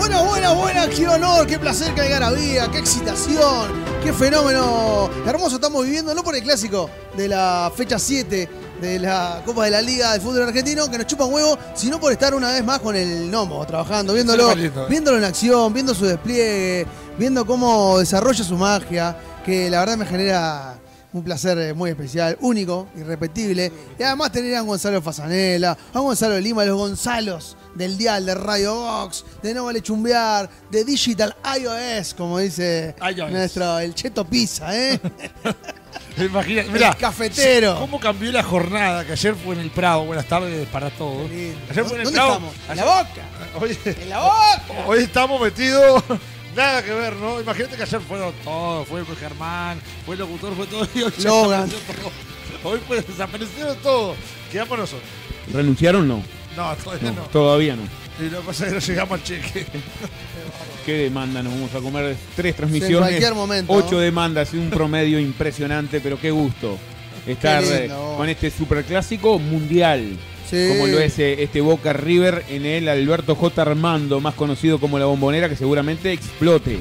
Buenas, buenas, buenas, qué honor, qué placer, qué algarabía, qué excitación, qué fenómeno hermoso estamos viviendo, no por el clásico de la fecha 7 de la Copa de la Liga de Fútbol Argentino, que nos chupa un huevo, sino por estar una vez más con el Nomo, trabajando, viéndolo, eh. viéndolo en acción, viendo su despliegue, viendo cómo desarrolla su magia, que la verdad me genera un placer muy especial, único, irrepetible. Y además tener a Gonzalo Fasanela, a Gonzalo Lima, los Gonzalos del Dial, de Radio Box, de No Vale Chumbear, de Digital iOS, como dice iOS. nuestro, el Cheto Pizza, ¿eh? Imagina, mirá, el cafetero. ¿Cómo cambió la jornada? Que ayer fue en el Prado. Buenas tardes para todos. Ayer fue en el ¿Dónde Prado. estamos? En la boca. Hoy, En la boca. hoy estamos metidos. Nada que ver, ¿no? Imagínate que ayer fueron todos. Fue Germán, fue el locutor, fue todo. Y hoy Logan. todo. Hoy pues, desaparecieron todos. Quedamos nosotros. ¿Renunciaron? No. No, todavía no. Todavía no. Y lo que pasa es que no llegamos al cheque. ¿Qué demanda? Nos vamos a comer tres En transmisiones. cualquier momento. Ocho demandas y un promedio impresionante, pero qué gusto estar Qué lindo. con este superclásico mundial. Sí. Como lo es eh, este Boca River en el Alberto J. Armando, más conocido como la bombonera, que seguramente explote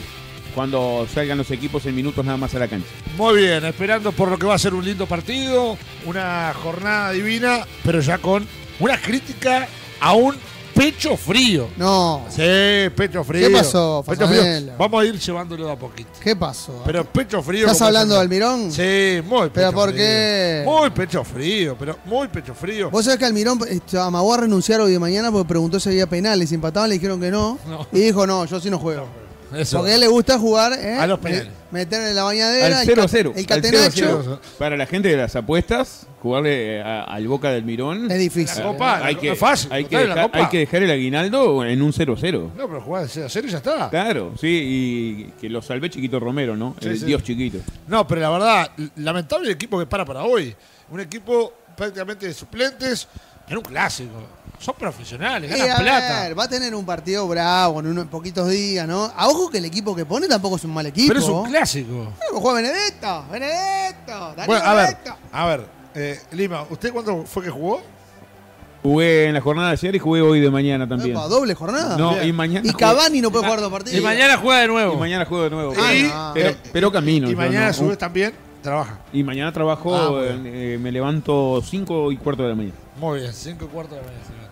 cuando salgan los equipos en minutos nada más a la cancha. Muy bien, esperando por lo que va a ser un lindo partido, una jornada divina, pero ya con una crítica a un pecho frío. No. Sí, pecho frío. ¿Qué pasó, Pecho frío. Vamos a ir llevándolo de a poquito. ¿Qué pasó? Pero pecho frío. ¿Estás hablando de Almirón? Sí, muy pecho ¿Pero por frío. qué? Muy pecho frío, pero muy pecho frío. Vos sabés que Almirón este, amagó a renunciar hoy de mañana porque preguntó si había penales. Empataban le dijeron que no. No. Y dijo, no, yo sí no juego. Eso. Porque a él le gusta jugar, ¿eh? A los penales. Me- Meter en la bañadera. Al el 0 ca- 0. El catenacho. 0-0. Para la gente de las apuestas, jugarle a- al Boca del Mirón. Es difícil. La copa, hay la- que, fácil. hay, que total, la dejar, copa. hay que dejar el aguinaldo en un 0-0. No, pero jugar de 0 y ya está. Claro, sí, y que lo salvé Chiquito Romero, ¿no? Sí, el sí. dios chiquito. No, pero la verdad, lamentable el equipo que para para hoy. Un equipo prácticamente de suplentes en un clásico. Son profesionales, Y ganan a plata. ver, va a tener un partido bravo en unos poquitos días, ¿no? A ojo que el equipo que pone tampoco es un mal equipo. Pero es un clásico. Bueno, Juega Benedetto, Benedetto, Darío Bueno, a ver, Benedetto. a ver, eh, Lima, ¿usted cuándo fue que jugó? Jugué en la jornada de ayer y jugué hoy de mañana también. Epa, doble jornada. No, Bien. y mañana. Y Cavani no puede jugar dos partidos. Y mañana juega de nuevo. y mañana juego de nuevo. Ah, Y- pero, eh, pero camino. Y yo, mañana ¿no? a su vez también trabaja. Y mañana trabajo, Ah, eh, me levanto 5 y cuarto de la mañana. Muy bien, 5 y cuarto de la mañana.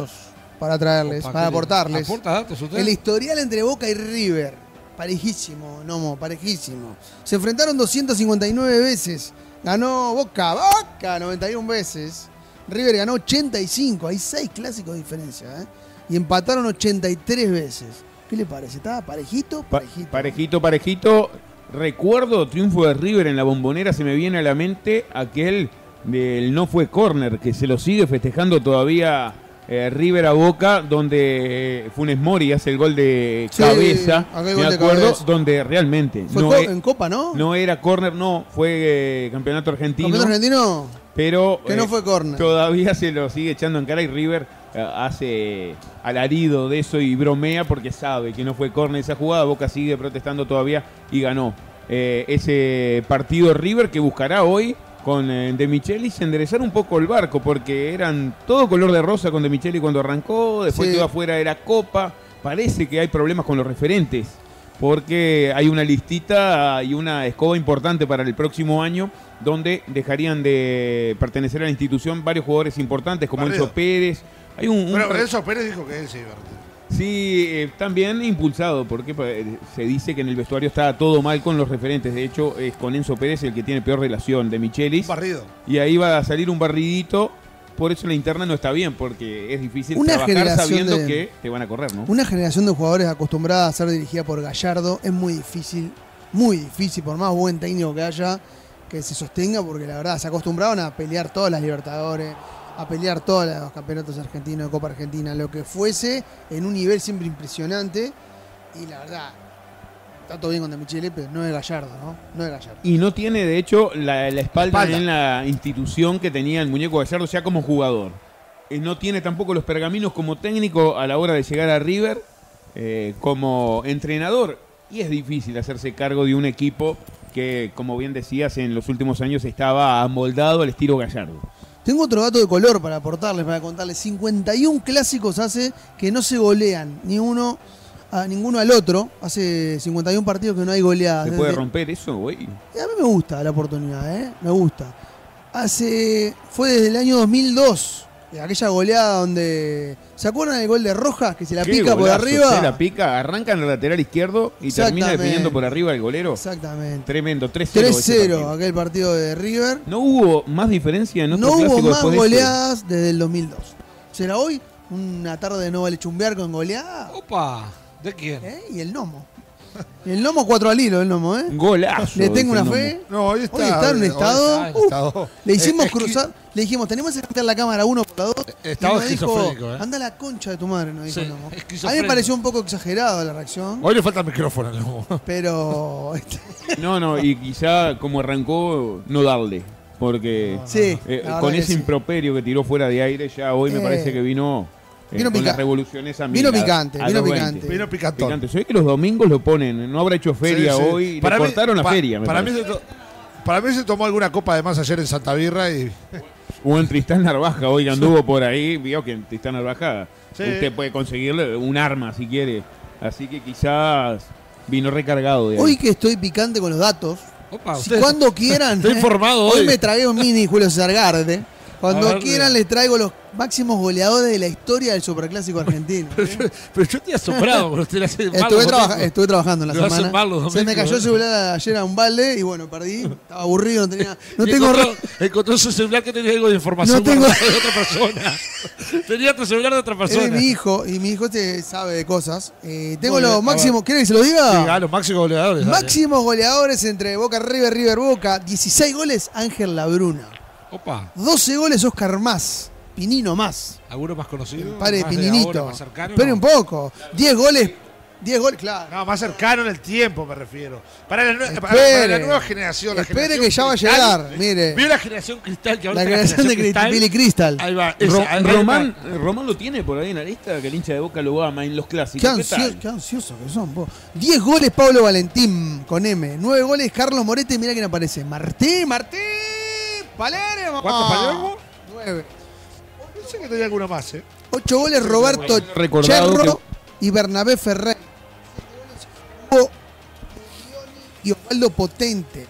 Datos para traerles, Opa, para aportarles. ¿Aporta datos usted? El historial entre Boca y River, parejísimo, Nomo, parejísimo. Se enfrentaron 259 veces. Ganó Boca, Boca 91 veces. River ganó 85. Hay 6 clásicos de diferencia, ¿eh? Y empataron 83 veces. ¿Qué le parece? ¿Estaba parejito? Pa- Parejito. parejito, parejito. Recuerdo triunfo de River en la bombonera, se me viene a la mente aquel del no fue corner, que se lo sigue festejando todavía eh, River a Boca, donde eh, Funes Mori hace el gol de Sí, cabeza, me de acuerdo, cabeza. donde realmente Fue no, co- e- en Copa, ¿no? no era corner, no, fue eh, campeonato argentino, ¿Campeonato argentino? pero Que no fue córner. Todavía se lo sigue echando en cara y River hace alarido de eso y bromea porque sabe que no fue córner esa jugada. Boca sigue protestando todavía y ganó ese partido River que buscará hoy con eh, De Michelis enderezar un poco el barco porque eran todo color de rosa con De Micheli cuando arrancó, después Sí. quedó afuera era Copa. Parece que hay problemas con los referentes porque hay una listita y una escoba importante para el próximo año donde dejarían de pertenecer a la institución varios jugadores importantes como Barrido. Enzo Pérez. Hay un, un- Pero Enzo Pérez dijo que él se iba a. Sí, eh, también impulsado, porque eh, se dice que en el vestuario está todo mal con los referentes. De hecho, es con Enzo Pérez el que tiene peor relación de Michelis. Un barrido. Y ahí va a salir un barridito. Por eso la interna no está bien, porque es difícil Una trabajar generación sabiendo de- que te van a correr, ¿no? Una generación de jugadores acostumbrada a ser dirigida por Gallardo es muy difícil, muy difícil, por más buen técnico que haya, que se sostenga, porque la verdad se acostumbraron a pelear todas las Libertadores, a pelear todos los campeonatos argentinos de Copa Argentina, lo que fuese, en un nivel siempre impresionante. Y la verdad, está todo bien con De Michele, pero no es Gallardo, ¿no? No es Gallardo. Y no tiene, de hecho, la, la espalda, Espalda. en la institución que tenía el muñeco Gallardo ya como jugador. Eh, no tiene tampoco los pergaminos como técnico a la hora de llegar a River eh, como entrenador. Y es difícil hacerse cargo de un equipo que, como bien decías, en los últimos años estaba amoldado al estilo Gallardo. Tengo otro dato de color para aportarles, para contarles. 51 clásicos hace que no se golean ni uno a ninguno al otro. Hace 51 partidos que no hay goleadas. ¿Se puede Desde- romper eso, güey? A mí me gusta la oportunidad, ¿eh? Me gusta. Hace. Fue desde el año 2002. De Aquella goleada donde. ¿Se acuerdan del gol de Rojas? Que se la pica por arriba. Se la pica, arranca en el lateral izquierdo y termina definiendo por arriba el golero. Exactamente. Tremendo, 3-0. ese 3-0 partido. aquel partido de River. No hubo más diferencia en otro No hubo más de ese? goleadas desde el 2002. ¿Será hoy? Una tarde de no vale chumbear con goleada. Opa, ¿de quién? ¿Eh? Y el Nomo. El Nomo 4 al hilo, el Nomo, ¿eh? Golazo. Le tengo una fe. No, hoy está, Hoy está en un hoy estado, está uh, Le hicimos Eh, es que- cruzar, le dijimos, tenemos que cambiar la cámara uno por la dos. Estaba nos dijo, esquizofrénico, ¿eh? Anda la concha de tu madre, nos dijo Sí, el Nomo. A mí me pareció un poco exagerado la reacción, Hoy le falta el micrófono. ¿no? pero este, No, no, y quizá como arrancó, no darle. Porque sí, eh, con ese sí. improperio que tiró fuera de aire, ya hoy me Eh, parece que vino, eh, vino con pica- la revolución esa vino picante, a vino 2.20. picante. Vino picantón. Picante. Se ve que los domingos lo ponen, no habrá hecho feria Sí, sí. hoy, le Para mí- cortaron la pa- feria. me para, mí se to- para mí se tomó alguna copa además ayer en Santa Birra y O en Tristán Narvaja, hoy que anduvo por ahí, vio que en Tristán Narvaja Sí. usted puede conseguirle un arma si quiere. Así que quizás vino recargado de ahí. Hoy que estoy picante con los datos, Opa, si usted- cuando quieran. Estoy ¿eh? informado Hoy hoy. me tragué un mini Julio César Garde. Cuando ver, quieran les traigo los máximos goleadores de la historia del Superclásico argentino. ¿eh? Pero yo estoy asombrado, pero usted hace Estuve, traba- estuve trabajando en la semana. Se me cayó el celular ayer a un balde y bueno, perdí. Estaba aburrido, no tenía. No Y tengo. encontró, encontró su celular que tenía algo de información No tengo- de otra persona. tenía tu celular de otra Es persona. de mi hijo y mi hijo este sabe de cosas. Eh, tengo los máximos. ¿Quieren que se lo diga? Sí, a los máximos goleadores. dale. Máximos goleadores entre Boca River, River Boca. 16 goles Ángel Labruna. Opa, 12 goles Oscar Más. Pinino Más. ¿alguno más conocido? Pare de Más Pininito. más cercano, Espere no? un poco. 10 goles. 10 goles, claro. No, más cercano en el tiempo me refiero. Para la, para- para la nueva generación. la Espere generación que ya va a cristal. llegar, mire. ¿Vio la generación cristal que ahora La está creación de Cristal. Billy Crystal. Ahí va. Ro-. Román, Román lo tiene por ahí en la lista, que el hincha de Boca lo ama en los clásicos. Qué, ¿Qué ansio- tal? qué ansiosos que son. po. 10 goles Pablo Valentín con M. 9 goles Carlos Morete. Mira quién aparece. Martín, Martín. Palermo. ¿Cuántos Palermo? 9. Pensé que tenía alguno más, ¿eh? 8 goles Roberto Recordado Cherro y Bernabé Ferrer. Hugo y Osvaldo Potente.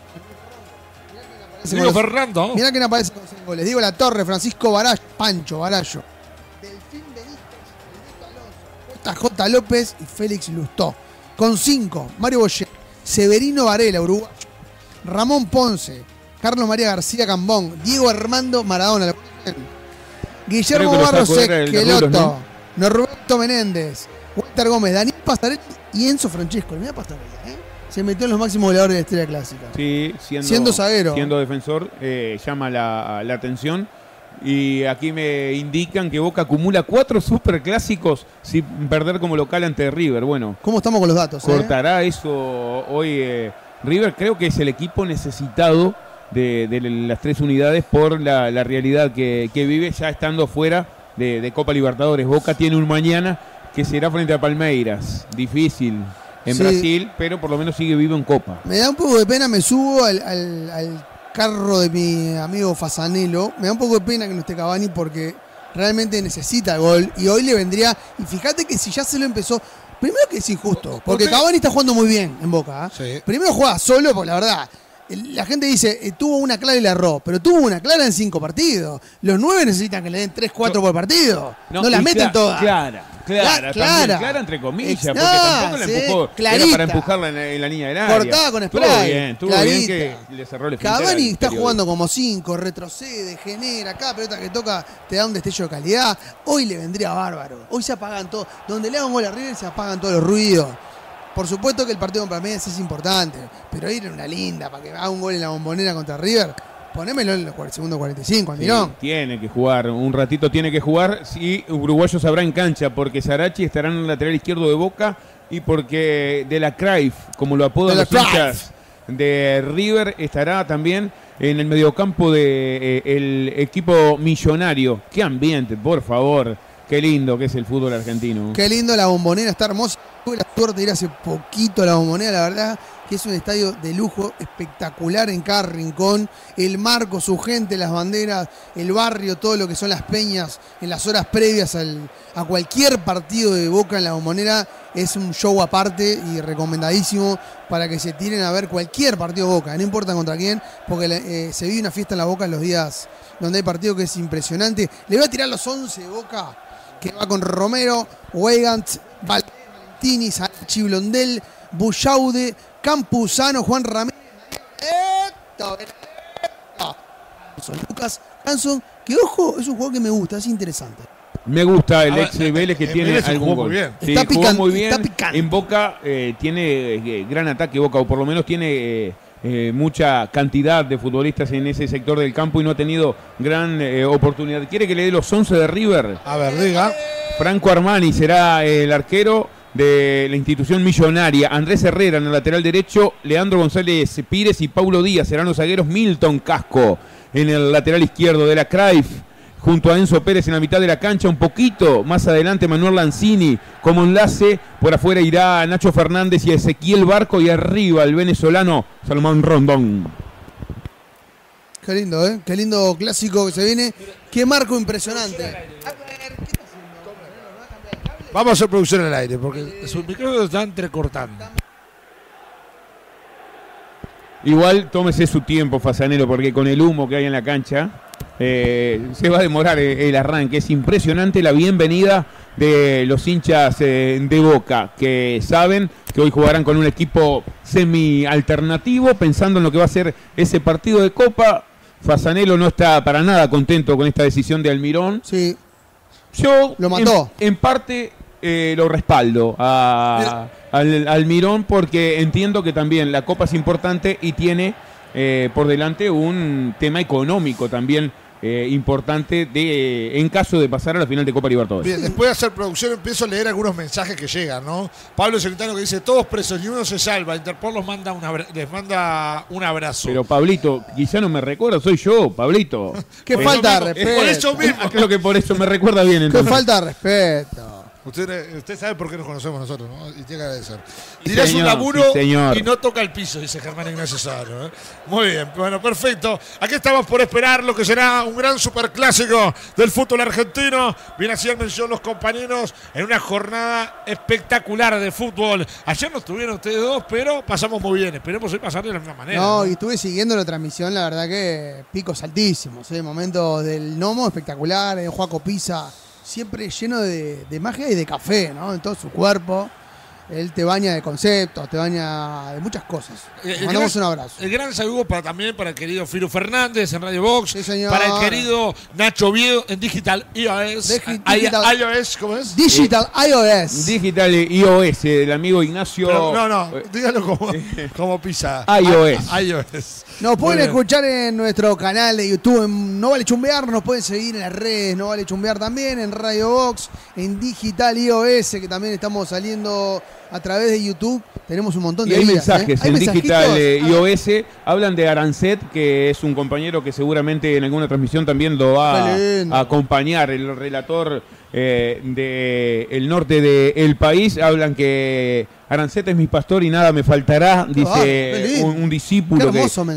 Diego Fernando. Mirá quién aparece con 6 goles. Diego La Torre, Francisco Barallo, Pancho Barallo. Delfín Benítez, Alonso, Costa J. López y Félix Lustó. Con 5, Mario Boyer, Severino Varela, uruguayo. Ramón Ponce, Carlos María García Cambón, Diego Armando Maradona. Guillermo Barros Esqueloto, Norberto Menéndez, Walter Gómez, Daniel Pasarelli y Enzo Francesco. Mirá Pasarelli, ¿eh? Se metió en los máximos goleadores de la historia clásica. Sí, siendo, Siendo zaguero. Siendo defensor, eh, llama la, la atención. Y aquí me indican que Boca acumula cuatro superclásicos sin perder como local ante River. Bueno, ¿Cómo estamos con los datos? eh? cortará eso hoy eh, River. Creo que es el equipo necesitado de, de las tres unidades por la, la realidad que, que vive ya estando fuera de, de Copa Libertadores. Boca tiene un mañana que será frente a Palmeiras. Difícil en Sí. Brasil, pero por lo menos sigue vivo en Copa. Me da un poco de pena, me subo al, al- al carro de mi amigo Fasanelo. Me da un poco de pena que no esté Cavani porque realmente necesita el gol. Y hoy le vendría. Y fíjate que si ya se lo empezó. Primero que es injusto, porque Usted- Cavani está jugando muy bien en Boca. ¿ah? Sí. Primero juega solo, porque la verdad, la gente dice, eh, tuvo una clara y la erró, pero tuvo una clara en cinco partidos. Los nueve necesitan que le den tres, cuatro por partido. No, las y meten todas. Clara, clara, también, clara. clara entre comillas, porque tampoco la empujó. Era clarita. para empujarla en, la- en la línea del área. Cortada con Estuvo spray, bien, estuvo bien clarita. que le cerró el Cavani está jugando como cinco, retrocede, genera, cada pelota que toca te da un destello de calidad. Hoy le vendría bárbaro. Hoy se apagan todos. Donde le hagan gol a River se apagan todos los ruidos. Por supuesto que el partido con Palmeiras es importante, pero ir en una linda para que haga un gol en la bombonera contra River, ponémelo en cuar- segundo 45, Sí, Almirón. tiene que jugar, un ratito tiene que jugar. Si Uruguayo sabrá en cancha, porque Sarachi estará en el lateral izquierdo de Boca y porque De la Cruyff, como lo apodan De los hinchas de River, estará también en el mediocampo del equipo millonario. Qué ambiente, por favor. Qué lindo que es el fútbol argentino. Qué lindo la bombonera, está hermosa. Tuve la suerte de ir hace poquito a la bombonera, la verdad que es un estadio de lujo espectacular en cada rincón, el marco, su gente, las banderas, el barrio, todo lo que son las peñas en las horas previas a cualquier partido de Boca en la bombonera es un show aparte y recomendadísimo para que se tiren a ver cualquier partido de Boca, no importa contra quién, porque eh, se vive una fiesta en la Boca en los días donde hay partido que es impresionante. Le voy a tirar los 11 de Boca, que va con Romero, Weigand, Val- Valentini, Sanachi, Blondel, Bullaude, Campuzano, Juan Ramírez, Esto, Lucas Hanson, que ojo, es un juego que me gusta, es interesante. Me gusta el ex de Vélez que en tiene algún gol. muy bien. Sí, Está jugó picante, muy bien. está picante. En Boca eh, tiene eh, gran ataque Boca, o por lo menos tiene eh, eh, mucha cantidad de futbolistas en ese sector del campo y no ha tenido gran eh, oportunidad. ¿Quiere que le dé los 11 de River? A ver, diga. Franco Armani será el arquero de la institución millonaria. Andrés Herrera en el lateral derecho, Leandro González Pires y Paulo Díaz serán los zagueros. Milton Casco en el lateral izquierdo de la Craif. Junto a Enzo Pérez en la mitad de la cancha, un poquito más adelante Manuel Lanzini como enlace. Por afuera irá Nacho Fernández y Ezequiel Barco. Y arriba el venezolano Salomón Rondón. Qué lindo, ¿eh? Qué lindo clásico que se viene. Qué marco impresionante. Vamos a hacer producción al aire porque su micrófono está entrecortando. Igual tómese su tiempo, Fasanero, porque con el humo que hay en la cancha eh, se va a demorar el, el arranque. Es impresionante la bienvenida de los hinchas eh, de Boca, que saben que hoy jugarán con un equipo semi-alternativo, pensando en lo que va a ser ese partido de Copa. Fasanelo no está para nada contento con esta decisión de Almirón. Sí, Yo Lo mató. En, en parte eh, lo respaldo a, al Almirón porque entiendo que también la Copa es importante y tiene eh, por delante un tema económico también eh, importante de en caso de pasar a la final de Copa Libertadores. Bien, después de hacer producción empiezo a leer algunos mensajes que llegan, ¿no? Pablo Celentano que dice, todos presos, ni uno se salva. Interpol los manda les manda un abrazo. Pero Pablito, quizá no me recuerda, soy yo, Pablito. qué falta de mismo, Por eso respeto. mismo. Creo que por eso me recuerda bien Qué entonces. falta de respeto. Usted, usted sabe por qué nos conocemos nosotros, ¿no? Y tiene que agradecer. Sí, Tirás un señor, laburo sí, señor. y no toca el piso, dice Germán Ignacio Sano. ¿eh? Muy bien, bueno, perfecto. Aquí estamos por esperar lo que será un gran superclásico del fútbol argentino. Bien hacían mención los compañeros en una jornada espectacular de fútbol. Ayer no estuvieron ustedes dos, pero pasamos muy bien. Esperemos hoy pasar de la misma manera. No, ¿no? y estuve siguiendo la transmisión, la verdad que picos altísimos, ¿eh? momentos del Nomo espectacular, el Juaco Pisa siempre lleno de, de magia y de café, ¿no? En todo su cuerpo. Él te baña de conceptos, te baña de muchas cosas. Eh, Le mandamos gran- un abrazo. El gran saludo para, también para el querido Firu Fernández en Radio Box. Sí, señor. Para el querido Nacho Viedo en Digital iOS. Digi- I- Digital- iOS, ¿cómo es? Digital iOS. Digital iOS, el amigo Ignacio. Pero, no, no, eh, dígalo como, como pisa. iOS. I- iOS. Nos pueden escuchar en nuestro canal de YouTube, en No Vale Chumbear, nos pueden seguir en las redes No Vale Chumbear también, en Radio Box, en Digital iOS, que también estamos saliendo a través de YouTube. Tenemos un montón Y de hay ¿eh? mensajes ¿Hay en digital eh, iOS. Hablan de Arancet, que es un compañero que seguramente en alguna transmisión también lo va a acompañar. El relator eh, del norte del país. Hablan que Arancet es mi pastor y nada me faltará. Dice un, un discípulo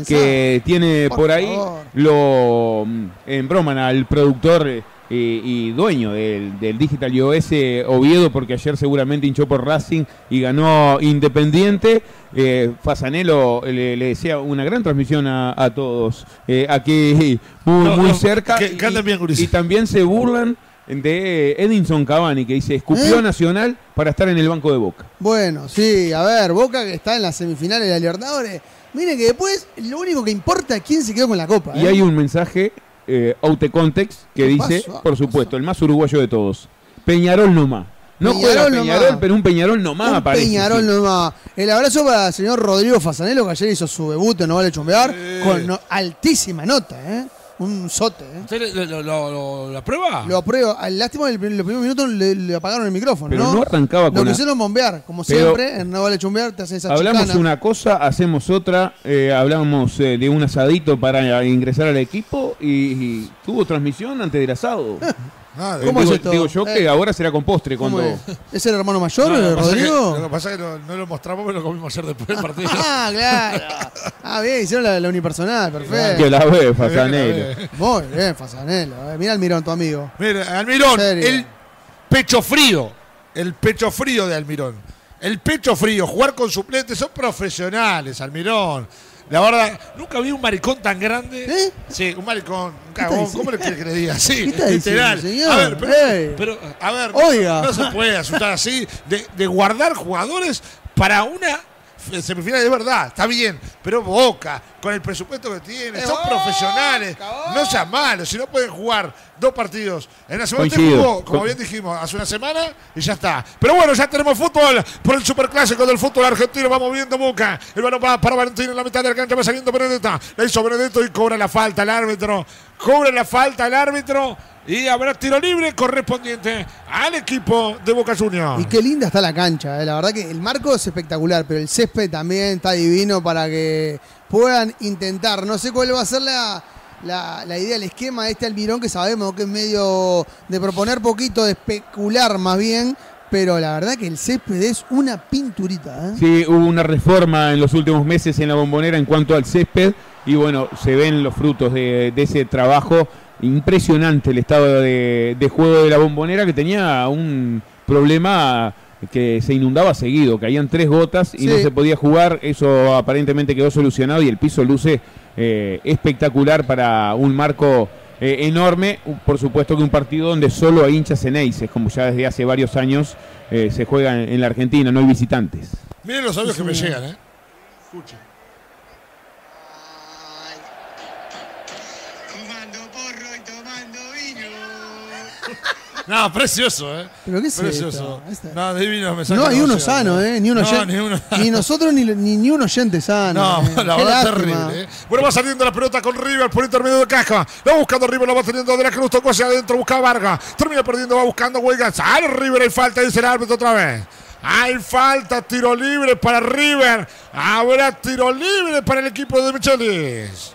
que, tiene Por por, ahí. favor. Lo mm, embroman al productor. eh, y dueño del, del Digital iOS Oviedo, porque ayer seguramente hinchó por Racing y ganó Independiente. Eh, Fasanelo le, le desea una gran transmisión a, a todos. Eh, aquí muy, No, muy no, cerca. que- que y también se burlan de Edinson Cavani, que dice, escupió ¿Eh? Nacional para estar en el banco de Boca. Bueno, sí, a ver, Boca que está en las semifinales de la Libertadores. Miren que después lo único que importa es quién se quedó con la copa. Y ¿eh? hay un mensaje, eh, out of context, que ¿Qué dice, pasó? por supuesto, el más uruguayo de todos, Peñarol nomás. No juega Peñarol Peñarol, nomás. pero un Peñarol nomás Un aparece. Peñarol sí. nomás. El abrazo para el señor Rodrigo Fasanelo, que ayer hizo su debut en No Vale Chumbear, Sí. con no- altísima nota, ¿eh? Un sote, ¿eh? ¿Usted lo, lo, lo- lo- lo aprueba? Lo apruebo. Al lástima, en los primeros minutos le, le apagaron el micrófono, Pero ¿no? no arrancaba Lo con... la- quisieron bombear, como Pero- siempre, en No Vale Chumbear te hace esa Hablamos chicana. una cosa, hacemos otra, eh, hablamos eh, de un asadito para ingresar al equipo y, y tuvo transmisión antes del asado. Ah, ¿Cómo digo, es esto? digo yo que Eh. ahora será con postre ¿Cómo cuando. es? ¿Es el hermano mayor, No, lo, que pasa es que, Rodrigo? lo que pasa es que no, no lo mostramos, pero lo comimos ayer después del partido. Ah, claro. Ah, bien, hicieron la, la unipersonal, Que perfecto. la ve, Fasanero. Muy bien, Fasanelo. Eh, Mira al mirón, tu amigo. Mira, Almirón, el pecho frío. El pecho frío de Almirón. El pecho frío, jugar con suplentes, son profesionales, Almirón. La verdad, nunca vi un maricón tan grande. ¿Eh? Sí, un maricón, un cagón. ¿Cómo le quiere que le diga? Sí, ¿Qué está literal. diciendo? A ver, pero, a ver, no- Oiga. No, se puede asustar así de, de guardar jugadores para una semifinal de verdad. Está bien, pero Boca, con el presupuesto que tiene, ¡Eh, son Boca, profesionales. Boca! No sean malos, si no pueden jugar dos partidos. En la semana Coincido. jugó, como Co- bien dijimos, hace una semana y ya está. Pero bueno, ya tenemos fútbol por el superclásico del fútbol argentino. Vamos viendo Boca. El balón va para Valentín en la mitad de la cancha, va saliendo Benedetta. La hizo Benedetto y cobra la falta el árbitro. Cobra la falta el árbitro. Y habrá tiro libre correspondiente al equipo de Boca Juniors. Y qué linda está la cancha, eh. la verdad que el marco es espectacular, pero el césped también está divino para que puedan intentar. No sé cuál va a ser la, la, la idea, el esquema de este Almirón, que sabemos que es medio de proponer poquito, de especular más bien, pero la verdad que el césped es una pinturita. ¿eh? Sí, hubo una reforma en los últimos meses en la bombonera en cuanto al césped y bueno, se ven los frutos de, de ese trabajo. Impresionante el estado de, de juego de la bombonera que tenía un problema que se inundaba seguido, caían tres gotas y Sí. no se podía jugar, eso aparentemente quedó solucionado y el piso luce eh, espectacular para un marco eh, enorme, por supuesto que un partido donde solo hay hinchas eneises, como ya desde hace varios años eh, se juega en, en la Argentina, no hay visitantes. Miren los audios Sí, que me llegan, ¿eh? Escuchen. No, precioso, ¿eh? Pero qué es Precioso. esto? No, divino me saca No hay uno emoción, sano, ¿eh? Ni, uno No, oyen- ni uno. nosotros ni, ni, ni un oyente sano. No, eh. la Qué verdad lástima. terrible. ¿eh? Bueno, va saliendo la pelota con River por intermedio de caja. La va buscando River, la va teniendo de la cruz, tocó hacia adentro, busca a Vargas. Termina perdiendo, va buscando Huelga. Sale River, hay falta, dice el árbitro otra vez. Hay falta, tiro libre para River. Habrá tiro libre para el equipo de Michelis.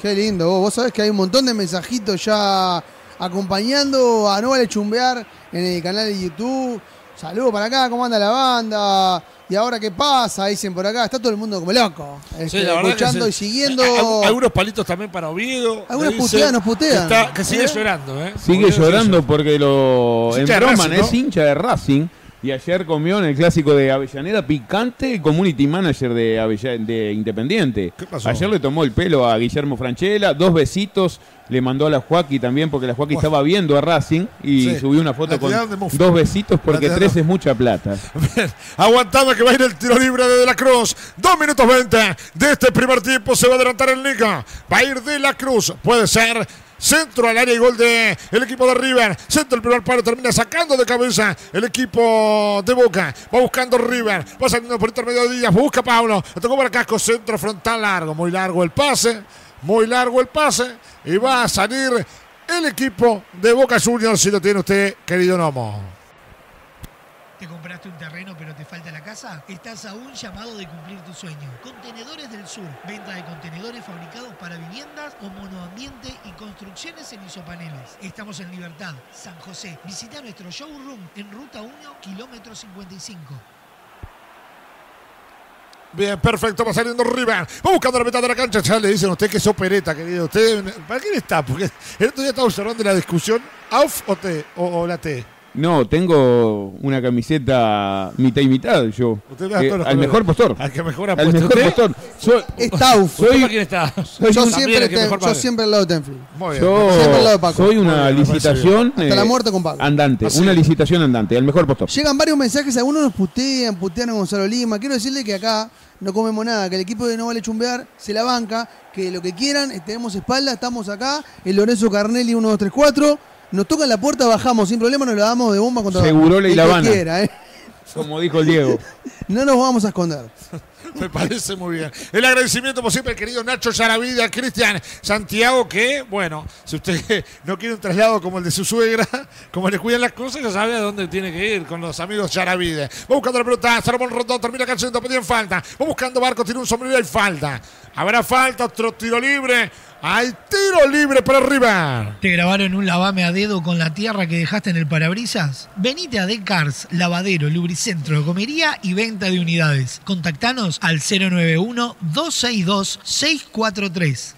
Qué lindo, vos, vos sabés que hay un montón de mensajitos ya acompañando a No Vale Chumbear en el canal de YouTube. Saludos para acá, ¿cómo anda la banda? ¿Y ahora qué pasa? Dicen por acá, está todo el mundo como loco. este, escuchando y siguiendo. Hay- Algunos palitos también para Oviedo. Algunos putean, nos putean. Que, está- que sigue ¿Eh? llorando, ¿eh? Sigue Oviedo llorando porque lo Es hincha de embroman, Racing, ¿no? es hincha de Racing. Y ayer comió en el clásico de Avellaneda picante community manager de, Avella- de Independiente. ¿Qué pasó? Ayer le tomó el pelo a Guillermo Franchella, dos besitos le mandó a la Joaquí también porque la Joaquí Bueno. estaba viendo a Racing y Sí. subió una foto con dos besitos porque tres es mucha plata. Bien, aguantando que va a ir el tiro libre de De La Cruz. Dos minutos 20 de este primer tiempo. Se va a adelantar en Liga. Va a ir De La Cruz. Puede ser. Centro al área y gol de el equipo de River. Centro el primer palo. Termina sacando de cabeza el equipo de Boca. Va buscando River. Va saliendo por intermedio de Díaz. Busca Pablo. Le tocó para casco. Centro frontal largo. Muy largo el pase. Muy largo el pase. Y va a salir el equipo de Boca Juniors. Si lo tiene usted, querido Nomo. ¿Te compraste un terreno pero te falta la casa? Estás a un llamado de cumplir tu sueño. Contenedores del Sur. Venta de contenedores fabricados para viviendas o monoambiente y construcciones en isopaneles. Estamos en Libertad, San José. Visita nuestro showroom en Ruta 1, kilómetro 55. Bien, perfecto, va saliendo River. Va buscando la mitad de la cancha. Ya le dicen a usted que es opereta, querido. Usted, ¿Para quién está? Porque el otro día estaba observando la discusión. ¿AUF o T? O la T. No, tengo una camiseta mitad y mitad yo. Usted Eh, todos los al colores. mejor postor. Al que mejor Al mejor usted. postor. Soy- Es Tauf. ¿Usted para quién está? soy Yo un- siempre, te- yo siempre al lado de Tenfield. Muy bien. Yo Siempre al lado de Paco. soy una bien, licitación Hasta la muerte con Paco. andante, una licitación andante, al mejor postor. Llegan varios mensajes, algunos nos putean, putean a Gonzalo Lima. Quiero decirle que acá no comemos nada, que el equipo de No Vale Chumbear se la banca, que lo que quieran, eh, tenemos espalda, estamos acá, el Lorenzo Carnelli 1, 2, 3, 4. Nos tocan la puerta, bajamos sin problema, nos la damos de bomba contra Segurola y La Habana. quiera, ¿eh? Como dijo el Diego. No nos vamos a esconder. Me parece muy bien. El agradecimiento, como siempre, al querido Nacho Yaravida, Cristian Santiago, que, bueno, si usted no quiere un traslado como el de su suegra, como le cuidan las cosas, ya sabe a dónde tiene que ir con los amigos Yaravide. Va buscando la pelota, Salomón Rondón termina cayendo, pedían falta. Va buscando Barco, tiene un sombrero y falta. Habrá falta, otro tiro libre. Hay tiro libre para arriba. ¿Te grabaron un lavame a dedo con la tierra que dejaste en el parabrisas? Venite a Decars, lavadero, lubricentro, comería y venta de unidades. Contactanos al 091-262-643.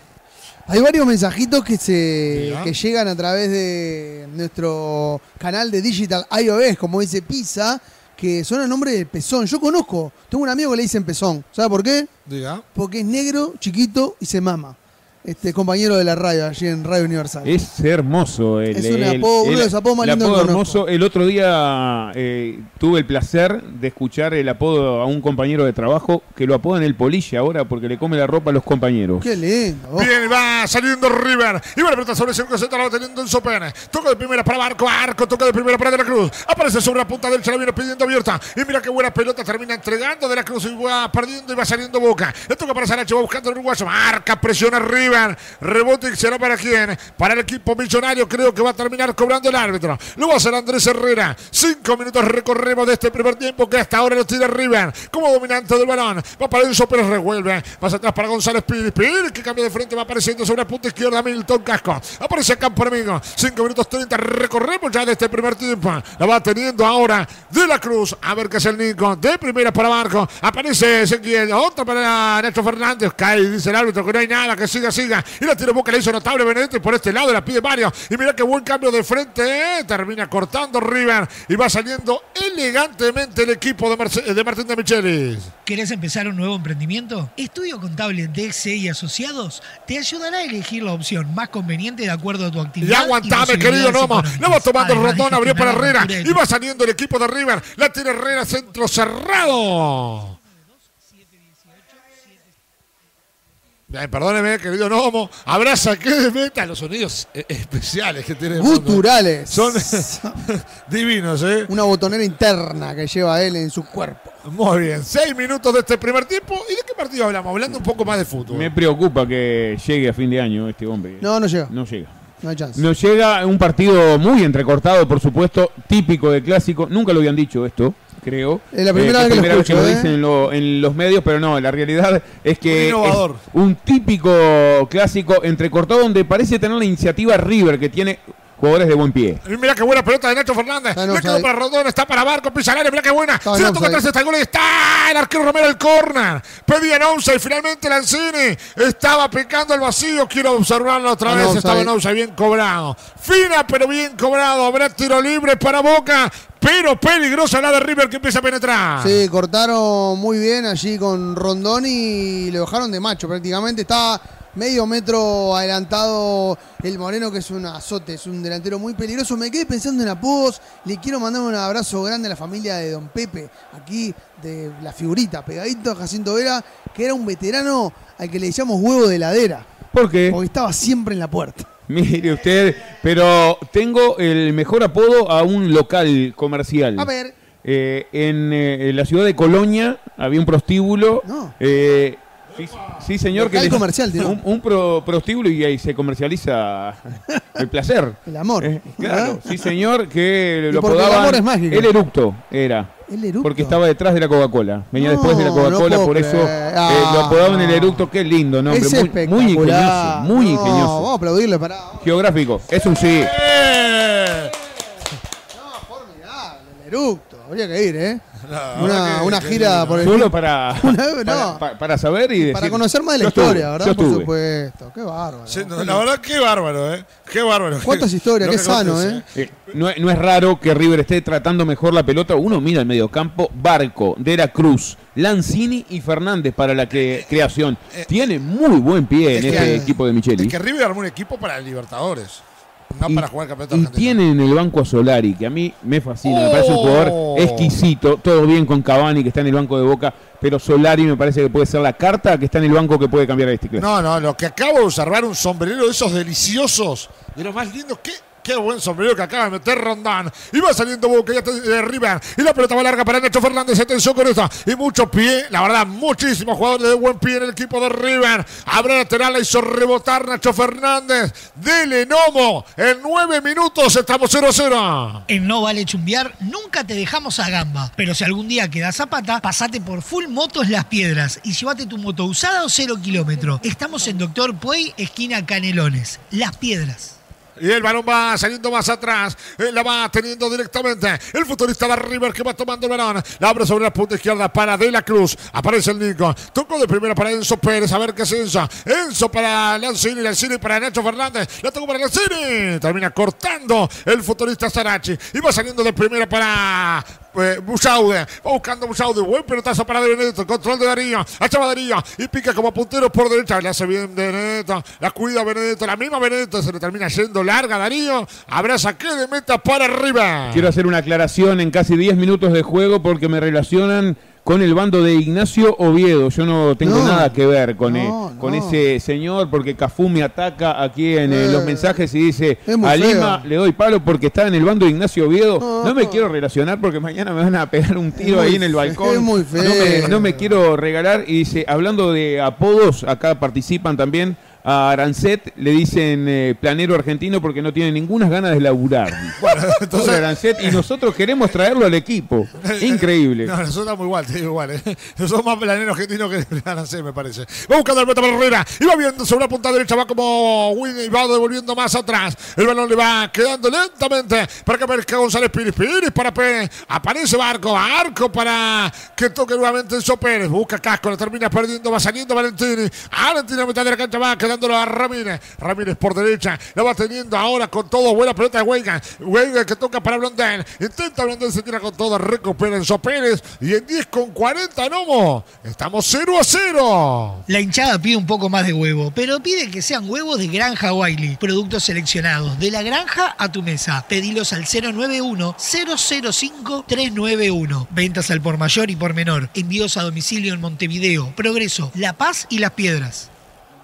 Hay varios mensajitos que se que llegan a través de nuestro canal de Digital iOS, como dice Pisa, que son a nombre de Pezón. Yo conozco, tengo un amigo que le dicen Pezón. ¿Sabe por qué? Diga. Porque es negro, chiquito y se mama. Este compañero de la radio, allí en Radio Universal. Es hermoso. El, Es un el- apodo- uno de los apodos más el apodo hermoso. El otro día eh, tuve el placer de escuchar el apodo a un compañero de trabajo que lo apodan el polilla ahora porque le come la ropa a los compañeros. Qué lindo. oh. Bien, va saliendo River. Y va la pelota sobre el centro central, va teniendo en Sopen. Toca de primera para Barco, Arco, toca de primera para De la Cruz. Aparece sobre la punta del la viene pidiendo abierta. Y mira qué buena pelota termina entregando De la Cruz y va perdiendo y va saliendo Boca. Le toca para Saracho, va buscando el uruguayo. Marca, presiona River. Rebote será para quién? Para el equipo millonario. Creo que va a terminar cobrando el árbitro. Lo va a hacer Andrés Herrera. Cinco minutos recorremos de este primer tiempo que hasta ahora lo tira River. Como dominante del balón. Va para Enzo Pérez, revuelve. Pasa atrás para González Pires. Pires que cambia de frente. Va apareciendo sobre la punta izquierda Milton Casco. Aparece Campo Amigo. Cinco minutos 30. Recorremos ya de este primer tiempo. La va teniendo ahora De la Cruz. A ver qué es el Nico. De primera para Marco. Aparece Ezequiel. Otra para Nacho Fernández. Cae, dice el árbitro que no hay nada. Que siga, siga. Y la tira Boca. Le hizo notable Benedetto. Por este lado la pide Mario. Y mira qué buen cambio de frente. eh. Termina cortando River. Y va saliendo elegantemente el equipo de, de Martín de Michelis. ¿Querés empezar un nuevo emprendimiento? Estudio Contable DXE y Asociados te ayudará a elegir la opción más conveniente de acuerdo a tu Y actividad. aguantame, posibilidades querido Nomo. económicas. Le va tomando de Rondón, abrió para Herrera. la Y va saliendo el equipo de River. La tiene Herrera, centro cerrado. Perdóneme, querido Nomo. Habrá saque de meta los sonidos eh, especiales que tiene. Guturales. Son divinos, ¿eh? Una botonera interna que lleva él en su cuerpo. Muy bien. Seis minutos de este primer tiempo. ¿Y de qué partido hablamos? Hablando un poco más de fútbol. Me preocupa que llegue a fin de año este hombre. No, no llega. No llega. No hay chance. Nos llega un partido muy entrecortado, por supuesto, típico de clásico. Nunca lo habían dicho esto, creo. Es la primera Eh, vez que lo primera escucho, ¿eh? dicen en, lo- en los medios, pero no, la realidad es que Un innovador. es un típico clásico entrecortado donde parece tener la iniciativa River, que tiene jugadores de buen pie. Mira qué buena pelota de Nacho Fernández. Quedó offside. para Rondón, está para Barco, pisa mira qué buena. Se le toca atrás está el gol y está el arquero Romero el córner. Pedía en once y finalmente Lanzini estaba picando el vacío. Quiero observarlo otra vez. Estaba en bien cobrado. Fina, pero bien cobrado. Habrá tiro libre para Boca, pero peligrosa la de River que empieza a penetrar. Sí, cortaron muy bien allí con Rondón y lo dejaron de macho prácticamente. Está medio metro adelantado el Moreno, que es un azote, es un delantero muy peligroso. Me quedé pensando en apodos. Le quiero mandar un abrazo grande a la familia de Don Pepe, aquí de la figurita, pegadito a Jacinto Vera, que era un veterano al que le decíamos huevo de heladera, ¿Por qué? porque estaba siempre en la puerta. Mire usted, pero tengo el mejor apodo a un local comercial. A ver, Eh, en, eh, en la ciudad de Colonia había un prostíbulo. No. eh, sí, sí, señor. Local le- comercial. Un, un pro- prostíbulo y ahí se comercializa el placer. el amor. Eh, claro, ¿Ah? sí, señor, que lo el apodaban amor es mágico. el eructo, era. El eructo. Porque estaba detrás de la Coca-Cola. Venía No, después de la Coca-Cola, por eso eh, Ah, lo apodaban el eructo. Qué lindo nombre. Es muy, muy ingenioso. Muy No, ingenioso. Vamos a aplaudirle para. Geográfico, es un sí. No, formidable, el eructo. Habría que ir, ¿eh? Una, verdad que- una que gira por el. Solo para, Una para, no. pa- para saber y decir. Para conocer más de la Yo estuve, historia, ¿verdad? yo Por supuesto. Qué bárbaro. Sí, no, la verdad, qué bárbaro, ¿eh? Qué bárbaro. ¿Cuántas historias? Qué sano, acontece. ¿eh? Eh, no, es- no es raro que River esté tratando mejor la pelota. Uno mira el mediocampo, Barco, De la Cruz, Lanzini y Fernández para la que- creación. Tiene muy buen pie en es este que- equipo de Micheli. Es que River armó un equipo para Libertadores, no y, para jugar campeonato y tiene en el banco a Solari, que a mí me fascina. Me parece un Oh. jugador exquisito. Todo bien con Cavani, que está en el banco de Boca. Pero Solari me parece que puede ser la carta que está en el banco que puede cambiar este clásico. No, no, lo que acabo de observar, un sombrero de esos deliciosos, de los más lindos. ¿Qué, qué buen sombrero que acaba de meter Rondán. Y va saliendo Boca, ya de River. Y la pelota va larga para Nacho Fernández. Atención con esto. Y mucho pie, la verdad, muchísimos jugadores de buen pie en el equipo de River. Abre lateral, la hizo rebotar Nacho Fernández. Dele Nomo. En nueve minutos estamos 0-0. En No Vale Chumbiar nunca te dejamos a gamba. Pero si algún día quedas zapata, pasate por Full Motos Las Piedras y llévate tu moto usada o cero kilómetro. Estamos en Doctor Puey, esquina Canelones. Las Piedras. Y el balón va saliendo más atrás. Él la va teniendo directamente. El futurista de River que va tomando el balón. La abre sobre la punta izquierda para De la Cruz. Aparece el Nico. Tocó de primera para Enzo Pérez. A ver qué es Enzo. Enzo para Lancini. Lancini para Nacho Fernández. La tocó para Lancini. Termina cortando el futurista Sarachi. Y va saliendo de primera para eh, Buchaude. Va buscando Buchaude. Buen pelotazo para De Benedetto. Control de Darío. Achava Darío. Y pica como puntero por derecha. Le hace bien Benedetto. La cuida Benedetto. La misma Benedetto se le termina yendo larga Darío. Habrá saque de meta para arriba. Quiero hacer una aclaración en casi 10 minutos de juego porque me relacionan con el bando de Ignacio Oviedo. Yo no tengo No, nada que ver con, eh, con no. ese señor porque Cafú me ataca aquí en eh, Eh, los mensajes y dice a Lima feo. le doy palo porque está en el bando de Ignacio Oviedo. No, me quiero relacionar porque mañana me van a pegar un tiro ahí en el balcón. es muy No, me, feo. no me quiero regalar. Y dice, hablando de apodos, acá participan también. A Arancet le dicen eh, planero argentino porque no tiene ninguna ganas de laburar. Bueno, entonces. Arancet, y nosotros queremos traerlo al equipo. Increíble. No, nosotros estamos igual, te digo igual. ¿eh? Nosotros somos más planeros argentinos que Arancé, me parece. Va buscando el pelota para Herrera. Y va viendo sobre la punta derecha. Va como Winnie y va devolviendo más atrás. El balón le va quedando lentamente para que aparezca González Pires. Pires para Pérez. Aparece Barco. Arco para que toque nuevamente Enzo Pérez. Busca casco. La termina perdiendo. Va saliendo Valentini. Valentini a mitad de la cancha va quedándolo a Ramírez. Ramírez por derecha. La va teniendo ahora con todo. Buena pelota de Weigan. Weigan que toca para Blondel. Intenta Blondel. Se tira con todo. Recupera Enzo Pérez. Y en 10 con 40 Nomo. Estamos 0 a 0. La hinchada pide un poco más de huevo, pero pide que sean huevos de Granja Wiley. Productos seleccionados de la granja a tu mesa. Pedilos al 091-005-391. Ventas al por mayor y por menor. Envíos a domicilio en Montevideo, Progreso, La Paz y Las Piedras.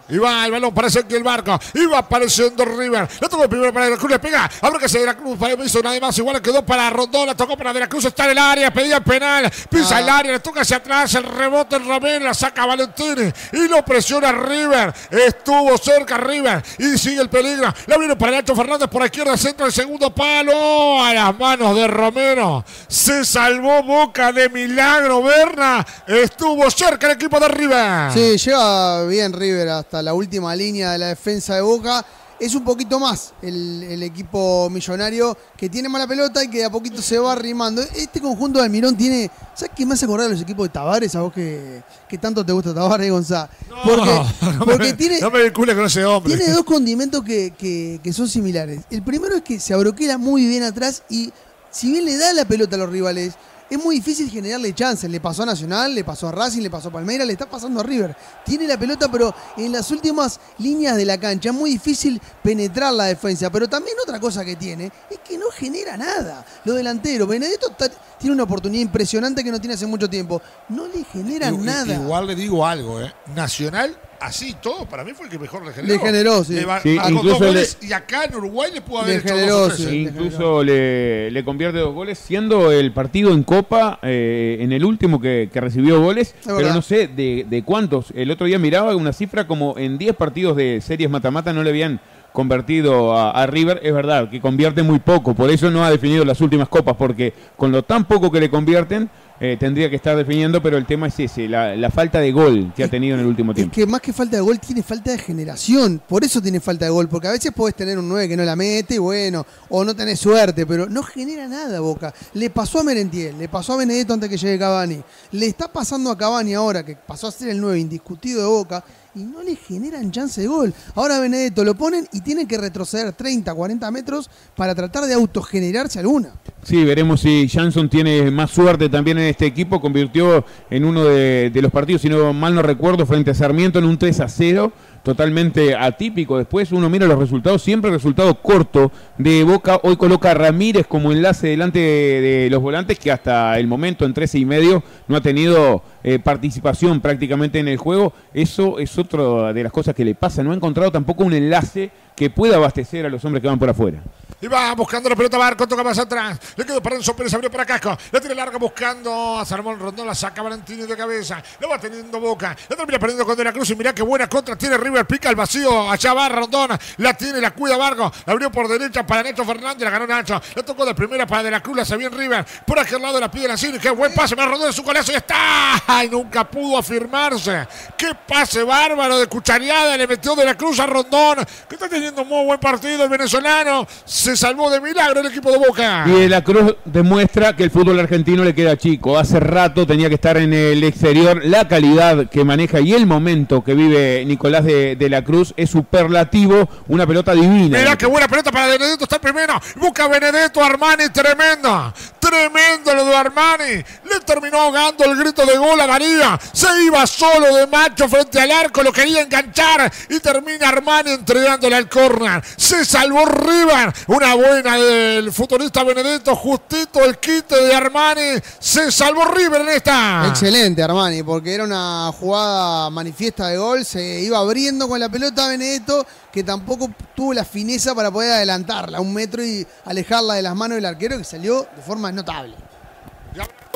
Y va el balón para que el barco. Y va apareciendo River. La tocó primero para De la Cruz. Le pega. Ahora que se De la Cruz. Para hizo nada más. Igual quedó para Rondón. La tocó para De la Cruz. Está en el área. Pedía el penal. Pisa Ah. el área. Le toca hacia atrás. El rebote en Ramírez. La saca Valentini. Y lo presiona River. Estuvo cerca River. Y sigue el peligro. La viene para Nacho Fernández. Por la izquierda. Centro el segundo palo. A las manos de Romero. Se salvó Boca de milagro. Berna. Estuvo cerca el equipo de River. Sí, llega bien River hasta la última línea de la defensa de Boca. Es un poquito más el, el equipo millonario que tiene mala pelota y que de a poquito se va arrimando. Este conjunto de Almirón tiene. ¿Sabes qué me hace acordar de los equipos de Tavares? A vos que, que tanto te gusta Tavares, Gonzalo. Porque, no porque me, tiene, no me con ese hombre. tiene dos condimentos que, que- que son similares. El primero es que se abroquela muy bien atrás y si bien le da la pelota a los rivales, es muy difícil generarle chances. Le pasó a Nacional, le pasó a Racing, le pasó a Palmeiras, le está pasando a River. Tiene la pelota, pero en las últimas líneas de la cancha es muy difícil penetrar la defensa. Pero también otra cosa que tiene es que no genera nada. Lo delantero, Benedetto tiene una oportunidad impresionante que no tiene hace mucho tiempo. No le genera I- i- nada. Igual le digo algo, ¿eh? Nacional, así todo, para mí fue el que mejor le generó. Le generó, sí. marcó incluso dos goles le- y acá en Uruguay le pudo Le haber hecho generó, dos o tres, sí. Incluso le, le convierte dos goles, siendo el partido en Copa eh, en el último que, que recibió goles, pero verdad. no sé de, de cuántos. El otro día miraba una cifra como en 10 partidos de series mata-mata no le habían convertido a, a River. Es verdad que convierte muy poco, por eso no ha definido las últimas copas, porque con lo tan poco que le convierten, eh, tendría que estar definiendo, pero el tema es ese, la, la falta de gol que ha tenido en el último Es tiempo. que más que falta de gol, tiene falta de generación. Por eso tiene falta de gol. Porque a veces podés tener un 9 que no la mete, y bueno, o no tenés suerte, pero no genera nada Boca. Le pasó a Merentiel, le pasó a Benedetto antes que llegue Cavani. Le está pasando a Cavani ahora, que pasó a ser el 9 indiscutido de Boca, y no le generan chance de gol. Ahora Benedetto lo ponen y tiene que retroceder 30, 40 metros para tratar de autogenerarse alguna. Sí, veremos si Jansson tiene más suerte también en este equipo. Convirtió en uno de, de los partidos, si no mal no recuerdo, frente a Sarmiento en un 3 a 0, totalmente atípico. Después uno mira los resultados, siempre resultado corto de Boca. Hoy coloca a Ramírez como enlace delante de, los volantes, que hasta el momento en 13 y medio no ha tenido eh, participación prácticamente en el juego. Eso es otra de las cosas que le pasa. No ha encontrado tampoco un enlace que pueda abastecer a los hombres que van por afuera. Y va buscando la pelota Barco, toca más atrás. Le quedó para Enzo Pérez, abrió para Casco. La tiene larga buscando a Salmón Rondón, la saca Valentini de cabeza. La va teniendo Boca. La termina perdiendo con De la Cruz y mirá qué buena contra tiene River. Pica el vacío, allá va Rondón. La tiene, la cuida Vargo. La abrió por derecha para Nacho Fernández, la ganó Nacho. La tocó de primera para De la Cruz, la se bien River. Por aquel lado la pide Cine. Qué buen pase, más Rondón de su golazo y está. Y nunca pudo afirmarse. Qué pase bárbaro de cuchareada. Le metió De la Cruz a Rondón, que está teniendo un muy buen partido el venezolano. Se salvó de milagro el equipo de Boca. Y de la Cruz demuestra que el fútbol argentino le queda chico. Hace rato tenía que estar en el exterior. La calidad que maneja y el momento que vive Nicolás de, de la Cruz es superlativo. Una pelota divina. Mirá qué buena pelota para Benedetto, está primero. Busca Benedetto, Armani, tremendo. Tremendo lo de Armani. Le terminó ahogando el grito de gol a María. Se iba solo de macho frente al arco, lo quería enganchar y termina Armani entregándole al córner. Se salvó River. Una buena del futbolista Benedetto, justito el quite de Armani. Se salvó River en esta. Excelente Armani, porque era una jugada manifiesta de gol, se iba abriendo con la pelota Benedetto, que tampoco tuvo la fineza para poder adelantarla un metro y alejarla de las manos del arquero, que salió de forma notable.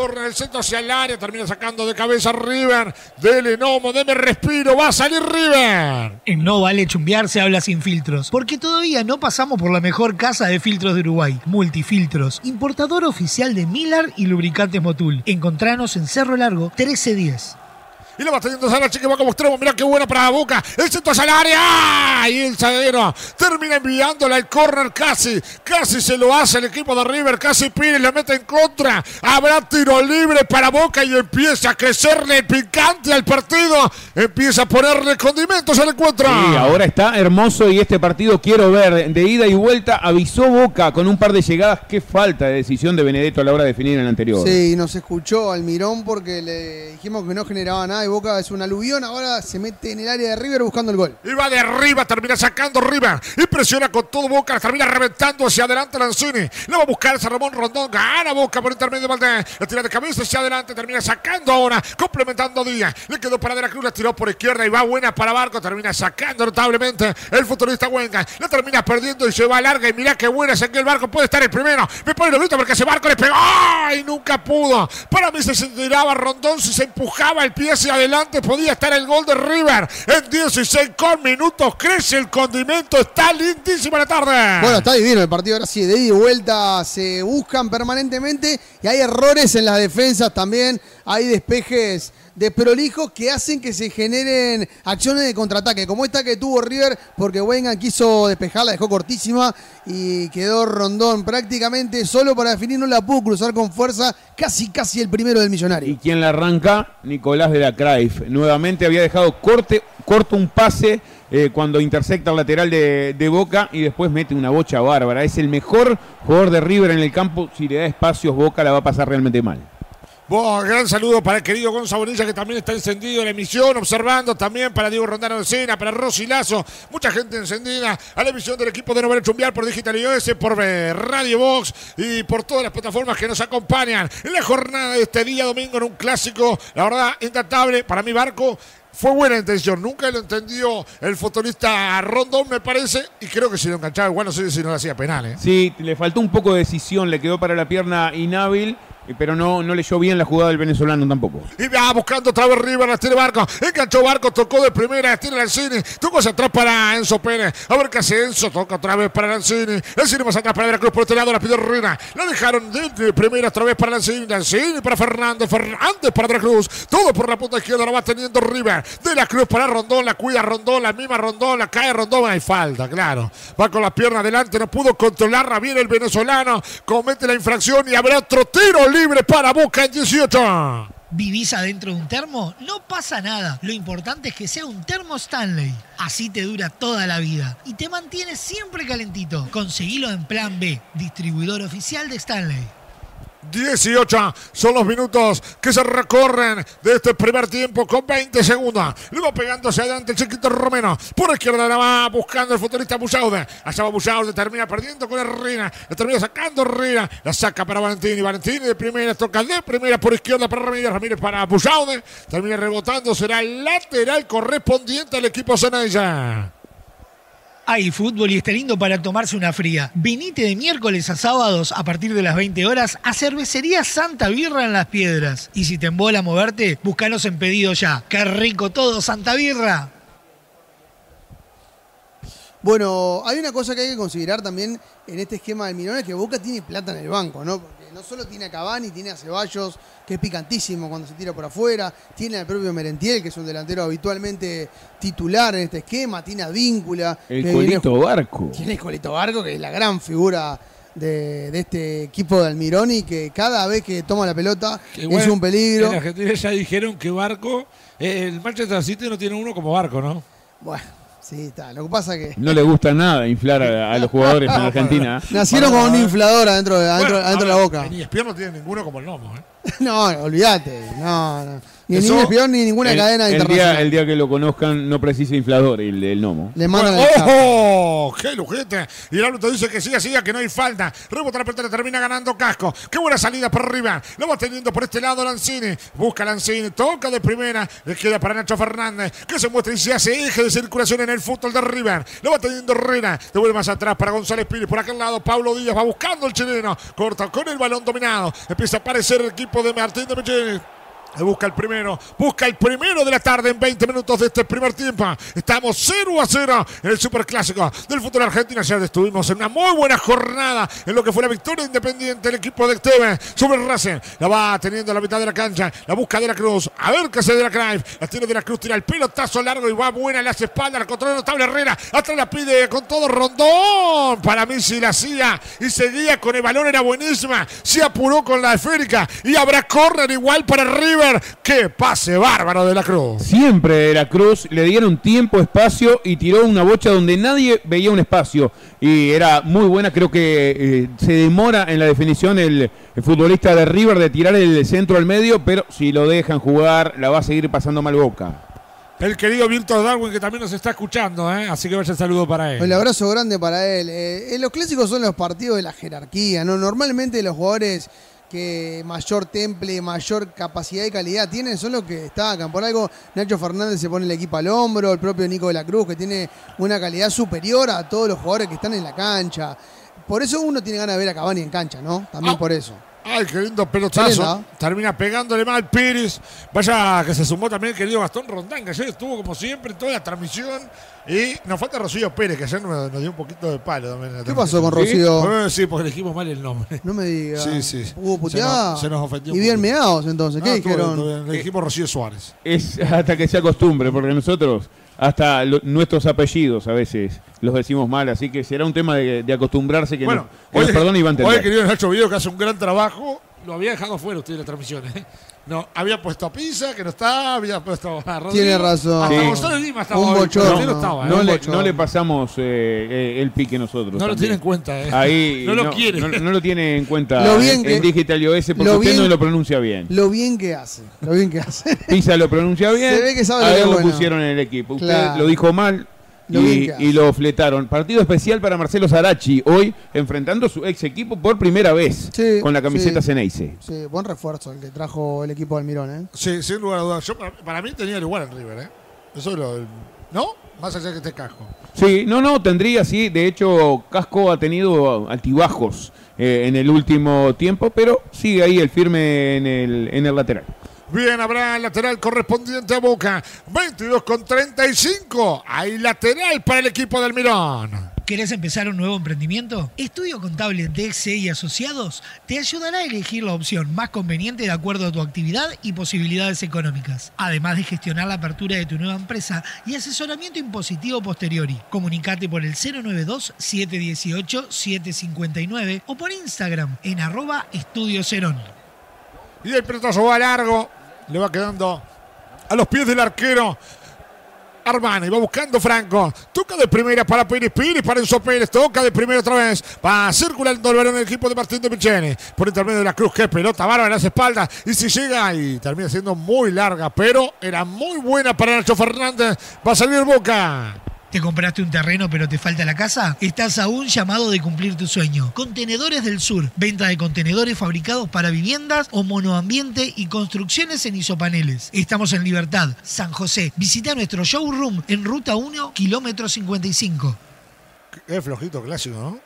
Corre el centro hacia el área, termina sacando de cabeza River. Dele Nomo, deme respiro, va a salir River. En No Vale Chumbear se habla sin filtros, porque todavía no pasamos por la mejor casa de filtros de Uruguay, Multifiltros, importador oficial de Milar y lubricantes Motul. Encontranos en Cerro Largo 1310. Y lo va teniendo Sarachi que va como extremo. Mira qué buena para la boca. El centro hacia el área. Y el zaguero termina enviándola al córner casi. Casi se lo hace el equipo de River. Casi Pires le mete en contra. Habrá tiro libre para Boca y empieza a crecerle el picante al partido. Empieza a ponerle condimentos al encuentro. Sí, ahora está hermoso y este partido quiero ver de ida y vuelta. Avisó Boca con un par de llegadas. Qué falta de decisión de Benedetto a la hora de definir en el anterior. Sí, nos escuchó Almirón porque le dijimos que no generaba nada y Boca es un aluvión. Ahora se mete en el área de River buscando el gol. Y va de arriba, termina sacando River. Y presiona con todo Boca, termina reventando hacia adelante Lanzini. Lo va a buscar San Ramón Rondón. Gana Boca por intermedio de Valdés. La tira de cabeza hacia adelante, termina sacando ahora, complementando Díaz. Le quedó para De la Cruz, la tiró por izquierda y va buena para Barco. Termina sacando notablemente el futbolista Huenca. La termina perdiendo y se va larga. Y mira qué buena que el barco puede estar el primero. Me pone gritos porque ese barco le pegó. ¡Ay! Nunca pudo. Para mí se sentiraba Rondón si se empujaba el pie hacia adelante. Podía estar el gol de River. En 16 con minutos crece el condimento. Está lindísima la tarde. Bueno, está divino el partido. Ahora sí, de ida y vuelta se buscan permanentemente y hay errores en las defensas también. Hay despejes desprolijos que hacen que se generen acciones de contraataque, como esta que tuvo River, porque Wengan quiso despejarla, dejó cortísima y quedó Rondón prácticamente solo para definir, no la pudo cruzar con fuerza, casi casi el primero del Y millonario. quien la arranca, Nicolás de la Craif. Nuevamente había dejado corte, corto un pase eh, cuando intersecta el lateral de, de Boca y después mete una bocha bárbara. Es el mejor jugador de River en el campo. Si le da espacios, Boca la va a pasar realmente mal. Bueno, gran saludo para el querido Gonzalo Bonilla que también está encendido en la emisión, observando también para Diego Rondano de Sena, para Rosy Lazo, mucha gente encendida a la emisión del equipo de Novela Chumbiar por Digital iOS, por eh, Radio Box y por todas las plataformas que nos acompañan en la jornada de este día domingo en un clásico, la verdad, intratable para mi barco. Fue buena intención, nunca lo entendió el futbolista Rondón, me parece, y creo que si lo enganchaba, igual no sé si no le hacía penal. ¿eh? Sí, le faltó un poco de decisión, le quedó para la pierna inhábil, pero no, no leyó bien la jugada del venezolano tampoco. Y va buscando otra vez River, la tiene Barco. Enganchó Barco, tocó de primera, tiene Lanzini. Tocó hacia atrás para Enzo Pérez. A ver qué hace Enzo. Toca otra vez para Lanzini. Lanzini más atrás para Veracruz por este lado, la pidió Ruina. La dejaron de, de primera otra vez para Lanzini. Lanzini para Fernández. Fernández para Veracruz. Todo por la punta izquierda lo va teniendo River. De la Cruz para Rondón. La cuida Rondón, la misma Rondón. La cae Rondón. Hay falta, claro. Va con la pierna adelante. No pudo controlarla bien el venezolano. Comete la infracción y habrá otro tiro libre para Boca en 18. ¿Vivís adentro de un termo? No pasa nada. Lo importante es que sea un termo Stanley. Así te dura toda la vida. Y te mantiene siempre calentito. Conseguilo en Plan B, distribuidor oficial de Stanley. 18 son los minutos que se recorren de este primer tiempo con 20 segundos. Pegando hacia adelante el chiquito Romeno. Por izquierda la va buscando el futbolista Bullaude. Allá va Bullaude, termina perdiendo con Rina. La termina sacando Rina. La saca para Valentini. Valentini de primera, toca de primera por izquierda para Ramírez. Ramírez para Bullaude. Termina rebotando. Será el lateral correspondiente al equipo Zenaya. Hay fútbol y está lindo para tomarse una fría. Vinite de miércoles a sábados a partir de las 20 horas a Cervecería Santa Birra en Las Piedras. Y si te embola moverte, búscanos en pedido ya. ¡Qué rico todo, Santa Birra! Bueno, hay una cosa que hay que considerar también en este esquema del Mirón, es que Boca tiene plata en el banco, ¿no? Porque no solo tiene a Cavani, tiene a Ceballos, que es picantísimo cuando se tira por afuera, tiene al propio Merentiel, que es un delantero habitualmente titular en este esquema, tiene a Víncula. El que Colito viene- Barco. Tiene el Colito Barco, que es la gran figura de, de este equipo de Almirón y que cada vez que toma la pelota Que es igual un peligro. En Argentina ya dijeron que Barco, eh, el Manchester City no tiene uno como Barco, ¿no? Bueno, sí, está. Lo que pasa es que No le gusta nada inflar a, a los jugadores en Argentina. nacieron con un inflador adentro, de- adentro, Bueno, adentro de la boca. En ESPN no tiene ninguno como el Nomo, ¿eh? No, olvídate. No, no. Ni espión ni ninguna el, cadena el internacional. día, el día que lo conozcan no precisa inflador el, el gnomo. Le mandan Bueno, el. ¡Ojo! ¡Qué lujete! Y el árbitro dice que siga, siga, que no hay falta. Rebota la pelota, termina ganando Casco. ¡Qué buena salida por arriba! Lo va teniendo por este lado Lanzini. Busca Lanzini, toca de primera. Le queda para Nacho Fernández, que se muestra y se hace eje de circulación en el fútbol de River. Lo va teniendo Herrera. Devuelve más atrás para González Pires. Por aquel lado, Pablo Díaz va buscando el chileno. Corta con el balón dominado. Empieza a aparecer el equipo de Martín de Michelis. Busca el primero, busca el primero de la tarde en 20 minutos de este primer tiempo. Estamos 0 a 0 en el superclásico del fútbol argentino. Ayer estuvimos en una muy buena jornada en lo que fue la victoria independiente del equipo de Tevez sobre Racing. La va teniendo a la mitad de la cancha, la busca de la Cruz. A ver qué hace de la Cruz. La tiene de la Cruz, tira el pelotazo largo y va buena, le hace espalda, la controla notable Herrera. Atrás la pide con todo Rondón. Para mí si la hacía y seguía con el balón, era buenísima. Se apuró con la esférica y habrá córner igual para River. ¡Qué pase bárbaro de la Cruz! Siempre de la Cruz le dieron tiempo, espacio y tiró una bocha donde nadie veía un espacio. Y era muy buena, creo que eh, se demora en la definición el, el futbolista de River de tirar el centro al medio, pero si lo dejan jugar la va a seguir pasando mal boca. El querido Víctor Darwin que también nos está escuchando, ¿eh? así que vaya el saludo para él. El abrazo grande para él. Eh, los clásicos son los partidos de la jerarquía, ¿no? Normalmente los jugadores que mayor temple, mayor capacidad y calidad tienen son los que destacan. Por algo, Nacho Fernández se pone el equipo al hombro, el propio Nico de la Cruz, que tiene una calidad superior a todos los jugadores que están en la cancha. Por eso uno tiene ganas de ver a Cavani en cancha, ¿no? También Ah. por eso. Ay, qué lindo pelotazo. Tremenda. Termina pegándole mal Piris. Vaya que se sumó también el querido Gastón Rondán, que ayer estuvo como siempre en toda la transmisión. Y nos falta Rocío Pérez, que ayer nos, nos dio un poquito de palo también. en la ¿Qué pasó con. Rocío? Eh, Sí, porque elegimos mal el nombre. No me digas. Sí, sí. Hubo Se puteada. nos- se nos ofendió Y bien meados entonces. ¿Qué No, bien, dijeron? bien. Le dijimos Rocío Suárez. Es hasta que se acostumbre, porque nosotros hasta lo- nuestros apellidos a veces los decimos mal, así que será un tema de, de acostumbrarse que, bueno, no, que nos perdone y va a hoy querido Nacho Video, que hace un gran trabajo, lo había dejado fuera usted de la transmisión. ¿eh? No, había puesto a Pisa, que no está, había puesto a Rodrigo. Tiene razón. Hasta Sí. Gonzalo Lima estaba Un usted no estaba, ¿eh? No le, bochorno. no le pasamos eh, eh, el pique nosotros. No lo tiene en cuenta, ¿eh? Ahí no lo quiere. No, no lo tiene en cuenta Lo bien en que- Digital iOS porque lo usted bien- no lo pronuncia bien. Lo bien que hace. Lo bien que hace. Pisa lo pronuncia bien. Se ve que sabe lo a que es lo bueno. pusieron en el equipo. Usted Claro. lo dijo mal. Lo Y, lo fletaron. Partido especial para Marcelo Sarachi, hoy enfrentando a su ex equipo por primera vez Sí, con la camiseta sí. Ceneice. Sí, buen refuerzo el que trajo el equipo del Mirón, ¿eh? Sí, sin lugar a dudas. Yo, para, mí tenía el igual en River, ¿eh? Eso es lo. ¿No? Más allá que este casco. Sí, no, no, tendría, sí. De hecho, Casco ha tenido altibajos eh, en el último tiempo, pero sigue ahí el firme en el, en el lateral. Bien, habrá lateral correspondiente a Boca. 22 con 35. Hay lateral para el equipo del Mirón. ¿Querés empezar un nuevo emprendimiento? Estudio Contable DXE y Asociados te ayudará a elegir la opción más conveniente de acuerdo a tu actividad y posibilidades económicas, además de gestionar la apertura de tu nueva empresa y asesoramiento impositivo posteriori. Comunicate por el 092-718-759 o por Instagram en arroba Estudio Cerón. Y el pelotazo va largo. Le va quedando a los pies del arquero. Armani va buscando Franco. Toca de primera para Pérez Pérez, para Enzo Pérez. Toca de primera otra vez. Va circulando el balón del equipo de Martín de Michele. Por intermedio de la Cruz. Qué pelota bárbara en las espaldas. Y si llega y termina siendo muy larga. Pero era muy buena para Nacho Fernández. Va a salir Boca. ¿Te compraste un terreno pero te falta la casa? Estás a un llamado de cumplir tu sueño. Contenedores del Sur. Venta de contenedores fabricados para viviendas o monoambiente y construcciones en isopaneles. Estamos en Libertad, San José. Visita nuestro showroom en Ruta 1, kilómetro 55. Es flojito clásico, ¿no?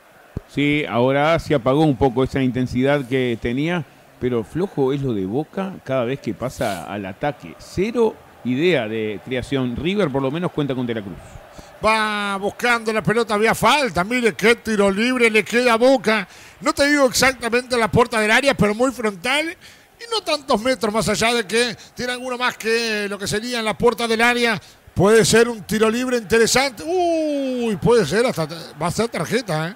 Sí, ahora se apagó un poco esa intensidad que tenía, pero flojo es lo de Boca cada vez que pasa al ataque. Cero idea de creación. River por lo menos cuenta con De la Cruz. Va buscando la pelota, había falta. Mire qué tiro libre le queda a Boca. No te digo exactamente la puerta del área, pero muy frontal. Y no tantos metros más allá de que tiene alguno más que lo que sería en la puerta del área. Puede ser un tiro libre interesante. Uy, puede ser hasta. Va a ser tarjeta, ¿eh?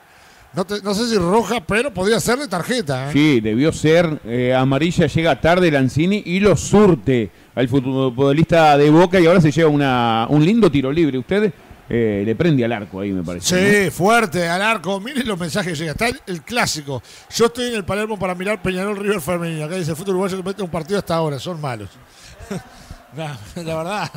No, no sé si roja, pero podría ser de tarjeta. ¿eh? Sí, debió ser eh, amarilla, llega tarde Lanzini y lo surte al futbolista de Boca y ahora se lleva una, un lindo tiro libre. Usted eh, le prende al arco ahí, me parece. Sí, fuerte, al arco. Miren los mensajes que llegan. Está el, el clásico. Yo estoy en el Palermo para mirar Peñarol River Femenino. Acá dice el fútbol uruguayo que mete un partido hasta ahora. Son malos. La verdad,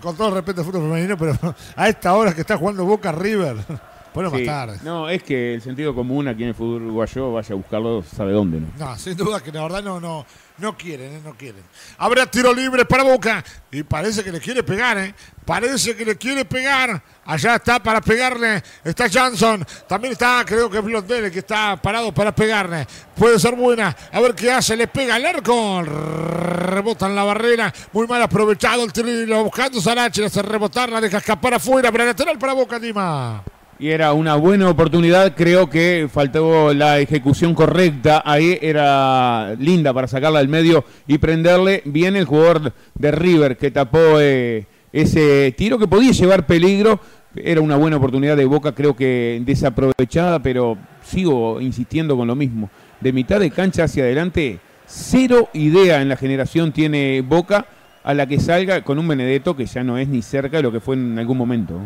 con todo el respeto al fútbol femenino, pero a esta hora que está jugando Boca River, bueno, Sí. más tarde. No, es que el sentido común aquí en el fútbol uruguayo vaya a buscarlo, sabe dónde, ¿no? No, sin duda que la verdad no, no, no quieren, ¿eh? no quieren. Habrá tiro libre para Boca y parece que le quiere pegar, ¿eh? Parece que le quiere pegar. Allá está para pegarle. Está Johnson. También está, creo que es Blondel el que está parado para pegarle. Puede ser buena. A ver qué hace. Le pega al arco. Rebota en la barrera. Muy mal aprovechado el tiro. Buscando Sarachi. Hace rebotar. La deja escapar afuera. Para lateral para Boca, Dima. Y era una buena oportunidad, creo que faltó la ejecución correcta, ahí era linda para sacarla del medio y prenderle bien el jugador de River que tapó eh, ese tiro que podía llevar peligro, era una buena oportunidad de Boca, creo que desaprovechada, pero sigo insistiendo con lo mismo, de mitad de cancha hacia adelante, cero idea en la generación tiene Boca a la que salga con un Benedetto que ya no es ni cerca de lo que fue en algún momento.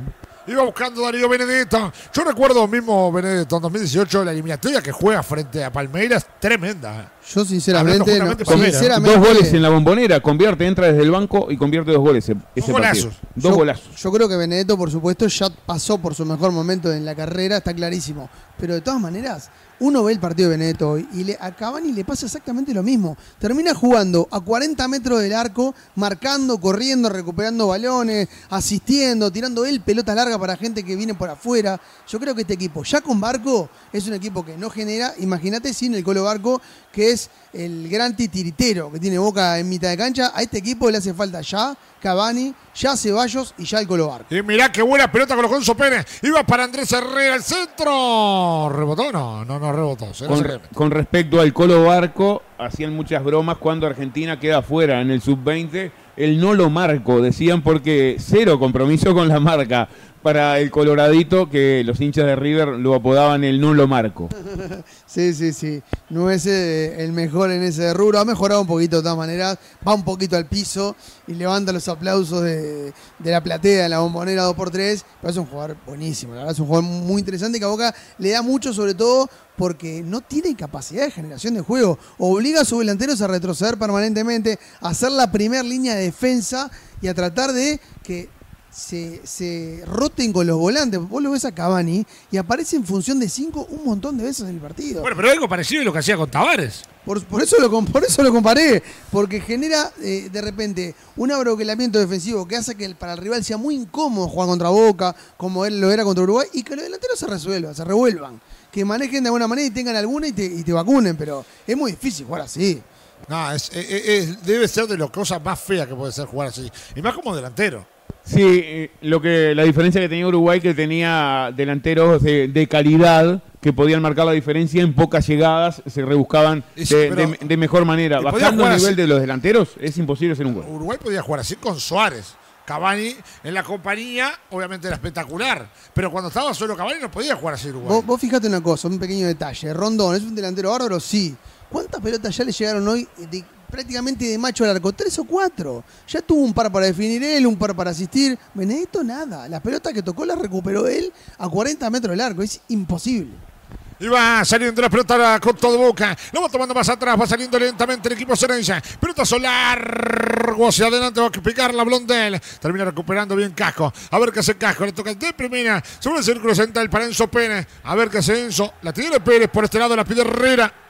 Iba buscando Darío Benedetto. Yo recuerdo mismo Benedetto en 2018, la eliminatoria que juega frente a Palmeiras, tremenda. Yo sinceramente, Dos goles en la bombonera, convierte, entra desde el banco y convierte dos goles ese, ese golazos. partido. Dos yo, golazos. Yo creo que Benedetto, por supuesto, ya pasó por su mejor momento en la carrera, está clarísimo. Pero de todas maneras, uno ve el partido de Benedetto hoy y le, a Cavani le pasa exactamente lo mismo. Termina jugando a 40 metros del arco, marcando, corriendo, recuperando balones, asistiendo, tirando él pelota larga para gente que viene por afuera. Yo creo que este equipo, ya con Barco, es un equipo que no genera, imagínate sin el Colo Barco, que es el gran titiritero que tiene Boca en mitad de cancha. A este equipo le hace falta ya Cavani, ya Ceballos y ya el Colo Barco. Y mirá qué buena pelota colocó Enzo Pérez. Iba para Andrés Herrera al centro. ¿Rebotó? No, no, no rebotó. Con, con respecto al Colo Barco, hacían muchas bromas cuando Argentina queda fuera en el sub-20. El no lo marco, decían, porque cero compromiso con la marca para el Coloradito, que los hinchas de River lo apodaban el no lo marco. Sí, sí, sí. No es eh, el mejor en ese rubro. Ha mejorado un poquito de todas maneras. Va un poquito al piso y levanta los aplausos de, de la platea en la bombonera 2x3. Pero es un jugador buenísimo. La verdad es un jugador muy interesante que a Boca le da mucho, sobre todo porque no tiene capacidad de generación de juego. Obliga a sus delanteros a retroceder permanentemente, a hacer la primera línea de defensa y a tratar de que se, se roten con los volantes. Vos lo ves a Cavani y aparece en función de 5 un montón de veces en el partido. Bueno, pero algo parecido a lo que hacía con Tavares. Por, por eso lo, por eso lo comparé, porque genera eh, de repente un abroquelamiento defensivo que hace que el- para el rival sea muy incómodo jugar contra Boca, como él lo era contra Uruguay, y que los delanteros se resuelvan, se revuelvan, que manejen de alguna manera y tengan alguna y te, y te vacunen, pero es muy difícil jugar así. No, es, es- es- debe ser de las cosas más feas que puede ser jugar así. Y más como delantero. Sí, eh, lo que la diferencia que tenía Uruguay que tenía delanteros de, de calidad que podían marcar la diferencia en pocas llegadas, se rebuscaban Y de, de- de mejor manera. Bajando el nivel así. de los delanteros es imposible hacer un gol. Uruguay podía jugar así con Suárez. Cavani en la compañía, obviamente era espectacular. Pero cuando estaba solo Cavani no podía jugar así Uruguay. Vos, vos fíjate una cosa, un pequeño detalle. Rondón, ¿es un delantero bárbaro? Sí. ¿Cuántas pelotas ya le llegaron hoy de- prácticamente de macho al arco? ¿Tres o cuatro? Ya tuvo un par para definir él, un par para asistir. Benedetto nada. Las pelotas que tocó las recuperó él a 40 metros del arco. Es imposible. Y va saliendo la pelota con todo boca. Lo va tomando más atrás, va saliendo lentamente el equipo Cerencia. Pelota solar. Hacia adelante va a picar la Blondel. Termina recuperando bien Casco. A ver qué hace Casco. Le toca de primera. Sobre el círculo central para Enzo Pérez. A ver qué hace Enzo. La tiene Pérez por este lado. La pide Herrera.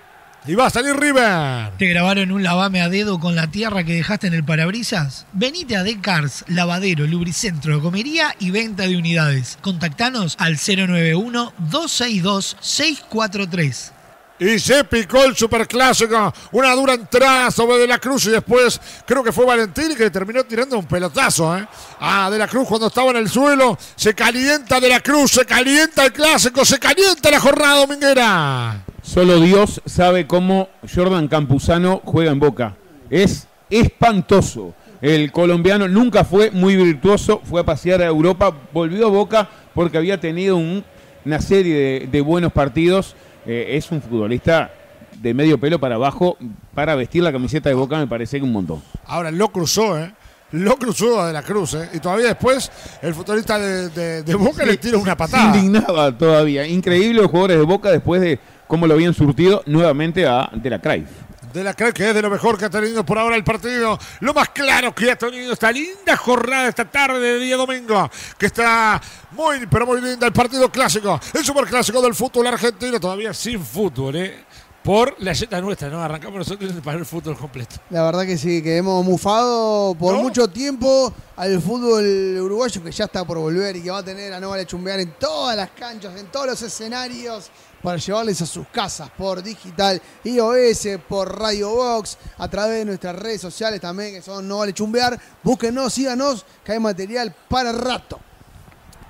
Y va a salir River. ¿Te grabaron un lavame a dedo con la tierra que dejaste en el parabrisas? Venite a Decars, lavadero, lubricentro, comería y venta de unidades. Contactanos al 091-262-643. Y se picó el superclásico. Una dura entrada sobre De la Cruz y después creo que fue Valentín que terminó tirando un pelotazo. ¿eh? A De la Cruz cuando estaba en el suelo. Se calienta De la Cruz, se calienta el clásico, se calienta la jornada dominguera. Solo Dios sabe cómo Jordan Campuzano juega en Boca. Es espantoso. El colombiano nunca fue muy virtuoso, fue a pasear a Europa, volvió a Boca porque había tenido un- una serie de, de buenos partidos. Eh, es un futbolista de medio pelo para abajo. Para vestir la camiseta de Boca me parece que un montón. Ahora lo cruzó, ¿eh? Lo cruzó a De la Cruz, ¿eh? Y todavía después el futbolista de, de- de Boca le tira una Se patada. indignaba todavía. Increíble los jugadores de Boca después de cómo lo habían surtido nuevamente a De la Cruyff. De la Cruz, que es de lo mejor que ha tenido por ahora el partido. Lo más claro que ha tenido esta linda jornada, esta tarde de día domingo. Que está muy, pero muy linda el partido clásico. El superclásico del fútbol argentino. Todavía sin fútbol, ¿eh? Por la yeta nuestra, ¿no? Arrancamos nosotros para el fútbol completo. La verdad que sí, que hemos mufado por ¿No? mucho tiempo al fútbol uruguayo que ya está por volver y que va a tener a no vale chumbear en todas las canchas, en todos los escenarios para llevarles a sus casas por digital, iOS, por Radio Box, a través de nuestras redes sociales también que son no vale chumbear. Búsquenos, síganos, que hay material para rato.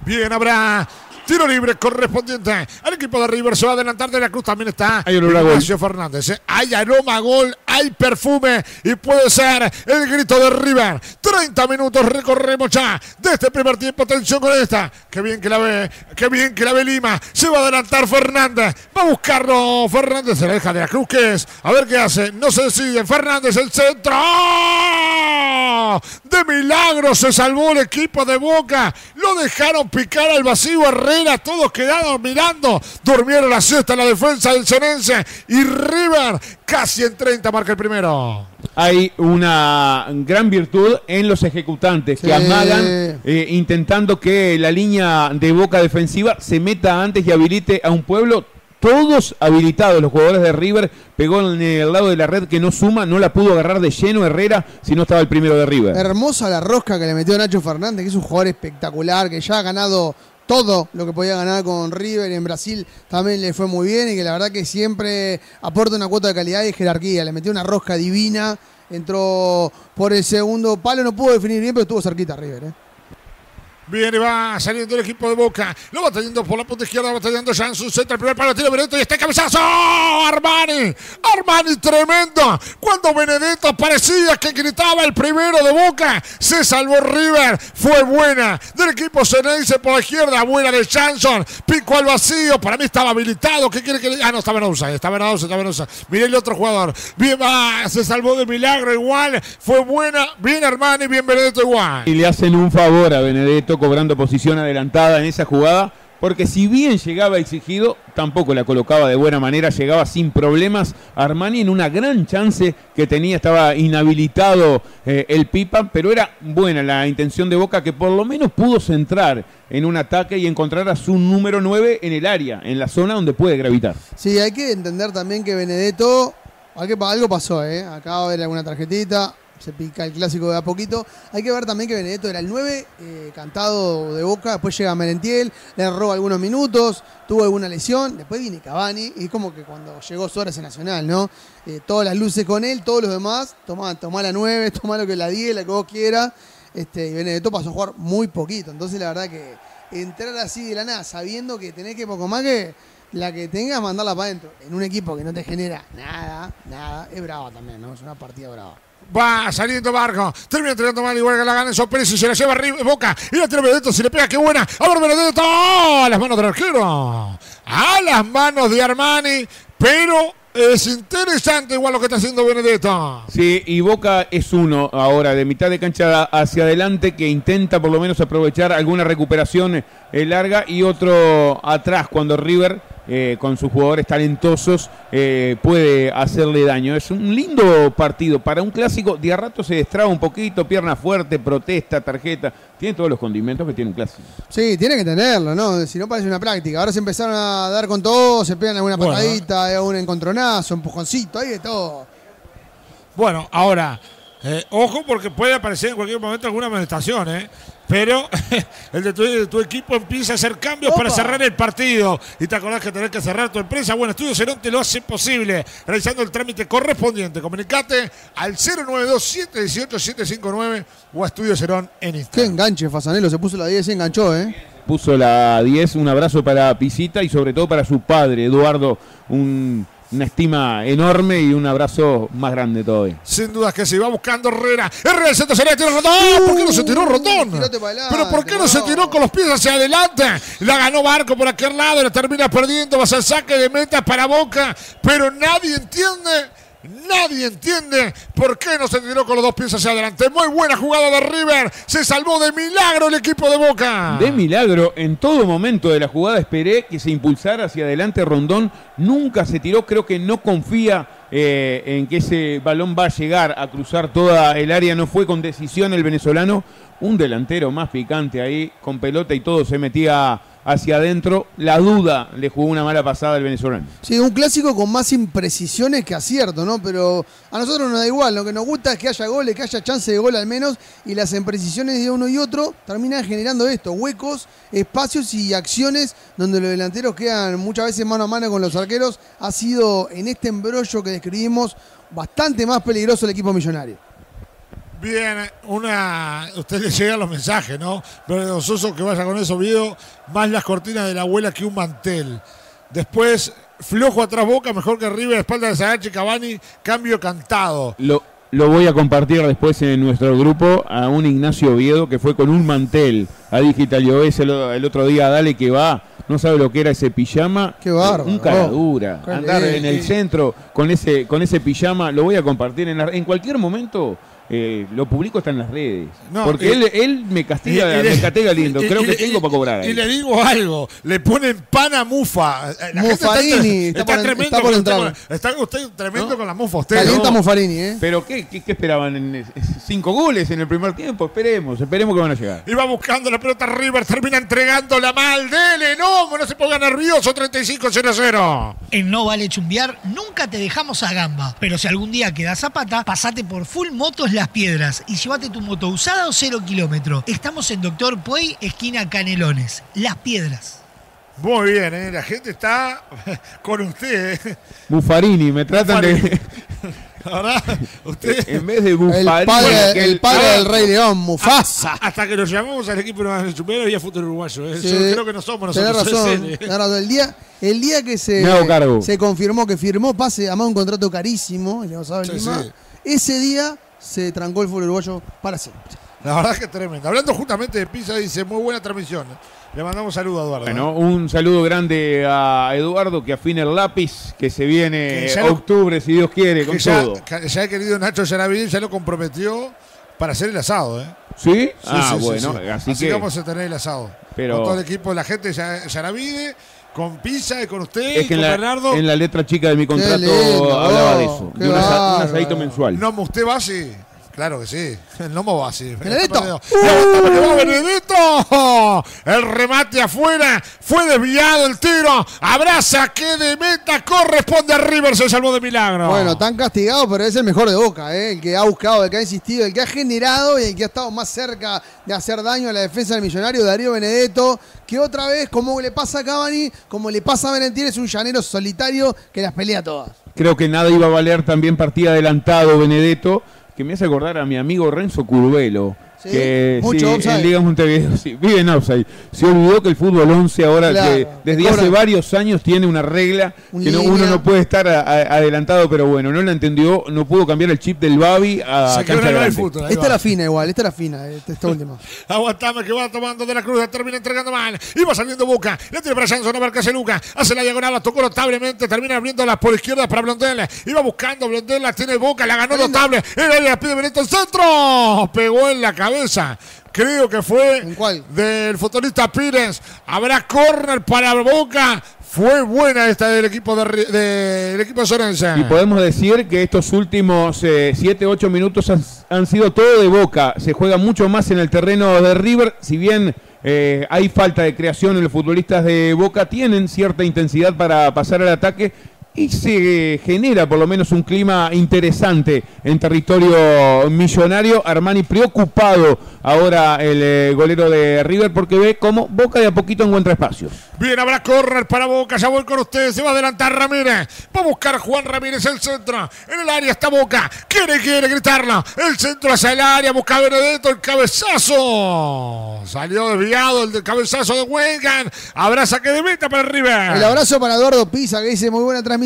Bien, habrá tiro libre correspondiente al equipo de River. Se va a adelantar de la Cruz. También está Hay a. Ignacio Fernández. ¿eh? Hay aroma a gol, hay perfume y puede ser el grito de River. 30 minutos recorremos ya de este primer tiempo. Atención con esta. Qué bien que la ve, qué bien que la ve Lima. Se va a adelantar Fernández. Va a buscarlo Fernández. Se la deja de la Cruz. ¿Qué es? A ver qué hace. No se decide. Fernández el centro. ¡Oh! De milagro se salvó el equipo de Boca. Lo dejaron picar al vacío Todos quedaron mirando. Durmieron la siesta en la defensa del Cenense. Y River casi en 30 marca el primero. Hay una gran virtud en los ejecutantes que amagan eh, intentando que la línea de boca defensiva se meta antes y habilite a un pueblo. Todos habilitados, los jugadores de River pegó en el lado de la red que no suma, no la pudo agarrar de lleno Herrera si no estaba el primero de River. Hermosa la rosca que le metió Nacho Fernández, que es un jugador espectacular, que ya ha ganado todo lo que podía ganar con River. En Brasil también le fue muy bien y que la verdad que siempre aporta una cuota de calidad y jerarquía. Le metió una rosca divina, entró por el segundo palo, no pudo definir bien, pero estuvo cerquita River. ¿eh? Viene, va saliendo el equipo de Boca. Lo va teniendo por la punta izquierda, va teniendo ya en su centro. El primer palo tiro Benedetto y está el cabezazo. Armani. Armani tremendo. Cuando Benedetto parecía que gritaba el primero de Boca, se salvó River. Fue buena del equipo Ceneice por la izquierda. Buena de Chanson. Pico al vacío. Para mí estaba habilitado. ¿Qué quiere que le.? Ah, no. Estaba en offside, estaba en offside. Miré el otro jugador. Bien, va. Se salvó de milagro igual. Fue buena. Bien Armani, bien Benedetto igual. Y le hacen un favor a Benedetto cobrando posición adelantada en esa jugada, porque si bien llegaba exigido, tampoco la colocaba de buena manera, llegaba sin problemas. Armani en una gran chance que tenía, estaba inhabilitado eh, el Pipa, pero era buena la intención de Boca que por lo menos pudo centrar en un ataque y encontrar a su número 9 en el área, en la zona donde puede gravitar. Sí, hay que entender también que Benedetto, algo pasó, ¿eh? acá va a haber alguna tarjetita, se pica el clásico de a poquito. Hay que ver también que Benedetto era el 9, eh, cantado de boca, después llega Merentiel, le roba algunos minutos, tuvo alguna lesión, después viene Cavani, y es como que cuando llegó Suárez en Nacional, ¿no? Eh, todas las luces con él, todos los demás, tomá, tomá la 9, tomá lo que la 10, la que vos quieras, este, y Benedetto pasó a jugar muy poquito, entonces la verdad que entrar así de la nada, sabiendo que tenés que poco más que la que tengas, mandarla para adentro. En un equipo que no te genera nada, nada, es brava también, ¿no? Es una partida brava. Va saliendo Barco. Termina tirando mal igual que la gana en Pérez y se la lleva arriba Boca. Y la tira Benedetto. Si le pega, qué buena. A ver, Benedetto. A las manos del arquero. A las manos de Armani. Pero es interesante igual lo que está haciendo Benedetto. Sí, y Boca es uno ahora de mitad de cancha hacia adelante que intenta por lo menos aprovechar alguna recuperación eh, larga y otro atrás cuando River eh, con sus jugadores talentosos eh, puede hacerle daño. Es un lindo partido para un clásico. De a rato se destraba un poquito, pierna fuerte, protesta, tarjeta. Tiene todos los condimentos que tiene un clásico. Sí, tiene que tenerlo, ¿no? Si no parece una práctica. Ahora se empezaron a dar con todo, se pegan alguna Bueno. patadita, algún encontronazo, empujoncito, ahí de todo. Bueno, ahora, eh, ojo porque puede aparecer en cualquier momento alguna manifestación, ¿eh? Pero el de tu, de tu equipo empieza a hacer cambios Opa. para cerrar el partido. Y te acordás que tenés que cerrar tu empresa. Bueno, Estudio Cerón te lo hace posible. Realizando el trámite correspondiente. Comunicate al 092-718-759 o a Estudio Cerón en Qué Instagram. enganche, Fasanelo, se puso la 10 y enganchó, ¿eh? Puso la 10, un abrazo para Pisita y sobre todo para su padre, Eduardo. un- una estima enorme y un abrazo más grande todavía. Sin dudas que sí, va buscando Herrera. Herrera, el centro sería tiro Rondón. ¿Por qué no se tiró Rondón? Pero ¿por qué no se tiró con los pies hacia adelante? La ganó Barco por aquel lado, la termina perdiendo. Va a ser saque de meta para Boca. Pero nadie entiende. Nadie entiende por qué no se tiró con los dos pies hacia adelante. Muy buena jugada de River. Se salvó de milagro el equipo de Boca. De milagro, en todo momento de la jugada esperé que se impulsara hacia adelante Rondón. Nunca se tiró, creo que no confía eh, en que ese balón va a llegar a cruzar toda el área. No fue con decisión el venezolano. Un delantero más picante ahí, con pelota y todo, se metía hacia adentro. La duda le jugó una mala pasada al venezolano. Sí, un clásico con más imprecisiones que acierto, ¿no? Pero a nosotros nos da igual, lo que nos gusta es que haya goles, que haya chance de gol al menos, y las imprecisiones de uno y otro terminan generando esto, huecos, espacios y acciones donde los delanteros quedan muchas veces mano a mano con los arqueros. Ha sido en este embrollo que describimos bastante más peligroso el equipo millonario. Bien, una. Usted le llegan los mensajes, ¿no? Vergonzoso que vaya con esos videos, más las cortinas de la abuela que un mantel. Después, flojo atrás boca, mejor que River, espalda de Sagachi Cavani, cambio cantado. Lo, lo voy a compartir después en nuestro grupo a un Ignacio Oviedo que fue con un mantel a Digital iOS el, el otro día, dale que va. No sabe lo que era ese pijama. Qué bárbaro. Un caradura. Andar en el centro con ese, con ese pijama, lo voy a compartir en, la- en cualquier momento. Eh, lo publico está en las redes. No, Porque y- él, él me castiga, Y- y le- me castiga lindo. y- Creo y- que y- tengo para cobrar. Y le digo algo, le ponen pan a mufa. Eh, la Mufarini, está, está por- tremendo está por con el entrar. tema. Está usted tremendo ¿No? con la mufa usted. Calienta ¿no? Muffarini, ¿eh? Pero ¿qué, qué, qué esperaban? En, eh, cinco goles en el primer tiempo. Esperemos, esperemos que van a llegar. Y va buscando la pelota River, termina entregándola mal. Dele, no, no se ponga nervioso, 35-0-0. En No Vale Chumbear nunca te dejamos a gamba, pero si algún día quedas a pata, pasate por Full Motos Las Piedras y llévate tu moto usada o cero kilómetro. Estamos en Doctor Puey, esquina Canelones. Las Piedras. Muy bien, ¿eh? la gente está con usted. ¿eh? Buffarini, me tratan de. Ahora, usted, en vez de El Buffarini. padre, que el padre ah, del Rey León, Mufasa. hasta que nos llamamos al equipo de Chupero había fútbol uruguayo. ¿eh? Sí. Yo creo que no somos nosotros. tenés ¿eh? razón. El día, el día que se, Me hago cargo. se confirmó que firmó pase, además un contrato carísimo, el negociado en Sí, Lima, sí. ese día se trancó el fútbol uruguayo para siempre. La verdad es que es tremendo. Hablando justamente de Pisa, dice muy buena transmisión. Le mandamos saludo a Eduardo. Bueno, un saludo grande a Eduardo que afina el lápiz, que se viene Que lo- octubre, si Dios quiere, que con ya, todo. que ya el querido Nacho Yaraví ya lo comprometió para hacer el asado. ¿eh? ¿Sí? Sí, ah, sí, bueno, sí. así, Así que. vamos a tener el asado. Pero- Con todo el equipo, la gente de Ya- Yaravide, con Pisa y con usted Es y que con en la, Bernardo. en la letra chica de mi contrato lindo, hablaba de eso, de un, asa- un asadito mensual. No, usted va así. Claro que sí. El Nomo va así. Benedetto. ¡Uh! Benedetto! El remate afuera. Fue desviado el tiro. Abraza que de meta corresponde a River. Se salvó de milagro. Bueno, tan castigado, pero es el mejor de Boca, ¿eh? el que ha buscado, el que ha insistido, el que ha generado y el que ha estado más cerca de hacer daño a la defensa del millonario, Darío Benedetto, que otra vez, como le pasa a Cavani, como le pasa a Valentín, es un llanero solitario que las pelea todas. Creo que nada iba a valer también partida adelantado Benedetto, que me hace acordar a mi amigo Renzo Curvelo. Sí, que mucho sí, offside. en Liga Montevideo sí, vive en offside. Se olvidó que el fútbol 11 ahora, Claro, que desde cobra- hace varios años tiene una regla Un que no- uno no puede estar a- a- adelantado, pero bueno, no la entendió, no pudo cambiar el chip del Babi a Se cancha el fútbol. Esta va. era fina igual, esta era fina, esta, esta última. Aguantame que va tomando de la cruz, termina entregando mal. Y va saliendo Boca. Le tiene para Janson, no marca Luca. Hace la diagonal, la tocó notablemente. Termina abriéndola por izquierda para Blondel. Iba buscando Blondel, la tiene Boca, la ganó notable. Era la pide Benito el centro. Pegó en la cabeza. Creo que fue del futbolista Pires. Habrá córner para Boca. Fue buena esta del equipo de, de- del equipo Sorense. Y podemos decir que estos últimos 7, 8 minutos han, han sido todo de boca. Se juega mucho más en el terreno de River. Si bien eh, hay falta de creación en los futbolistas de Boca, tienen cierta intensidad para pasar al ataque. Y se genera por lo menos un clima interesante en territorio millonario. Armani preocupado ahora el eh, golero de River porque ve cómo Boca de a poquito encuentra espacio. Bien, habrá correr para Boca. Ya voy con ustedes. Se va a adelantar Ramírez. Va a buscar Juan Ramírez el centro. En el área está Boca. Quiere, quiere gritarla. El centro hacia el área. Busca Benedetto. El cabezazo. Salió desviado el del cabezazo de Wengan. Habrá saque de meta para River. El abrazo para Eduardo Pisa que dice muy buena transmisión.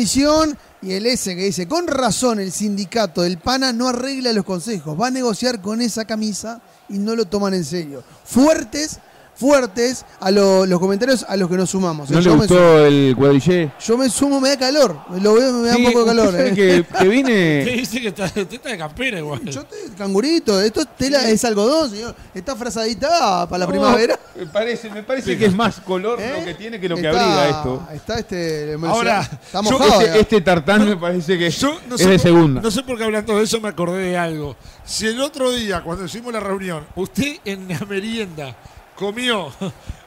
Y el S que dice, con razón el sindicato del PANA no arregla los consejos, va a negociar con esa camisa y no lo toman en serio. Fuertes, fuertes a lo- los comentarios a los que nos sumamos. ¿No le yo, me sumo, gustó el cuadrillé? yo me sumo, me da calor. Lo veo, me da Sí, un poco de calor. eh. que, que Te vine... dice que está, usted está de campera igual. Yo te, cangurito, esto es tela, es algodón, señor. Está frazadita para la primavera. Me parece, me parece que es más color ¿Eh? lo que tiene que lo que Está- abriga esto. Está este. Ahora, está yo- mojado. Este, ya. este tartán me parece que Yo no es sé de por- segunda. No sé por qué hablando de eso me acordé de algo. Si el otro día, cuando hicimos la reunión, usted en la merienda comió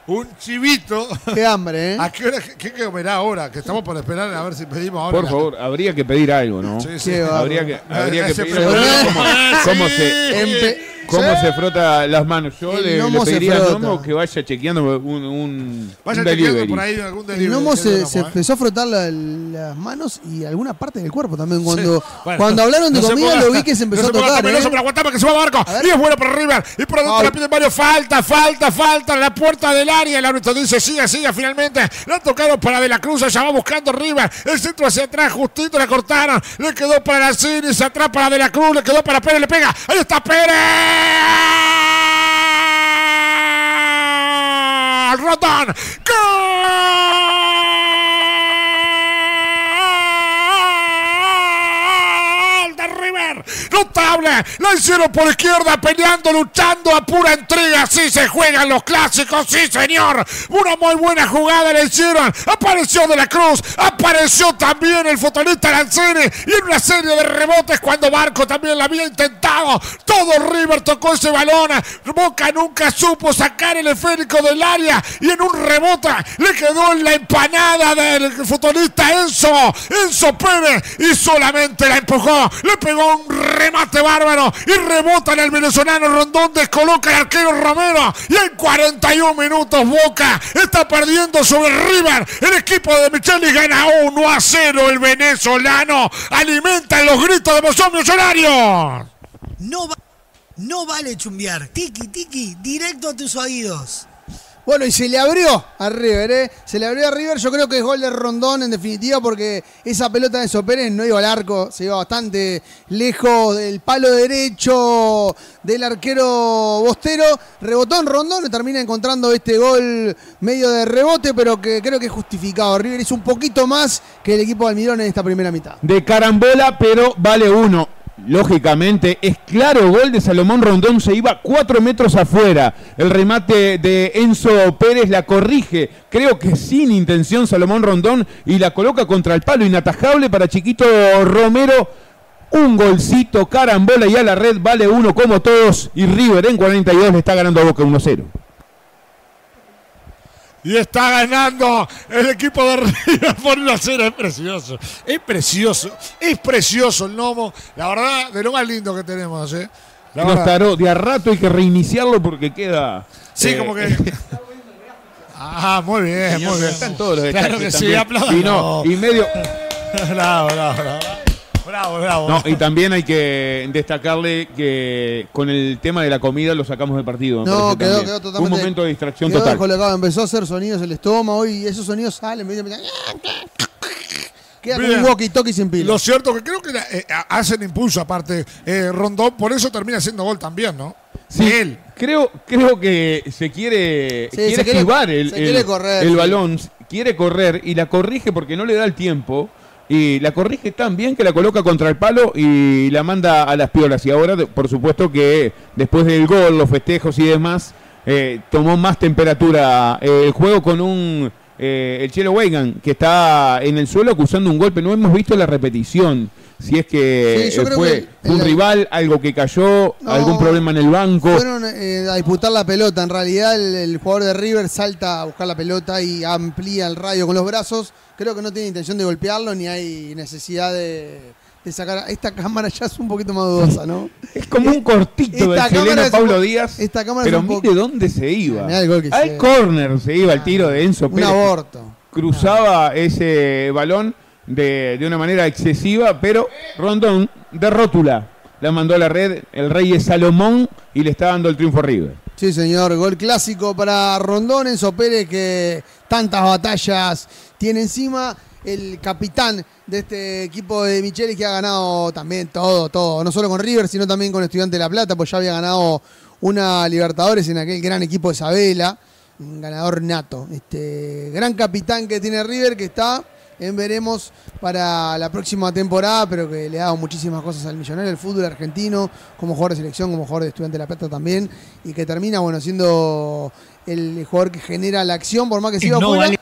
un chivito, Qué hambre, ¿eh? ¿a qué hora qué comerá ahora? Que estamos por esperar a ver si pedimos ahora. Por favor, habría que pedir algo, ¿no? Sí, sí. Habría que, habría que pedir algo. ¿Cómo, se, Empe- cómo Sí. se frota las manos? Yo El le, le gnomo se pediría al frota. gnomo que vaya chequeando un, un, Vaya un chequeando delivery. por ahí algún El delivery. gnomo que se, se ¿eh? empezó a frotar la- las manos y alguna parte del cuerpo también. Cuando, Bueno, cuando hablaron de no se comida ponga- lo vi que se empezó no a ponga tocar. temeroso, ¿eh? pero aguantame que se va Barco. Y es bueno para River. Y por adentro Au. la pide Mario. Falta, falta, falta. en La puerta del área. El árbitro dice siga, siga. Finalmente la tocaron para De la Cruz. Allá va buscando River. El centro hacia atrás. Justito la cortaron. Le quedó para la Ciris. Atrás para De la Cruz. Le quedó para Pérez. Le pega. Ahí está Pérez. Rotón. ¡Gol! de River. Notable. La hicieron por izquierda, peleando, luchando a pura entrega. Así se juegan los clásicos, sí, señor. Una muy buena jugada la hicieron. Apareció De la Cruz. Apareció también el futbolista Lancini. Y en una serie de rebotes cuando Barco también la había intentado. Todo River tocó ese balón. Boca nunca supo sacar el esférico del área. Y en un rebote le quedó en la empanada del futbolista Enzo. Enzo Pérez. Y solamente la empujó. Le pegó un remate bárbaro. Y rebota en el venezolano Rondón. Descoloca al arquero Romero. Y en 41 minutos Boca está perdiendo sobre River. El equipo de Micheli gana 1 a 0. El venezolano alimenta los gritos de emoción millonarios. No, no vale chumbear. Tiki, tiki, directo a tus oídos. Bueno, y se le abrió a River, ¿eh? Se le abrió a River. Yo creo que es gol de Rondón en definitiva porque esa pelota de Sopérez no iba al arco, se iba bastante lejos del palo derecho del arquero Bostero. Rebotó en Rondón termina encontrando este gol medio de rebote, pero que creo que es justificado. River hizo un poquito más que el equipo de Almirón en esta primera mitad. De carambola, pero vale uno. Lógicamente, es claro gol de Salomón Rondón, se iba cuatro metros afuera. El remate de Enzo Pérez la corrige, creo que sin intención Salomón Rondón, y la coloca contra el palo inatajable para Chiquito Romero. Un golcito, carambola y a la red, vale uno como todos. Y River en 42 le está ganando a Boca 1-0. Y está ganando el equipo de River por 1 a 0. Es precioso. Es precioso. Es precioso el Nomo. La verdad, de lo más lindo que tenemos. ¿eh? La taró, de a rato hay que reiniciarlo porque queda. Sí, eh, como que. Ah, muy bien, muy bien. Están todos los Claro que sí, aplaudan. Y no, y medio. Bravo, bravo, bravo. Bravo, bravo. No, y también hay que destacarle que con el tema de la comida lo sacamos del partido. me No, parece quedó, también. quedó totalmente. Un momento de distracción quedó total. descolocado. Empezó a hacer sonidos el estómago y esos sonidos salen. Queda como Bien. un walkie-talkie sin pila. Lo cierto que creo que la- eh, hacen impulso aparte eh, Rondón, por eso termina haciendo gol también, ¿no? Sí, Él. Creo, creo que se quiere, Sí, quiere se quiere- esquivar el, se el- quiere correr, el sí. balón, quiere correr y la corrige porque no le da el tiempo. Y la corrige tan bien que la coloca contra el palo y la manda a las piolas. Y ahora, por supuesto que después del gol, los festejos y demás, eh, tomó más temperatura eh, el juego con un eh, el Chelo Weigan, que está en el suelo acusando un golpe. No hemos visto la repetición. Si es que Sí, eh, fue que un rival, algo que cayó, No, algún problema en el banco. Fueron eh, a disputar la pelota. En realidad, el, el jugador de River salta a buscar la pelota y amplía el radio con los brazos. Creo que no tiene intención de golpearlo ni hay necesidad de, de sacar. Esta cámara ya es un poquito más dudosa, ¿no? Es como un cortito del chileno un Pablo Díaz. esta cámara pero un mire poco- dónde se iba. Mirá el gol que Al hicieron. córner se iba el tiro de Enzo Un Pérez. aborto. cruzaba ese balón de, de una manera excesiva, pero Rondón de rótula la mandó a la red el rey es Salomón y le está dando el triunfo a River. Sí, señor. Gol clásico para Rondón, Enzo Pérez, que tantas batallas tiene encima. El capitán de este equipo de Michelis que ha ganado también todo, todo. No solo con River, sino también con Estudiante de La Plata, pues ya había ganado una Libertadores en aquel gran equipo de Isabela. Un ganador nato. Este gran capitán que tiene River, que está en veremos para la próxima temporada, pero que le ha dado muchísimas cosas al millonario del fútbol argentino, como jugador de selección, como jugador de estudiante de la plata también, y que termina, bueno, siendo el jugador que genera la acción, por más que siga no afuera, vale-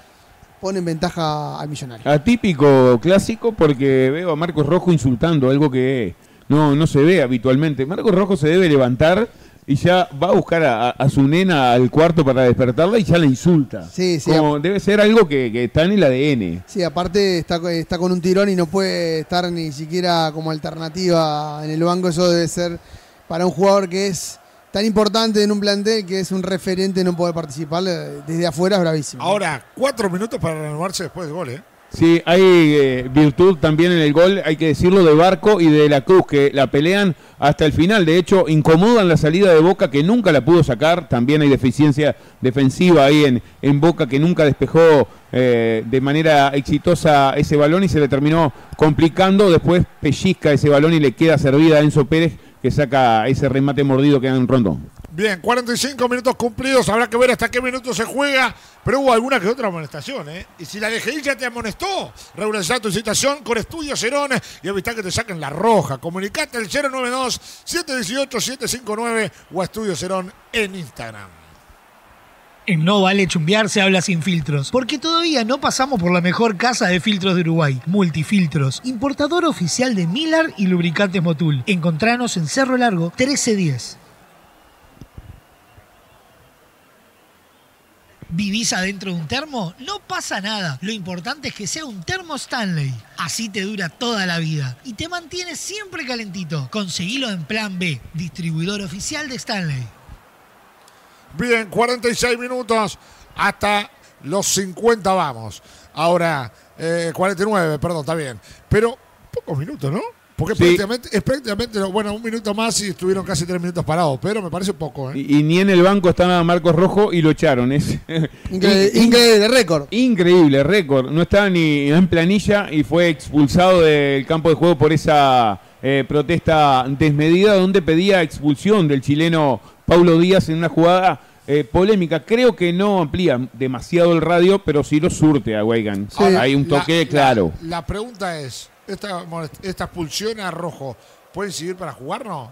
pone en ventaja al millonario. Atípico clásico porque veo a Marcos Rojo insultando, algo que no, no se ve habitualmente. Marcos Rojo se debe levantar y ya va a buscar a, a su nena al cuarto para despertarla y ya la insulta. Sí, sí, Como debe ser algo que, que está en el ADN. Sí, aparte está, está con un tirón y no puede estar ni siquiera como alternativa en el banco. Eso debe ser para un jugador que es tan importante en un plantel, que es un referente, no poder participar eh, desde afuera es bravísimo. Ahora, cuatro minutos para renovarse después del gol, ¿eh? Sí, hay eh, virtud también en el gol, hay que decirlo, de Barco y de la Cruz, que la pelean hasta el final. De hecho, incomodan la salida de Boca, que nunca la pudo sacar. También hay deficiencia defensiva ahí en, en Boca, que nunca despejó eh, de manera exitosa ese balón y se le terminó complicando. Después pellizca ese balón y le queda servida a Enzo Pérez, que saca ese remate mordido que da en Rondón. Bien, 45 minutos cumplidos. Habrá que ver hasta qué minuto se juega. Pero hubo alguna que otra amonestación, ¿eh? Y si la DGI ya te amonestó, regularizar tu citación con Estudio Cerón y evitar que te saquen la roja. Comunicate al 092-718-759 o a Estudio Cerón en Instagram. En No Vale Chumbear se habla sin filtros, porque todavía no pasamos por la mejor casa de filtros de Uruguay, Multifiltros, importador oficial de Milar y lubricantes Motul. Encontranos en Cerro Largo 1310. ¿Vivís adentro de un termo? No pasa nada. Lo importante es que sea un termo Stanley. Así te dura toda la vida y te mantiene siempre calentito. Conseguilo en Plan B, distribuidor oficial de Stanley. Bien, 46 minutos hasta los 50 vamos. Ahora, eh, 49, perdón, está bien. Pero pocos minutos, ¿no? Porque Sí. prácticamente, es prácticamente, bueno, un minuto más y estuvieron casi tres minutos parados, pero me parece poco, ¿eh? Y, y ni en el banco estaba Marcos Rojo y lo echaron. Es Increíble, increíble récord. Increíble, récord. No estaba ni en planilla y fue expulsado del campo de juego por esa eh, protesta desmedida donde pedía expulsión del chileno Paulo Díaz en una jugada eh, polémica. Creo que no amplía demasiado el radio, pero sí lo surte a Weigan. Sí. Hay un toque La- la- claro. La, pregunta es, ¿esta, esta expulsión a Rojo puede seguir para jugar, no?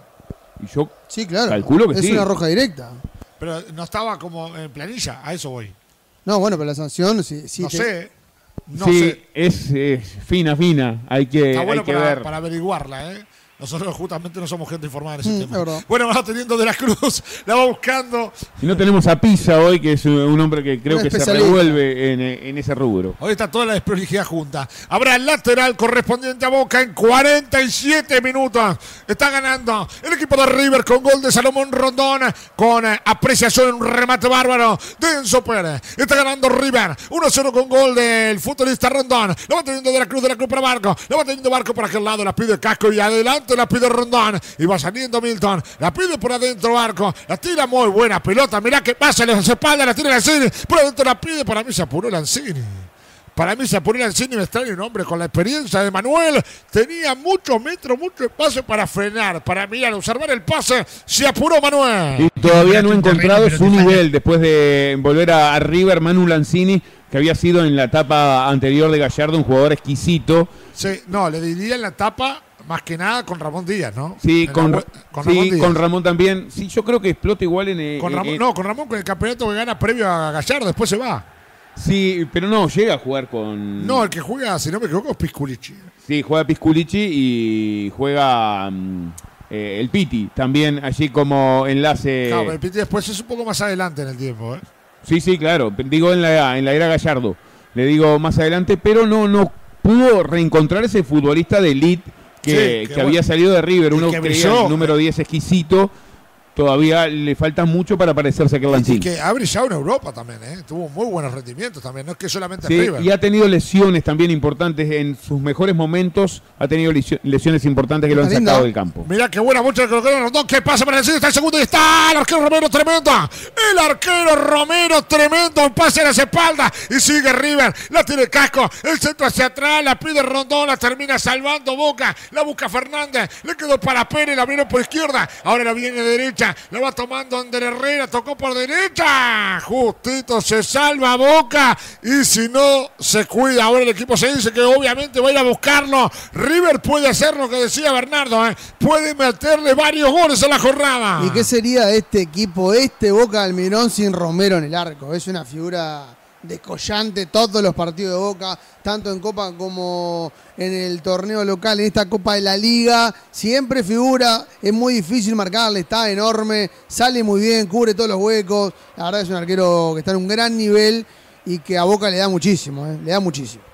Y yo Sí, claro. Calculo que es sí. una roja directa. Pero no estaba como en planilla, a eso voy. No, bueno, pero la sanción, si, si no te- sé, no sí, sé. es eh, fina, fina. Hay que, Está hay bueno que para, ver. para averiguarla, ¿eh? Nosotros justamente no somos gente informada en ese Mm, tema. es verdad. Bueno, va teniendo de la Cruz, la va buscando. Y no tenemos a Pisa hoy, que es un hombre que creo que se revuelve en, en ese rubro. Hoy está toda la desprolijidad junta. Habrá el lateral correspondiente a Boca en 47 minutos. Está ganando el equipo de River con gol de Salomón Rondón. Con eh, apreciación en un remate bárbaro de Enzo Pérez. Está ganando River 1-0 con gol del futbolista Rondón. Lo va teniendo de la cruz, de la cruz para Barco. Lo va teniendo Barco por aquel lado. La pide Casco y adelante la pide Rondón. Y va saliendo Milton. La pide por adentro Barco. La tira muy buena pelota. Mirá que pasa, le hace espalda, la tira Lanzini. Por adentro la pide. Para mí se apuró Lanzini. Para mí se apuró Lanzini. Me extraña un hombre con la experiencia de Manuel. Tenía muchos metros, mucho espacio para frenar. Para mirar, observar el pase. Se apuró Manuel. Y todavía no ha encontrado su nivel después de volver a, a River Manu Lanzini, que había sido en la etapa anterior de Gallardo un jugador exquisito. Sí, no, le diría en la tapa más que nada con Ramón Díaz, ¿no? Sí, la con, sí, Ramón Díaz. con Ramón también. Sí, yo creo que explota igual en... eh, Con en- Ramón- en- no, con Ramón con el campeonato que gana previo a Gallardo, después se va. Sí, pero no, llega a jugar con... No, el que juega, si no me equivoco, es Pisculici. Sí, juega Pisculici y juega mm, eh, el Piti también allí como enlace. Claro, pero el Piti después es un poco más adelante en el tiempo, ¿eh? Sí, sí, claro. Digo en la, en la era Gallardo. Le digo más adelante, pero no, no pudo reencontrar ese futbolista de elite que, Sí, que que bueno. había salido de River. Uno que creía brilló. el número 10 exquisito. Todavía le falta mucho para parecerse a aquel Y que ha brillado en Europa también, ¿eh? Tuvo muy buenos rendimientos también, no es que solamente Sí, y ha tenido lesiones también importantes en sus mejores momentos. Ha tenido lesio- lesiones importantes que lo han sacado del campo. Mirá qué buena mucha que lo Rondón. ¿Qué pasa para el centro? Está el segundo y está el arquero Romero tremendo. El arquero Romero tremendo. Un pase a las espaldas y sigue River. La tiene Casco. El centro hacia atrás. La pide Rondón. La termina salvando Boca. La busca Fernández. Le quedó para Pérez. La abrieron por izquierda. Ahora la viene derecha. La va tomando Ander Herrera. Tocó por derecha. Justito se salva Boca. Y si no se cuida. Ahora el equipo se dice que obviamente va a ir a buscarlo. River puede hacer lo que decía Bernardo. ¿eh? Puede meterle varios goles a la jornada. ¿Y qué sería este equipo, este Boca Almirón sin Romero en el arco? Es una figura descollante todos los partidos de Boca, tanto en Copa como en el torneo local, en esta Copa de la Liga. Siempre figura, es muy difícil marcarle, está enorme, sale muy bien, cubre todos los huecos. La verdad es un arquero que está en un gran nivel y que a Boca le da muchísimo, ¿eh? le da muchísimo.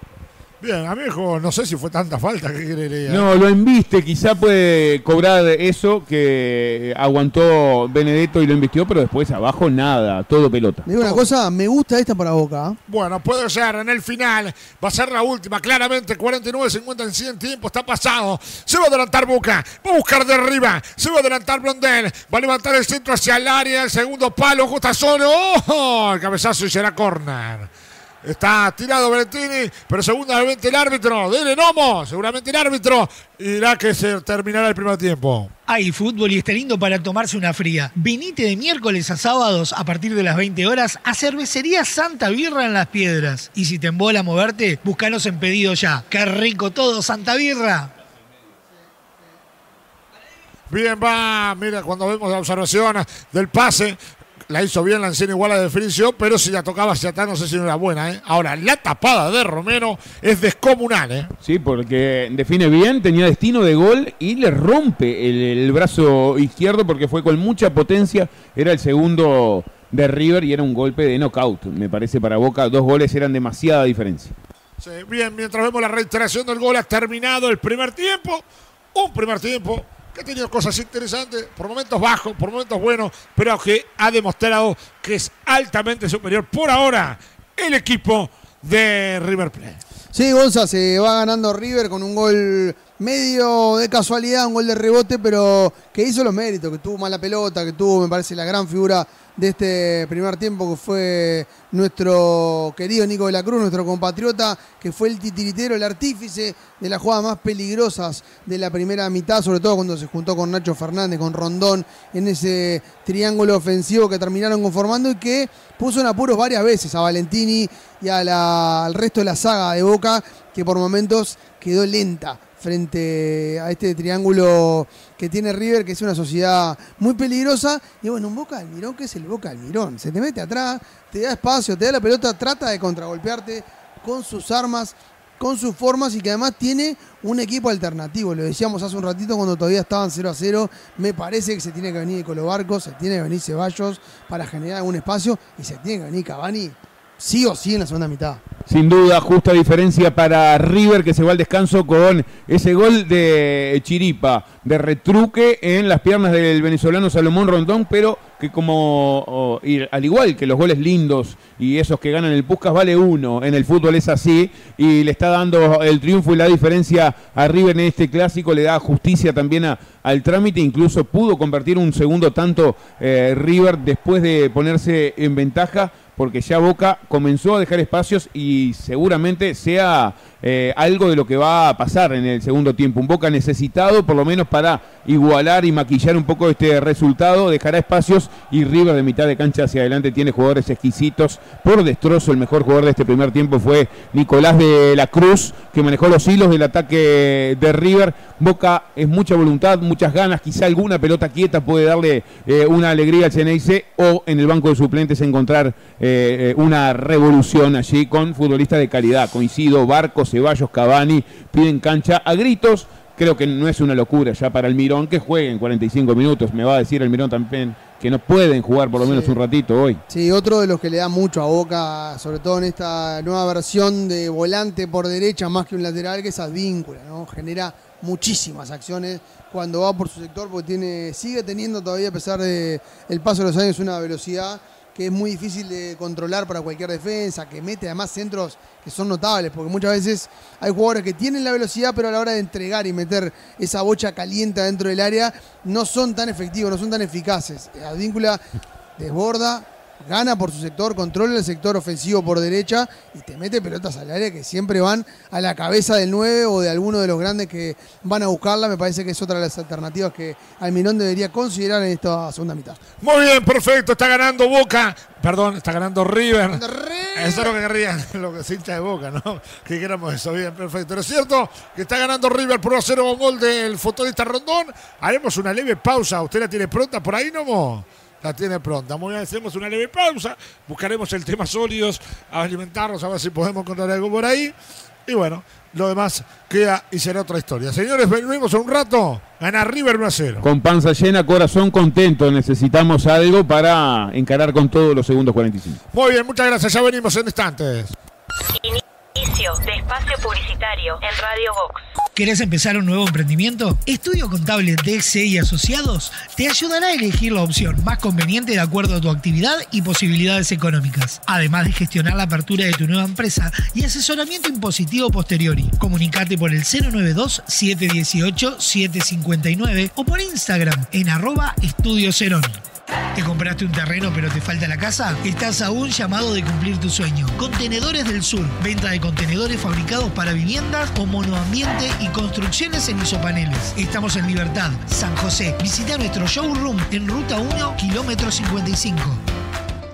Bien, amigo, no sé si fue tanta falta que creería. No, lo embiste, quizá puede cobrar eso que aguantó Benedetto y lo embistió, pero después abajo nada, todo pelota. Digo una cosa, me gusta esta para Boca. Bueno, puede ser en el final. Va a ser la última, claramente. 49-50 en 100 tiempo. Está pasado. Se va a adelantar Boca. Va a buscar de arriba. Se va a adelantar Blondel. Va a levantar el centro hacia el área. El segundo palo. Justa solo. ¡Oh! El cabezazo y será corner. Está tirado Bertini, pero seguramente el árbitro, dele Nomo, seguramente el árbitro irá que se terminará el primer tiempo. Hay fútbol y está lindo para tomarse una fría. Vinite de miércoles a sábados a partir de las 20 horas a Cervecería Santa Birra en Las Piedras. Y si te embola moverte, búscanos en pedido ya. ¡Qué rico todo, Santa Birra! Bien, va, mira, cuando vemos la observación del pase, la hizo bien Lancini igual a la definición, pero si la tocaba hacia atrás, no sé si no era buena, ¿eh? Ahora, la tapada de Romero es descomunal, ¿eh? Sí, porque define bien, tenía destino de gol y le rompe el, el brazo izquierdo porque fue con mucha potencia. Era el segundo de River y era un golpe de knockout, me parece, para Boca. Dos goles eran demasiada diferencia. Sí, bien, mientras vemos la reiteración del gol, ha terminado el primer tiempo. Un primer tiempo ha tenido cosas interesantes, por momentos bajos, por momentos buenos, pero que ha demostrado que es altamente superior por ahora el equipo de River Plate. Sí, Gonza se va ganando River con un gol medio de casualidad, un gol de rebote, pero que hizo los méritos, que tuvo mala pelota, que tuvo, me parece, la gran figura de este primer tiempo, que fue nuestro querido Nico de la Cruz, nuestro compatriota, que fue el titiritero, el artífice de las jugadas más peligrosas de la primera mitad, sobre todo cuando se juntó con Nacho Fernández, con Rondón, en ese triángulo ofensivo que terminaron conformando y que puso en apuros varias veces a Valentini y a la- al resto de la saga de Boca, que por momentos quedó lenta frente a este triángulo que tiene River, que es una sociedad muy peligrosa. Y bueno, un Boca Almirón, que es el Boca Almirón. Se te mete atrás, te da espacio, te da la pelota, trata de contragolpearte con sus armas, con sus formas y que además tiene un equipo alternativo. Lo decíamos hace un ratito cuando todavía estaban 0 a 0. Me parece que se tiene que venir Colo Barco, se tiene que venir Ceballos para generar algún espacio y se tiene que venir Cavani sí o sí en la segunda mitad. Sin duda, justa diferencia para River que se va al descanso con ese gol de Chiripa, de retruque en las piernas del venezolano Salomón Rondón, pero que como, al igual que los goles lindos y esos que ganan el Puscas, vale uno. En el fútbol es así y le está dando el triunfo y la diferencia a River en este clásico, le da justicia también al trámite, incluso pudo convertir un segundo tanto eh, River después de ponerse en ventaja porque ya Boca comenzó a dejar espacios y seguramente sea eh, algo de lo que va a pasar en el segundo tiempo. Un Boca necesitado, por lo menos para igualar y maquillar un poco este resultado, dejará espacios y River de mitad de cancha hacia adelante tiene jugadores exquisitos. Por destrozo, el mejor jugador de este primer tiempo fue Nicolás de la Cruz, que manejó los hilos del ataque de River. Boca es mucha voluntad, muchas ganas, quizá alguna pelota quieta puede darle eh, una alegría al CNIC o en el banco de suplentes encontrar eh, una revolución allí con futbolistas de calidad. Coincido, Barco, Ceballos, Cavani piden cancha a gritos. Creo que no es una locura ya para el Mirón que juegue en 45 minutos. Me va a decir el Mirón también que no pueden jugar por lo menos Sí. un ratito hoy. Sí, otro de los que le da mucho a Boca, sobre todo en esta nueva versión de volante por derecha más que un lateral, que es Advíncula, ¿no? Genera muchísimas acciones cuando va por su sector, porque tiene, sigue teniendo todavía, a pesar del el paso de los años, una velocidad que es muy difícil de controlar para cualquier defensa, que mete además centros que son notables, porque muchas veces hay jugadores que tienen la velocidad, pero a la hora de entregar y meter esa bocha caliente dentro del área, no son tan efectivos, no son tan eficaces. Advíncula desborda, gana por su sector, controla el sector ofensivo por derecha y te mete pelotas al área que siempre van a la cabeza del 9 o de alguno de los grandes que van a buscarla. Me parece que es otra de las alternativas que Almirón debería considerar en esta segunda mitad. Muy bien, perfecto. Está ganando Boca. Perdón, está ganando River. Eso es lo que querrían los que se hincha de Boca, ¿no? Que queramos eso. Bien, perfecto. ¿No es cierto? Que está ganando River por 1 a 0 con gol del futbolista Rondón. Haremos una leve pausa. ¿Usted la tiene pronta por ahí, no? La tiene pronta. Muy bien, hacemos una leve pausa. Buscaremos el tema sólidos, a alimentarnos, a ver si podemos encontrar algo por ahí. Y bueno, lo demás queda y será otra historia. Señores, venimos en un rato. Gana River 1 a 0. Con panza llena, corazón contento, necesitamos algo para encarar con todos los segundos 45. Muy bien, muchas gracias. Ya venimos en instantes. Inicio de espacio publicitario en Radio Vox. ¿Querés empezar un nuevo emprendimiento? Estudio Contable DXE y Asociados te ayudará a elegir la opción más conveniente de acuerdo a tu actividad y posibilidades económicas, además de gestionar la apertura de tu nueva empresa y asesoramiento impositivo posteriori. Comunicate por el 092-718-759 o por Instagram en arroba Estudio Cerón. ¿Te compraste un terreno pero te falta la casa? Estás a un llamado de cumplir tu sueño. Contenedores del Sur. Venta de contenedores fabricados para viviendas o monoambiente y construcciones en isopaneles. Estamos en Libertad, San José. Visita nuestro showroom en Ruta 1, kilómetro 55.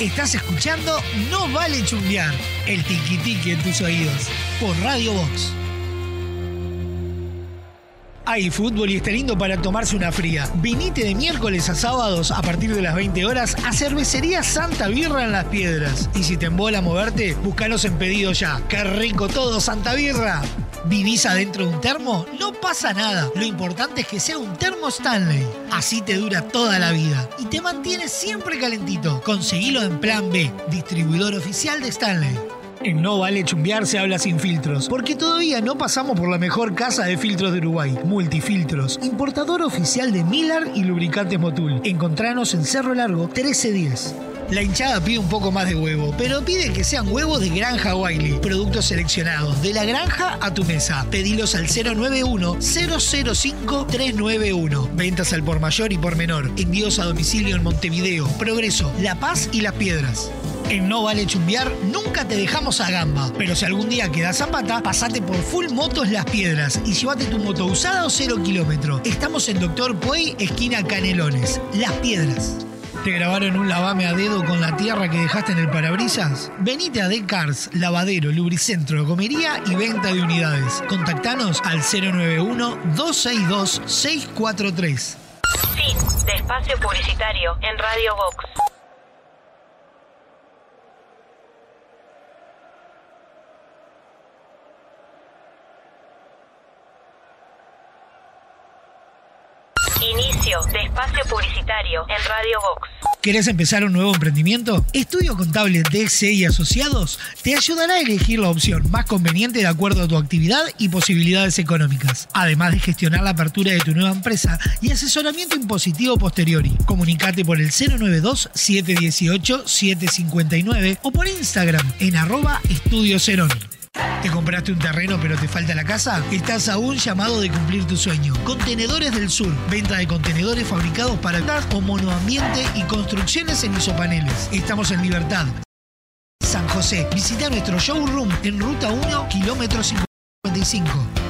Estás escuchando No Vale Chumbear, el tiki tiki en tus oídos, por Radio Box. Hay fútbol y está lindo para tomarse una fría. Vinite de miércoles a sábados a partir de las 20 horas a Cervecería Santa Birra en Las Piedras. Y si te embola moverte, búscanos en pedido ya. ¡Qué rico todo, Santa Birra! ¿Vivís adentro de un termo? No pasa nada. Lo importante es que sea un termo Stanley. Así te dura toda la vida. Y te mantiene siempre calentito. Conseguilo en Plan B, distribuidor oficial de Stanley. En No Vale Chumbear se habla sin filtros, porque todavía no pasamos por la mejor casa de filtros de Uruguay, Multifiltros, importador oficial de Millar y lubricantes Motul. Encontranos en Cerro Largo 1310. La hinchada pide un poco más de huevo, pero pide que sean huevos de Granja Wiley. Productos seleccionados, de la granja a tu mesa. Pedilos al 091-005-391. Ventas al por mayor y por menor. Envíos a domicilio en Montevideo, Progreso, La Paz y Las Piedras. En No Vale Chumbear nunca te dejamos a gamba, pero si algún día quedas zapata, pasate por Full Motos Las Piedras y llévate tu moto usada o cero kilómetro. Estamos en Doctor Puey, esquina Canelones, Las Piedras. ¿Te grabaron un lavame a dedo con la tierra que dejaste en el parabrisas? Venite a Decars, lavadero, lubricentro, comería y venta de unidades. Contactanos al 091-262-643. Fin de espacio publicitario en Radio Vox. Inicio de publicitario en Radio Vox. ¿Querés empezar un nuevo emprendimiento? Estudio Contable DXE y Asociados te ayudará a elegir la opción más conveniente de acuerdo a tu actividad y posibilidades económicas, además de gestionar la apertura de tu nueva empresa y asesoramiento impositivo posteriori. Comunicate por el 092-718-759 o por Instagram en arroba Estudio. ¿Te compraste un terreno pero te falta la casa? Estás a un llamado de cumplir tu sueño. Contenedores del Sur. Venta de contenedores fabricados para o monoambiente y construcciones en isopaneles. Estamos en Libertad. San José. Visita nuestro showroom en Ruta 1, kilómetro 55.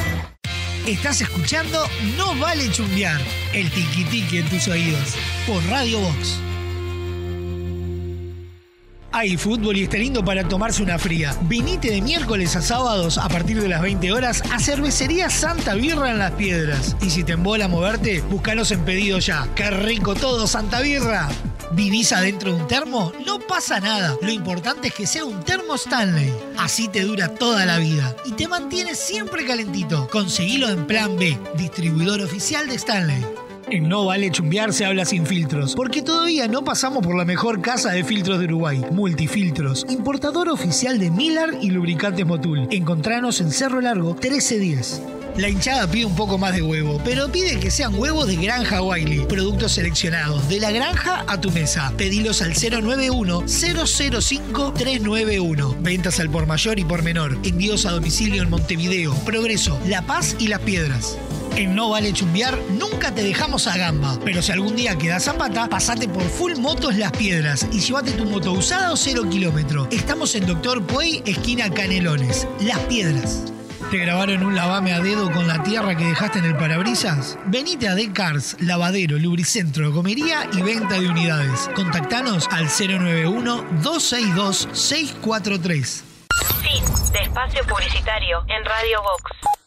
Estás escuchando No Vale Chumbear, el tiki tiki en tus oídos, por Radio Box. Hay fútbol y está lindo para tomarse una fría. Vinite de miércoles a sábados a partir de las 20 horas a Cervecería Santa Birra en Las Piedras. Y si te embola moverte, búscanos en pedido ya. ¡Qué rico todo, Santa Birra! ¿Vivís adentro de un termo? No pasa nada. Lo importante es que sea un termo Stanley. Así te dura toda la vida y te mantiene siempre calentito. Conseguilo en Plan B, distribuidor oficial de Stanley. En No Vale Chumbear se habla sin filtros, porque todavía no pasamos por la mejor casa de filtros de Uruguay. Multifiltros, importador oficial de Miller y lubricantes Motul. Encontranos en Cerro Largo 1310. La hinchada pide un poco más de huevo, pero pide que sean huevos de Granja Wiley. Productos seleccionados, de la granja a tu mesa. Pedilos al 091-005-391. Ventas al por mayor y por menor. Envíos a domicilio en Montevideo, Progreso, La Paz y Las Piedras. En No Vale Chumbear nunca te dejamos a gamba, pero si algún día quedas zapata, pasate por Full Motos Las Piedras y llévate tu moto usada o cero kilómetro. Estamos en Doctor Puey, esquina Canelones, Las Piedras. ¿Te grabaron un lavame a dedo con la tierra que dejaste en el parabrisas? Venite a Decars, lavadero, lubricentro, comería y venta de unidades. Contactanos al 091-262-643. Fin de espacio publicitario en Radio Vox.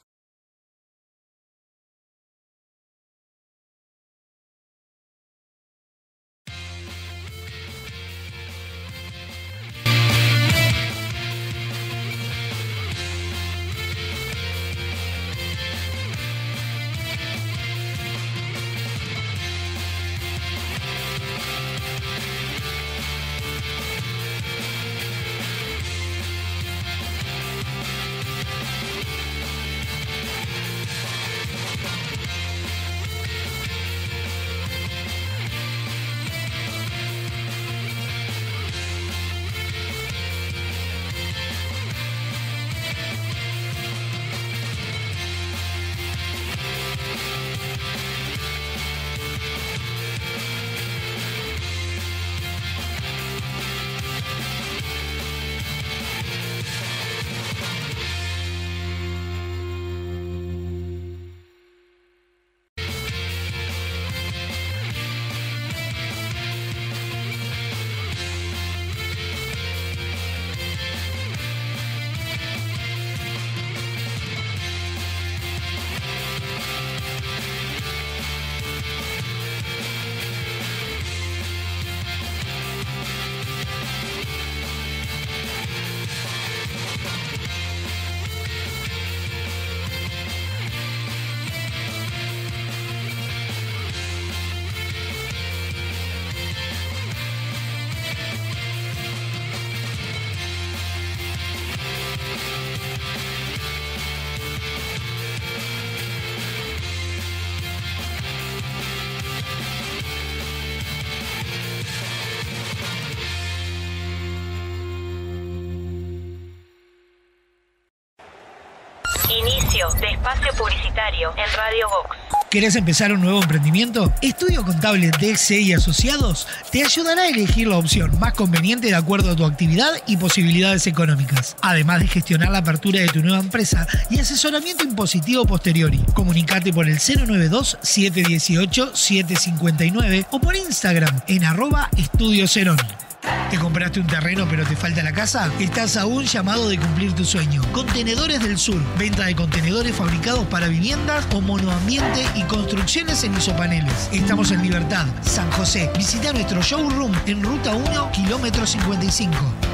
Inicio de espacio publicitario en Radio Vox. ¿Querés empezar un nuevo emprendimiento? Estudio Contable DC y Asociados te ayudará a elegir la opción más conveniente de acuerdo a tu actividad y posibilidades económicas, además de gestionar la apertura de tu nueva empresa y asesoramiento impositivo posteriori. Comunicate por el 092-718-759 o por Instagram en arroba Estudio Cerón. ¿Te compraste un terreno pero te falta la casa? Estás a un llamado de cumplir tu sueño. Contenedores del Sur. Venta de contenedores fabricados para viviendas o monoambiente y construcciones en isopaneles. Estamos en Libertad, San José. Visita nuestro showroom en Ruta 1, kilómetro 55.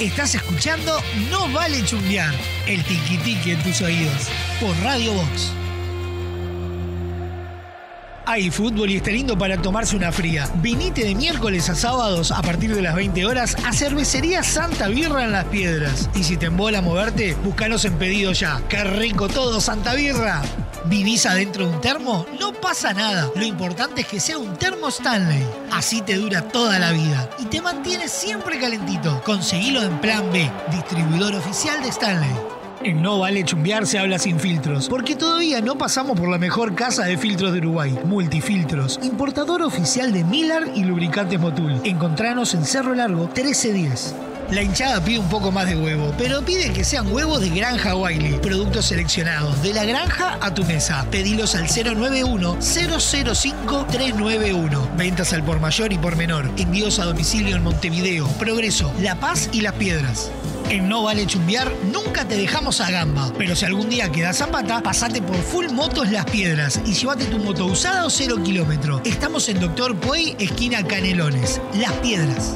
Estás escuchando No Vale Chumbear, el tiki en tus oídos, por Radio Box. Hay fútbol y está lindo para tomarse una fría. Vinite de miércoles a sábados a partir de las 20 horas a Cervecería Santa Birra en Las Piedras. Y si te embola moverte, búscanos en pedido ya. ¡Qué rico todo, Santa Birra! ¿Vivís adentro de un termo? No pasa nada. Lo importante es que sea un termo Stanley. Así te dura toda la vida. Y te mantiene siempre calentito. Conseguilo en Plan B, distribuidor oficial de Stanley. En No Vale Chumbear se habla sin filtros, porque todavía no pasamos por la mejor casa de filtros de Uruguay, Multifiltros, importador oficial de Miller y lubricantes Motul. Encontranos en Cerro Largo 1310. La hinchada pide un poco más de huevo, pero pide que sean huevos de Granja Wiley, productos seleccionados, de la granja a tu mesa. Pedilos al 091-005-391. Ventas al por mayor y por menor. Envíos a domicilio en Montevideo, Progreso, La Paz y Las Piedras. En No Vale Chumbear nunca te dejamos a gamba, pero si algún día quedas zapata, pasate por Full Motos Las Piedras y llévate tu moto usada o cero kilómetro. Estamos en Doctor Puey, esquina Canelones, Las Piedras.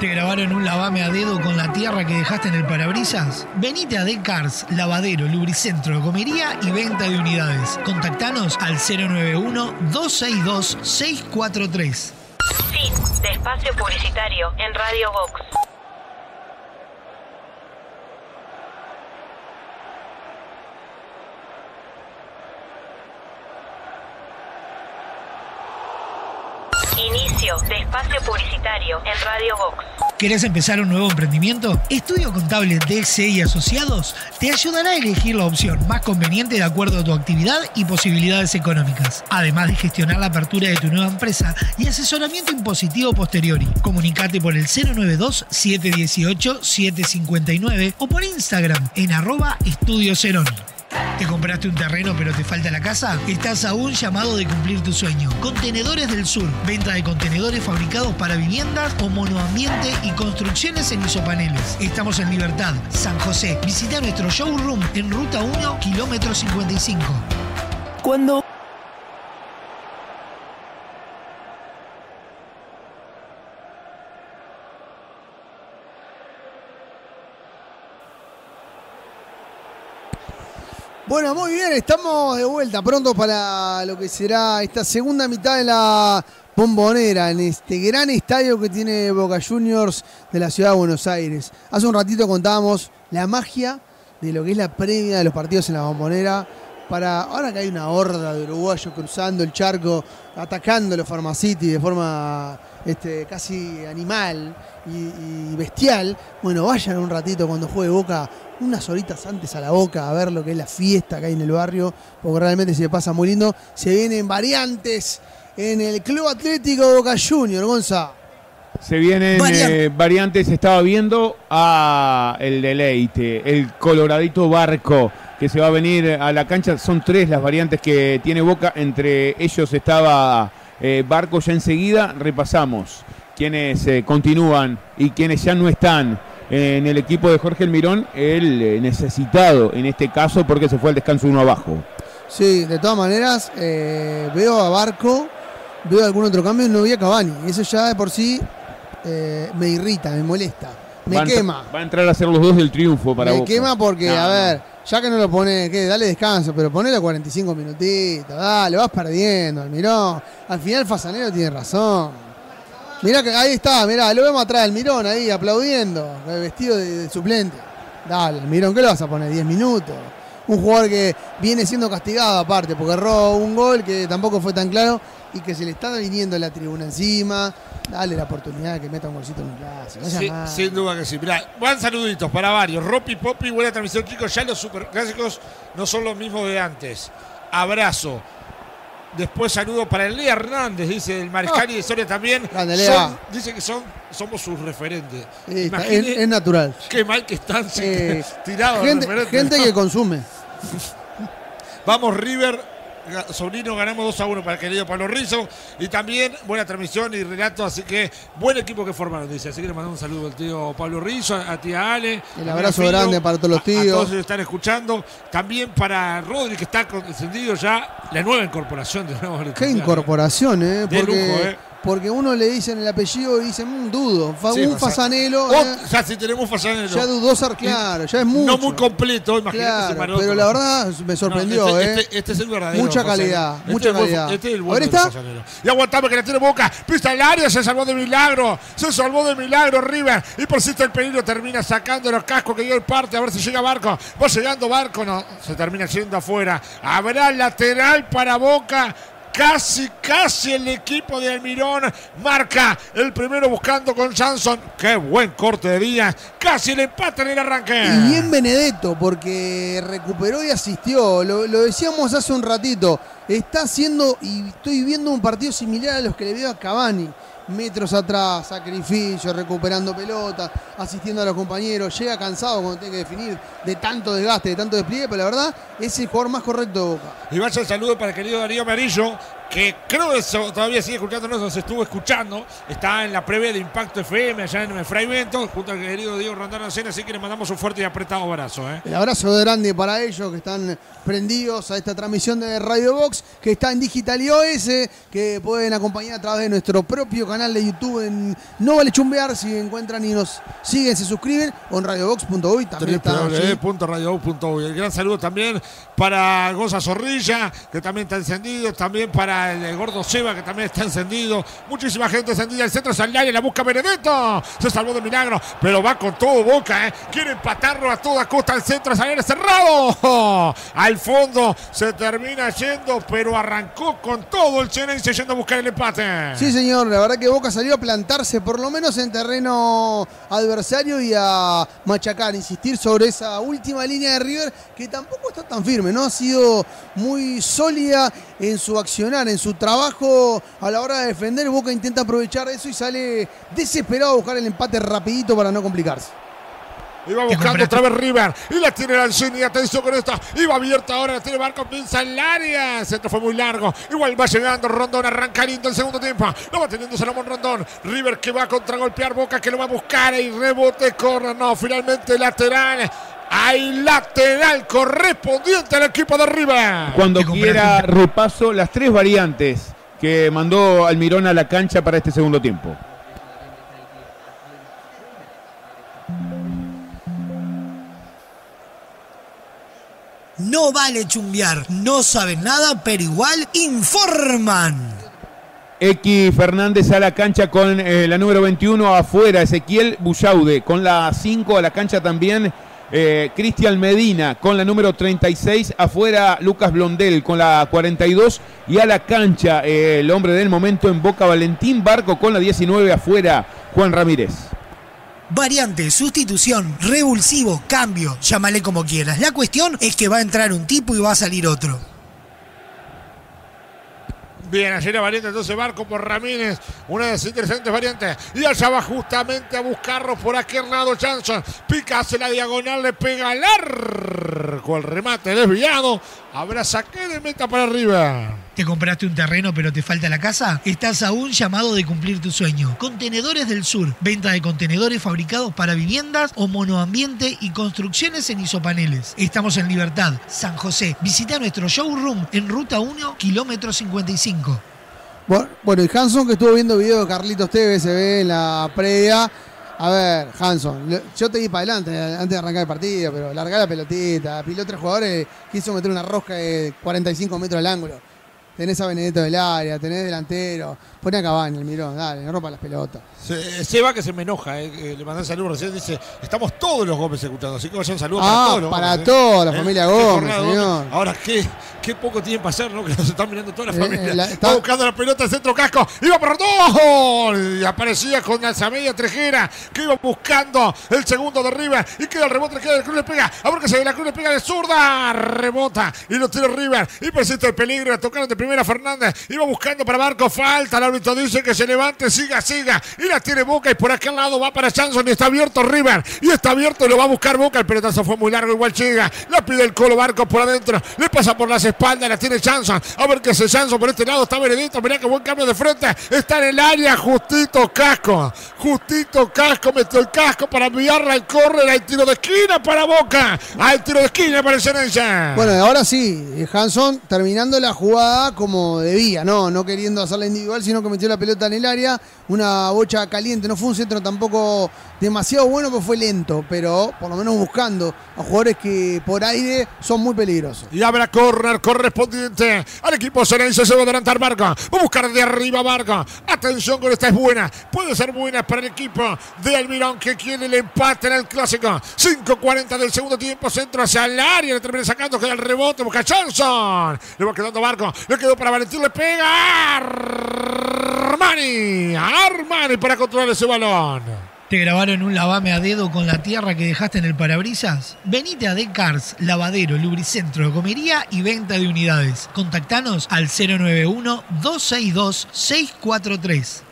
¿Te grabaron un lavame a dedo con la tierra que dejaste en el parabrisas? Venite a Decars, lavadero, lubricentro, comería y venta de unidades. Contactanos al 091-262-643. Fin de espacio publicitario en Radio Vox. Inicio de espacio publicitario en Radio Vox. ¿Querés empezar un nuevo emprendimiento? Estudio Contable DC y Asociados te ayudará a elegir la opción más conveniente de acuerdo a tu actividad y posibilidades económicas, además de gestionar la apertura de tu nueva empresa y asesoramiento impositivo posteriori. Comunicate por el 092-718-759 o por Instagram en arroba Estudio. ¿Te compraste un terreno pero te falta la casa? Estás a un llamado de cumplir tu sueño. Contenedores del Sur. Venta de contenedores fabricados para viviendas o monoambiente y construcciones en isopaneles. Estamos en Libertad, San José. Visita nuestro showroom en Ruta 1, kilómetro 55. Cuando Bueno, muy bien, estamos de vuelta pronto para lo que será esta segunda mitad de la bombonera en este gran estadio que tiene Boca Juniors de la ciudad de Buenos Aires. Hace un ratito contábamos la magia de lo que es la previa de los partidos en la bombonera. Para ahora que hay una horda de uruguayos cruzando el charco, atacando los Pharmacity de forma este, casi animal y, y bestial, bueno, vayan un ratito cuando juegue Boca unas horitas antes a la boca a ver lo que es la fiesta que hay en el barrio, porque realmente se pasa muy lindo. Se vienen variantes en el Club Atlético Boca Junior, Gonza. Se vienen Variante. eh, variantes, estaba viendo a el deleite, el coloradito barco que se va a venir a la cancha. Son tres las variantes que tiene Boca, entre ellos estaba eh, Barco ya enseguida. Repasamos quienes eh, continúan y quienes ya no están en el equipo de Jorge Almirón, el necesitado en este caso porque se fue al descanso uno abajo. Sí, de todas maneras, veo a Barco, veo algún otro cambio, no vi a Cavani. Eso ya de por sí eh, me irrita, me molesta. Me va quema. Va a entrar a ser los dos del triunfo para Me Boca. quema porque, No, a ver, ya que no lo pone, que dale descanso, pero ponele 45 minutitos, dale, vas perdiendo, Almirón. Al final Fasanero tiene razón. Mirá que ahí está, mirá, lo vemos atrás, Almirón ahí aplaudiendo, vestido de, de suplente. Dale, Almirón, ¿qué le vas a poner? 10 minutos. Un jugador que viene siendo castigado aparte, porque erró un gol que tampoco fue tan claro y que se le está viniendo la tribuna encima. Dale la oportunidad de que meta un golcito en un clásico. no Sí, sin duda que sí. Mirá, van saluditos para varios. Ropi, Popi, buena transmisión, chicos. Ya los superclásicos no son los mismos de antes. Abrazo. Después saludo para Lea Hernández, dice el Mariscali de Soria también. Son- dice que son, somos sus referentes. Sí, es, es natural. qué mal que están Eh, tirados gente, que consume. Vamos River, sobrino, ganamos 2 a 1 para el querido Pablo Rizzo. Y también buena transmisión y relato, así que buen equipo que formaron, dice. Así que le mandamos un saludo al tío Pablo Rizzo, a, tía Ale. El abrazo grande para todos los a- A, tíos. todos los que están escuchando. También para Rodri, que está encendido ya. La nueva incorporación de nuevo Qué incorporación, ¿eh? De Porque, lujo, ¿eh? Porque uno le dicen el apellido y dicen, un dudo. Fa- Sí, un Fasa- fasanelo. Ya si tenemos Fasanero. Ya dudoso, claro, ya es mucho. No muy completo, imagínate Claro, pero la verdad me sorprendió, No, ¿eh? este, este- este es el verdadero. Mucha calidad, Este mucha el calidad. Este es el bueno ¿está? Y aguantame que la tiene Boca. Pista al área, se salvó de milagro. Se salvó de milagro River. Y persiste el peligro, termina sacando los cascos que dio el parte. A ver si llega Barco. Va llegando Barco, no. Se termina yendo afuera. Habrá lateral para Boca. Casi, casi el equipo de Almirón marca el primero buscando con Johnson. Qué buen corte de Díaz. Casi el empate en el arranque. Y bien Benedetto, porque recuperó y asistió. Lo, lo decíamos hace un ratito. Está haciendo, y estoy viendo un partido similar a los que le veo a Cavani. Metros atrás, sacrificio, recuperando pelota, asistiendo a los compañeros. Llega cansado cuando tiene que definir de tanto desgaste, de tanto despliegue, pero la verdad es el jugador más correcto de Boca. Y vaya el saludo para el querido Darío Amarillo, que creo que todavía sigue escuchándonos, nos estuvo escuchando. Está en la previa de Impacto FM allá en Fray Bento, junto al querido Diego Rondón Ancena, así que le mandamos un fuerte y apretado abrazo. ¿eh? El abrazo grande para ellos que están prendidos a esta transmisión de Radio Box, que está en Digital iOS, que pueden acompañar a través de nuestro propio canal de YouTube en No Vale Chumbear, si encuentran y nos siguen, se suscriben, o en radiobox.uy también www.radiobox.uy. El gran saludo también para Goza Zorrilla, que también está encendido, también para el gordo Seba, que también está encendido. Muchísima gente encendida. El centro Saldaria la busca Benedetto. Se salvó de milagro, pero va con todo boca, ¿eh? Quiere empatarlo a toda costa. El centro Saldaria cerrado. Al fondo se termina yendo, pero arrancó con todo el Chenense yendo a buscar el empate. Sí, señor, la verdad que Boca salió a plantarse por lo menos en terreno adversario y a machacar, insistir sobre esa última línea de River que tampoco está tan firme, ¿no? Ha sido muy sólida en su accionar, en su trabajo a la hora de defender. Boca intenta aprovechar eso y sale desesperado a buscar el empate rapidito para no complicarse. Iba buscando otra vez River. Y la tiene Lanzini. Atención con esta. Iba abierta ahora. La tiene Barco. Pinza el área. El centro fue muy largo. Igual va llegando Rondón. Arranca lindo el segundo tiempo. Lo va teniendo Salomón Rondón. River que va a contragolpear Boca. Que lo va a buscar. Y rebote. Corre. No. Finalmente lateral. Hay lateral correspondiente al equipo de River. Cuando quiera repaso las tres variantes que mandó Almirón a la cancha para este segundo tiempo. No vale chumbear. No saben nada, pero igual informan. X Fernández a la cancha con eh, la número 21 afuera, Ezequiel Bullaude con la 5 a la cancha también. Eh, Cristian Medina con la número 36, afuera Lucas Blondel con la 42 y a la cancha eh, el hombre del momento en Boca Valentín Barco con la 19 afuera Juan Ramírez. Variante, sustitución, revulsivo, cambio, llámale como quieras. La cuestión es que va a entrar un tipo y va a salir otro. Bien, ayer la variante entonces Barco por Ramírez, una de las interesantes variantes. Y allá va justamente a buscarlo por aquel lado Johnson. Pica, hace la diagonal, le pega al arco. El remate desviado. Habrá saque de meta para arriba. ¿Te compraste un terreno pero te falta la casa? Estás a un llamado de cumplir tu sueño. Contenedores del Sur. Venta de contenedores fabricados para viviendas o monoambiente y construcciones en isopaneles. Estamos en Libertad, San José. Visita nuestro showroom en Ruta 1, kilómetro 55. Bueno, y Hanson que estuvo viendo video de Carlitos Tevez, se ve en la previa, A ver, Hanson, yo te di para adelante antes de arrancar el partido, pero largá la pelotita. Piló tres jugadores, quiso meter una rosca de 45 metros al ángulo. Tenés a Benedetto del área, tenés delantero. Poné a Cavani, el mirón, dale, no rompa las pelotas. Se- Seba que se me enoja, eh, le mandé saludos recién, dice, estamos todos los Gómez escuchando, así que vayan saludos Ah, para todos los para Gómez, toda la Eh, familia Gómez, señor. Ahora, qué, qué poco tiempo para hacer, ¿no? Que nos están mirando toda la Eh, familia. eh, la- Está está- buscando la pelota el centro casco, iba por dos, y aparecía con la media trejera, que iba buscando el segundo de River, y queda el rebote, queda el Cruz le pega, a ver que se ve la Cruz le pega de zurda, rebota, y lo tira River, y persiste el peligro, tocaron de primera Fernández, iba buscando para Barco, falta, el árbitro dice que se levante, siga, siga, y la tiene Boca, y por aquel lado va para Chanson, y está abierto River, y está abierto, y lo va a buscar Boca, el pelotazo fue muy largo, igual llega, la pide el Colo Barco por adentro, le pasa por las espaldas, la tiene Chanson, a ver qué hace Chanson, por este lado. Está Benedito, mirá qué buen cambio de frente, está en el área, justito casco, justito casco, metió el casco para enviarla al córner, hay tiro de esquina para Boca, hay tiro de esquina para el. Bueno, y ahora sí, Hanson terminando la jugada como debía, ¿no? No queriendo hacerla individual, sino que metió la pelota en el área, una bocha caliente, no fue un centro tampoco demasiado bueno, porque fue lento, pero por lo menos buscando a jugadores que por aire son muy peligrosos. Y habrá córner correspondiente al equipo Ceneice. Se va a adelantar Barco. Va a buscar de arriba Barco. Atención con esta es buena. Puede ser buena para el equipo de Almirón que quiere el empate en el clásico. 5.40 del segundo tiempo. Centro hacia el área. Le termina sacando. Queda el rebote. Busca Johnson. Le va quedando Barco. Le para Valentín. Le pega. Armani. Armani para controlar ese balón. ¿Te grabaron un lavame a dedo con la tierra que dejaste en el parabrisas? Venite a Decars, lavadero, lubricentro, comería y venta de unidades. Contactanos al 091-262-643.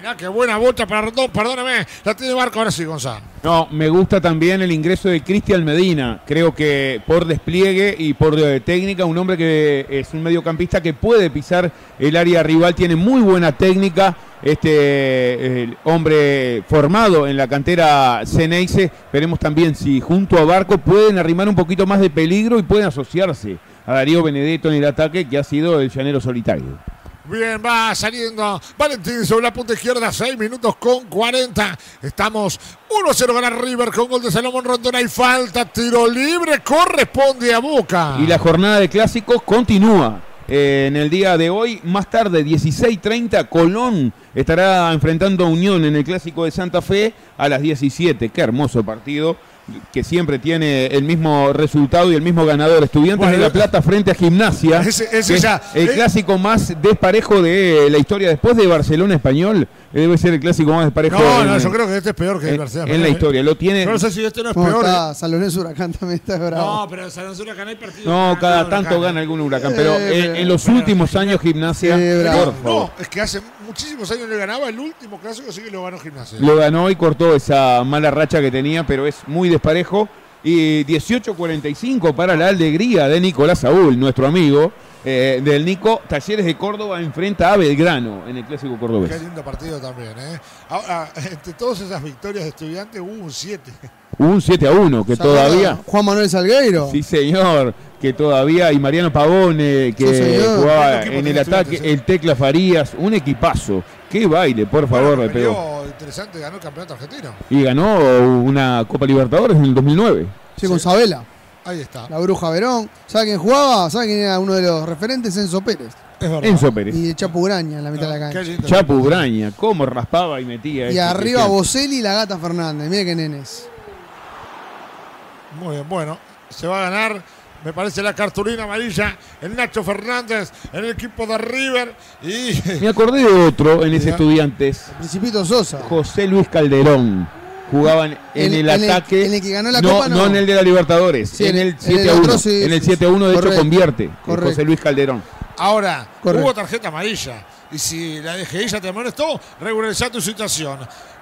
Mirá qué buena bocha para Rondón. Perdóname. La tiene Barco. Ahora sí, Gonzalo. No, me gusta también el ingreso de Cristian Medina. Creo que por despliegue y por eh, técnica, un hombre que es un mediocampista que puede pisar el área rival, tiene muy buena técnica. Este el hombre formado en la cantera Ceneice, veremos también si junto a Barco pueden arrimar un poquito más de peligro y pueden asociarse a Darío Benedetto en el ataque, que ha sido el llanero solitario. Bien, va saliendo Valentín sobre la punta izquierda, 6 minutos con 40. Estamos 1-0 gana River con gol de Salomón Rondón. Hay falta, tiro libre, corresponde a Boca. Y la jornada de clásicos continúa. Eh, en el día de hoy, más tarde, 16.30, Colón estará enfrentando a Unión en el clásico de Santa Fe a las 17. Qué hermoso partido que siempre tiene el mismo resultado y el mismo ganador. Estudiantes Bueno, de La Plata frente a Gimnasia. Ese- ese que es ya- el eh. clásico más desparejo de la historia. Después de Barcelona Español, debe ser el clásico más desparejo No, no, en, yo creo que este es peor que el en- Barcelona. en la ¿eh? historia. Lo tiene. Yo no sé si este no es ¿Cómo peor. está? ¿eh? San Lorenzo Huracán también está bravo. No, pero San Lorenzo Huracán hay partidos. No, cada tanto Huracán. gana algún huracán, pero Eh, en, en los pero- últimos años Gimnasia, por favor. No, es que hace muchísimos años le ganaba. El último clásico sí que lo ganó Gimnasia. Lo ganó y cortó esa mala racha que tenía, pero es muy desparejo. Y 18-45 para la alegría de Nicolás Saúl, nuestro amigo eh, del Nico. Talleres de Córdoba enfrenta a Belgrano en el clásico Qué cordobés. lindo partido también, ¿eh? Ahora, entre todas esas victorias de estudiantes hubo un 7. Hubo un 7 a 1 que ¿Se acuerda todavía. Juan Manuel Salgueiro. Sí, señor, que todavía. Y Mariano Pavone, que Sí, jugaba en el ataque. El Tecla Farías, un equipazo. Qué baile, por favor, le pegó. peleó interesante, ganó el campeonato argentino. Y ganó una Copa Libertadores en el 2009. Sí, con Sabela. Ahí está. La Bruja Verón. ¿Sabe quién jugaba? ¿Sabe quién era uno de los referentes? Enzo Pérez. Es verdad. Enzo Pérez. Y Chapu Graña en la mitad de la Qué cancha. Chapu Braña, cómo raspaba y metía. Y este arriba. Boselli y la Gata Fernández. Mire qué nenes. Muy bien, bueno, se va a ganar, me parece, la cartulina amarilla el Nacho Fernández en el equipo de River. Y Me acordé de otro en ese. Estudiantes, Principito Sosa. José Luis Calderón. Jugaban en, En- el en el- ataque. en el que ganó la no, Copa, no. no en el de la Libertadores. Sí, en el en el 7 a 1. otro sí, en el sí, 7 a 1, de correcto. hecho, convierte. eh, Correcto. José Luis Calderón. ahora Correcto. hubo tarjeta amarilla. Y si la DGI ya te amonestó, regularizar tu situación.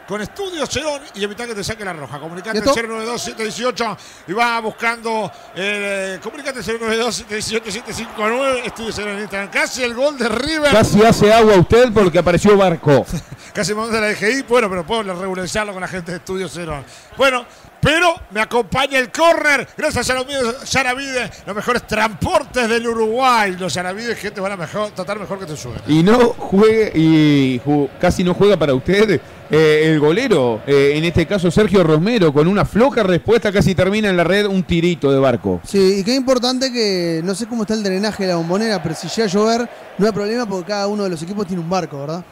Con estudios Cerón y evitar que te saque la roja. Comunicate ¿Y esto? 092-718 y va buscando. Eh, comunicate 092-718-759. Estudios Cerón en Instagram. Casi el gol de River. Casi hace agua usted porque apareció Barco. Casi me manda la DGI, bueno, pero puedo regularizarlo con la gente de Estudio Cero. Bueno, Pero me acompaña el córner. Gracias a los míos Yaravide, los mejores transportes del Uruguay. Los Yaravides que te van a mejor, tratar mejor que te suene. Y no juegue, y ju- casi no juega para usted eh, el golero, eh, en este caso Sergio Romero, con una floja respuesta, casi termina en la red un tirito de barco. Sí, y qué importante que no sé cómo está el drenaje de la bombonera, pero si llega a llover no hay problema porque cada uno de los equipos tiene un barco, ¿verdad?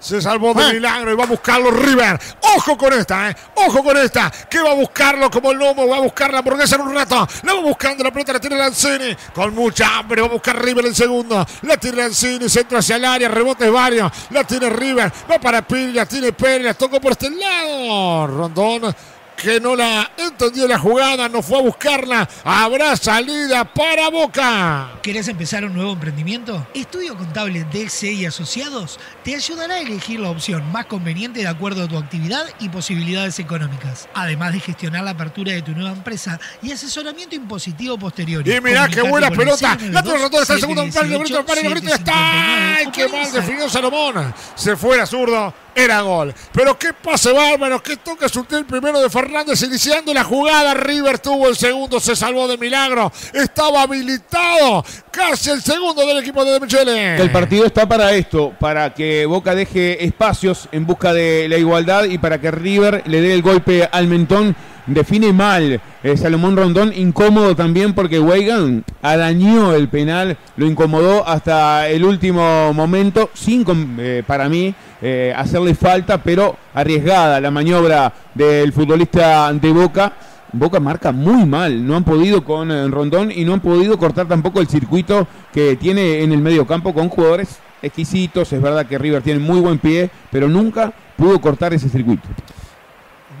Se salvó de Ah. milagro y va a buscarlo River. Ojo con esta, ¿eh? Ojo con esta. Que va a buscarlo como el lomo. Va a buscar la hamburguesa en un rato. La va buscando. La pelota la tiene Lanzini. Con mucha hambre. Va a buscar River en segundo. La tiene Lanzini. Centro hacia el área. Rebotes varios. La tiene River. Va para Piri. La tiene Pérez. La tocó por este lado. Rondón. Que no la entendió la jugada, no fue a buscarla. Habrá salida para Boca. ¿Querés empezar un nuevo emprendimiento? Estudio Contable DXE y Asociados te ayudará a elegir la opción más conveniente de acuerdo a tu actividad y posibilidades económicas. Además de gestionar la apertura de tu nueva empresa y asesoramiento impositivo posterior. Y mirá qué buena pelota. La Rondón, está en segundo palo, lo grita, palo, lo grita, está. ¡Ay, qué mal definió Salomón! Se fuera zurdo, era gol. Pero qué pase bárbaro, qué toque sutil el primero de Fernández iniciando la jugada. River tuvo el segundo, se salvó de milagro. Estaba habilitado. Casi el segundo del equipo de De Michele. El partido está para esto, para que Boca deje espacios en busca de la igualdad y para que River le dé el golpe al mentón. Define mal eh, Salomón Rondón, incómodo también porque Weigan arañó el penal, lo incomodó hasta el último momento, sin eh, para mí eh, hacerle falta, pero arriesgada la maniobra del futbolista de Boca. Boca marca muy mal, no han podido con Rondón y no han podido cortar tampoco el circuito que tiene en el medio campo con jugadores exquisitos. Es verdad que River tiene muy buen pie, pero nunca pudo cortar ese circuito.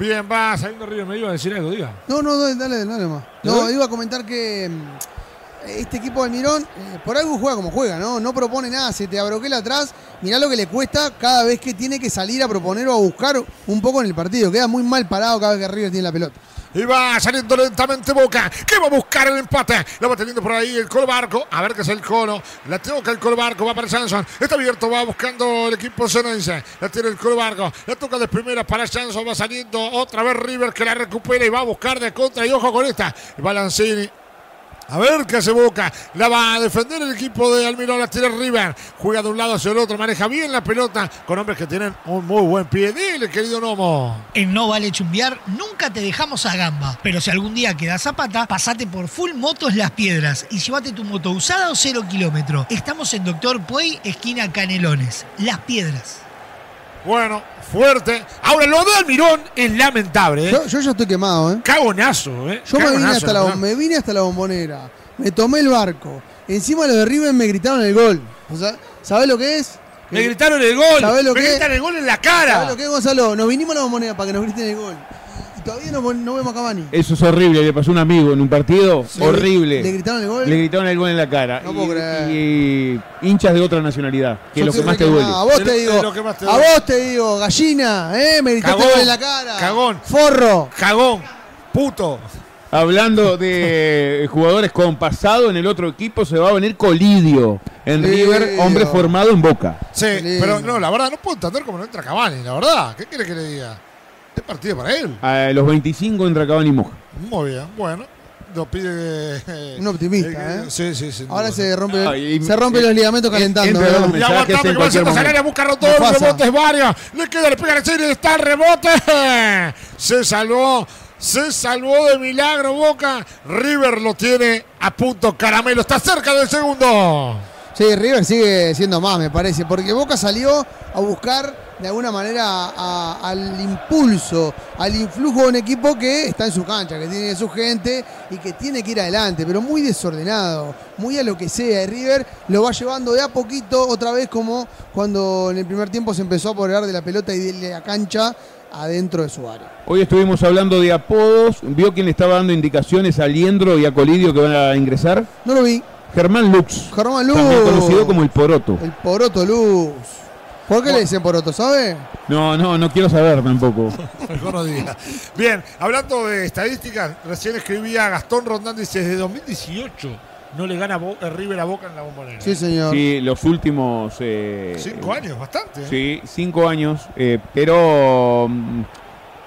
Bien, va saliendo River. Me iba a decir algo, diga. No, no, dale, dale, dale más. ¿Le No, iba a comentar que mm, este equipo del Mirón, eh, por algo juega como juega, ¿no? No propone nada, se te abroquela atrás. Mirá lo que le cuesta cada vez que tiene que salir a proponer o a buscar un poco en el partido. Queda muy mal parado cada vez que River tiene la pelota. Y va saliendo lentamente Boca. Que va a buscar el empate. La va teniendo por ahí el Colo Barco. A ver qué es el Colo. La toca el Colo Barco. Va para Sanson. Está abierto. Va buscando el equipo Ceneice. La tiene el Colo Barco. La toca de primera para Sanson. Va saliendo otra vez River que la recupera y va a buscar de contra. Y ojo con esta. Va Lanzini. A ver qué hace Boca. La va a defender el equipo de Almirón. La tiene River. Juega de un lado hacia el otro. Maneja bien la pelota. Con hombres que tienen un muy buen pie. Dile, querido Nomo. En No Vale Chumbiar nunca te dejamos a gamba, pero si algún día quedas zapata, pasate por Full Motos Las Piedras y llévate tu moto usada o cero kilómetro. Estamos en Doctor Puey, esquina Canelones. Las Piedras. Bueno, fuerte. Ahora, lo de Almirón es lamentable, ¿eh? Yo, yo ya estoy quemado, ¿eh? Cagonazo, ¿eh? Yo me vine, hasta la, Almirón. me vine hasta la bombonera, me tomé el barco, encima los de River me gritaron el gol. O sea, ¿Sabés lo que es? Me gritaron el gol. ¿Sabés lo me que es? gritan el gol en la ¿Sabés cara. lo que es, Gonzalo? Nos vinimos a la bombonera para que nos griten el gol. Y, todavía no, no vemos a Cavani. Eso es horrible, le pasó a un amigo en un partido, horrible. ¿Le gritaron el gol? Le gritaron el gol en la cara. No y, puedo creer. y hinchas de otra nacionalidad, que es Yo lo que más te duele. A vos Es te digo, es a vos te digo, gallina, ¿eh? Me gritaste Cagón, gol en la cara. cagón. Forro. Cagón. Puto. Hablando de jugadores con pasado en el otro equipo, se va a venir Colidio en River, hombre formado en Boca. Sí, pero no, la verdad, no puedo entender cómo no entra Cavani, la verdad. ¿Qué quiere que le diga? Es partido para él. A los 25 entra Cavani Moja. Muy bien, bueno. Nos pide. eh, Un optimista, ¿eh? Sí, sí, sí. Ahora se rompe, Ay, y- se rompe los ligamentos en- calentando. entre los Y en que va momento. Salaria, busca Rondón, Mufasa. rebotes varios. Le queda, le pega al Chile, está el rebote. Se salvó, se salvó de milagro Boca. River lo tiene a punto. Caramelo está cerca del segundo. Sí, River sigue siendo más, me parece, porque Boca salió a buscar de alguna manera a- al impulso, al influjo de un equipo que está en su cancha, que tiene su gente y que tiene que ir adelante, pero muy desordenado, muy a lo que sea. Y River lo va llevando de a poquito, otra vez como cuando en el primer tiempo se empezó a apoderar de la pelota y de la cancha adentro de su área. Hoy estuvimos hablando de apodos. ¿Vio quién le estaba dando indicaciones a Liendro y a Colidio que van a ingresar? No lo vi. Germán Lux. Germán Luz. También conocido como el Poroto. El Poroto Luz. ¿Por qué le dicen Poroto, sabe? No, no, no quiero saber tampoco. Mejor no diga. Bien, hablando de estadísticas, recién escribía Gastón Rondán, dice, desde 2018 no le gana Bo- eh, River a Boca en la bombonera. Sí, señor. Sí, los últimos. eh, Cinco años, bastante. ¿eh? Sí, cinco años. eh, pero mm,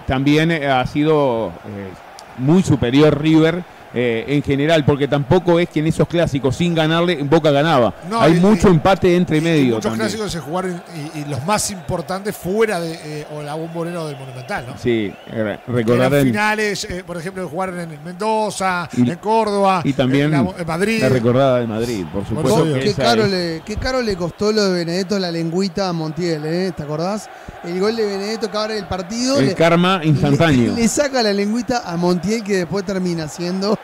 también eh, ha sido eh, muy superior River eh, en general, porque tampoco es que en esos clásicos sin ganarle Boca ganaba. No, Hay y- mucho y- empate entre Y medio. muchos también. clásicos se jugaron y, y los más importantes fuera de eh, o la bombonera del Monumental, ¿no? Sí, eh, recordar el- finales, eh, por ejemplo, jugaron en Mendoza, Y- en Córdoba, y también en, la- en Madrid. la recordada de Madrid, por Por supuesto. que Qué caro, es- le, qué caro le costó lo de Benedetto la lengüita a Montiel, ¿eh? ¿Te acordás? El gol de Benedetto que abre el partido. el le- karma instantáneo. Le, le saca la lengüita a Montiel que después termina siendo.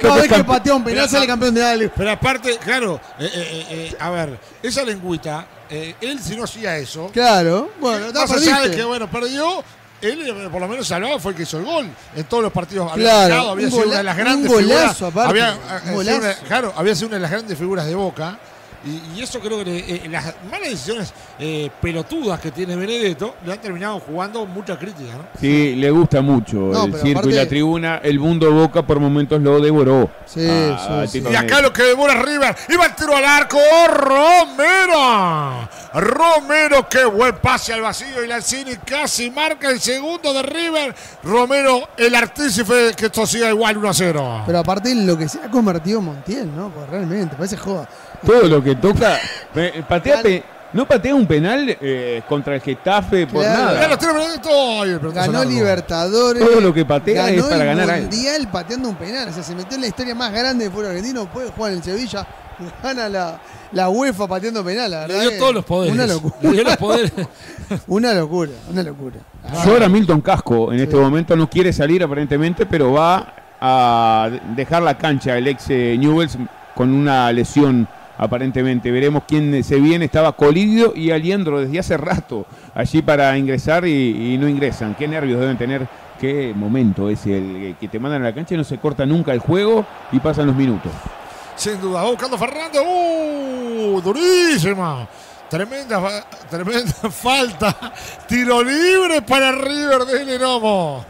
Cada, vez que patea un penal sale campeón de Dale. Pero aparte, claro, eh, eh, eh, a ver, esa lengüita, él si no hacía eso, Claro, bueno, más allá de que, bueno, perdió, él por lo menos salvado fue el que hizo el gol. En todos los partidos había Claro, había sido una de las un grandes golazo figuras. aparte, había, un sido golazo. una- claro, había sido una de las grandes figuras de Boca. Y, y eso creo que eh, las malas decisiones eh, pelotudas que tiene Benedetto le han terminado jugando mucha crítica, ¿no? Sí, le gusta mucho No, el circo y aparte- la tribuna. El mundo Boca por momentos lo devoró. Sí, a- a sí, sí. Y acá lo que devora River. Y va el tiro al arco. Romero. Romero, qué buen pase al vacío. Y Lanzini casi marca el segundo de River. Romero, el artífice que esto siga igual 1 a 0. Pero aparte lo que se ha convertido Montiel, ¿no? Pues realmente, parece joda. Todo lo que toca. eh, patea pe- no patea un penal eh, contra el Getafe por Claro. Nada. Ganó. Libertadores. Todo lo que patea ganó es para el ganar algo. Mundial pateando un penal. O sea, se metió en la historia más grande del fútbol argentino. Puede jugar en el Sevilla. Gana la, la UEFA pateando penal, la verdad. Le dio todos los poderes. Una locura. Le dio los poderes. Una locura, una locura. Llora Milton Casco en este momento, no quiere salir aparentemente, pero va a dejar la cancha el ex eh, Newells con una lesión aparentemente. Veremos quién se viene. Estaba Colidio y Aliendro desde hace rato allí para ingresar y, no ingresan. Qué nervios deben tener. Qué momento es el que te mandan a la cancha y no se corta nunca el juego y pasan los minutos. Sin duda, buscando Fernández. ¡Uh! Durísima. Tremenda, tremenda falta. Tiro libre para River de Leromo.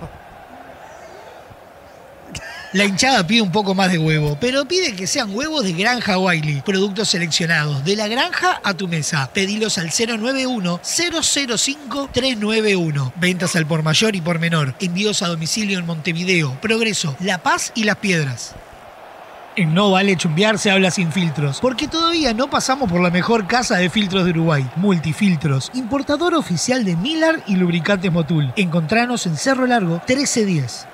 La hinchada pide un poco más de huevo, pero pide que sean huevos de Granja Wiley, productos seleccionados, de la granja a tu mesa. Pedilos al 091-005-391. Ventas al por mayor y por menor. Envíos a domicilio en Montevideo, Progreso, La Paz y Las Piedras. En No Vale Chumbear se habla sin filtros, porque todavía no pasamos por la mejor casa de filtros de Uruguay, Multifiltros, importador oficial de Milar y lubricantes Motul. Encontranos en Cerro Largo 1310.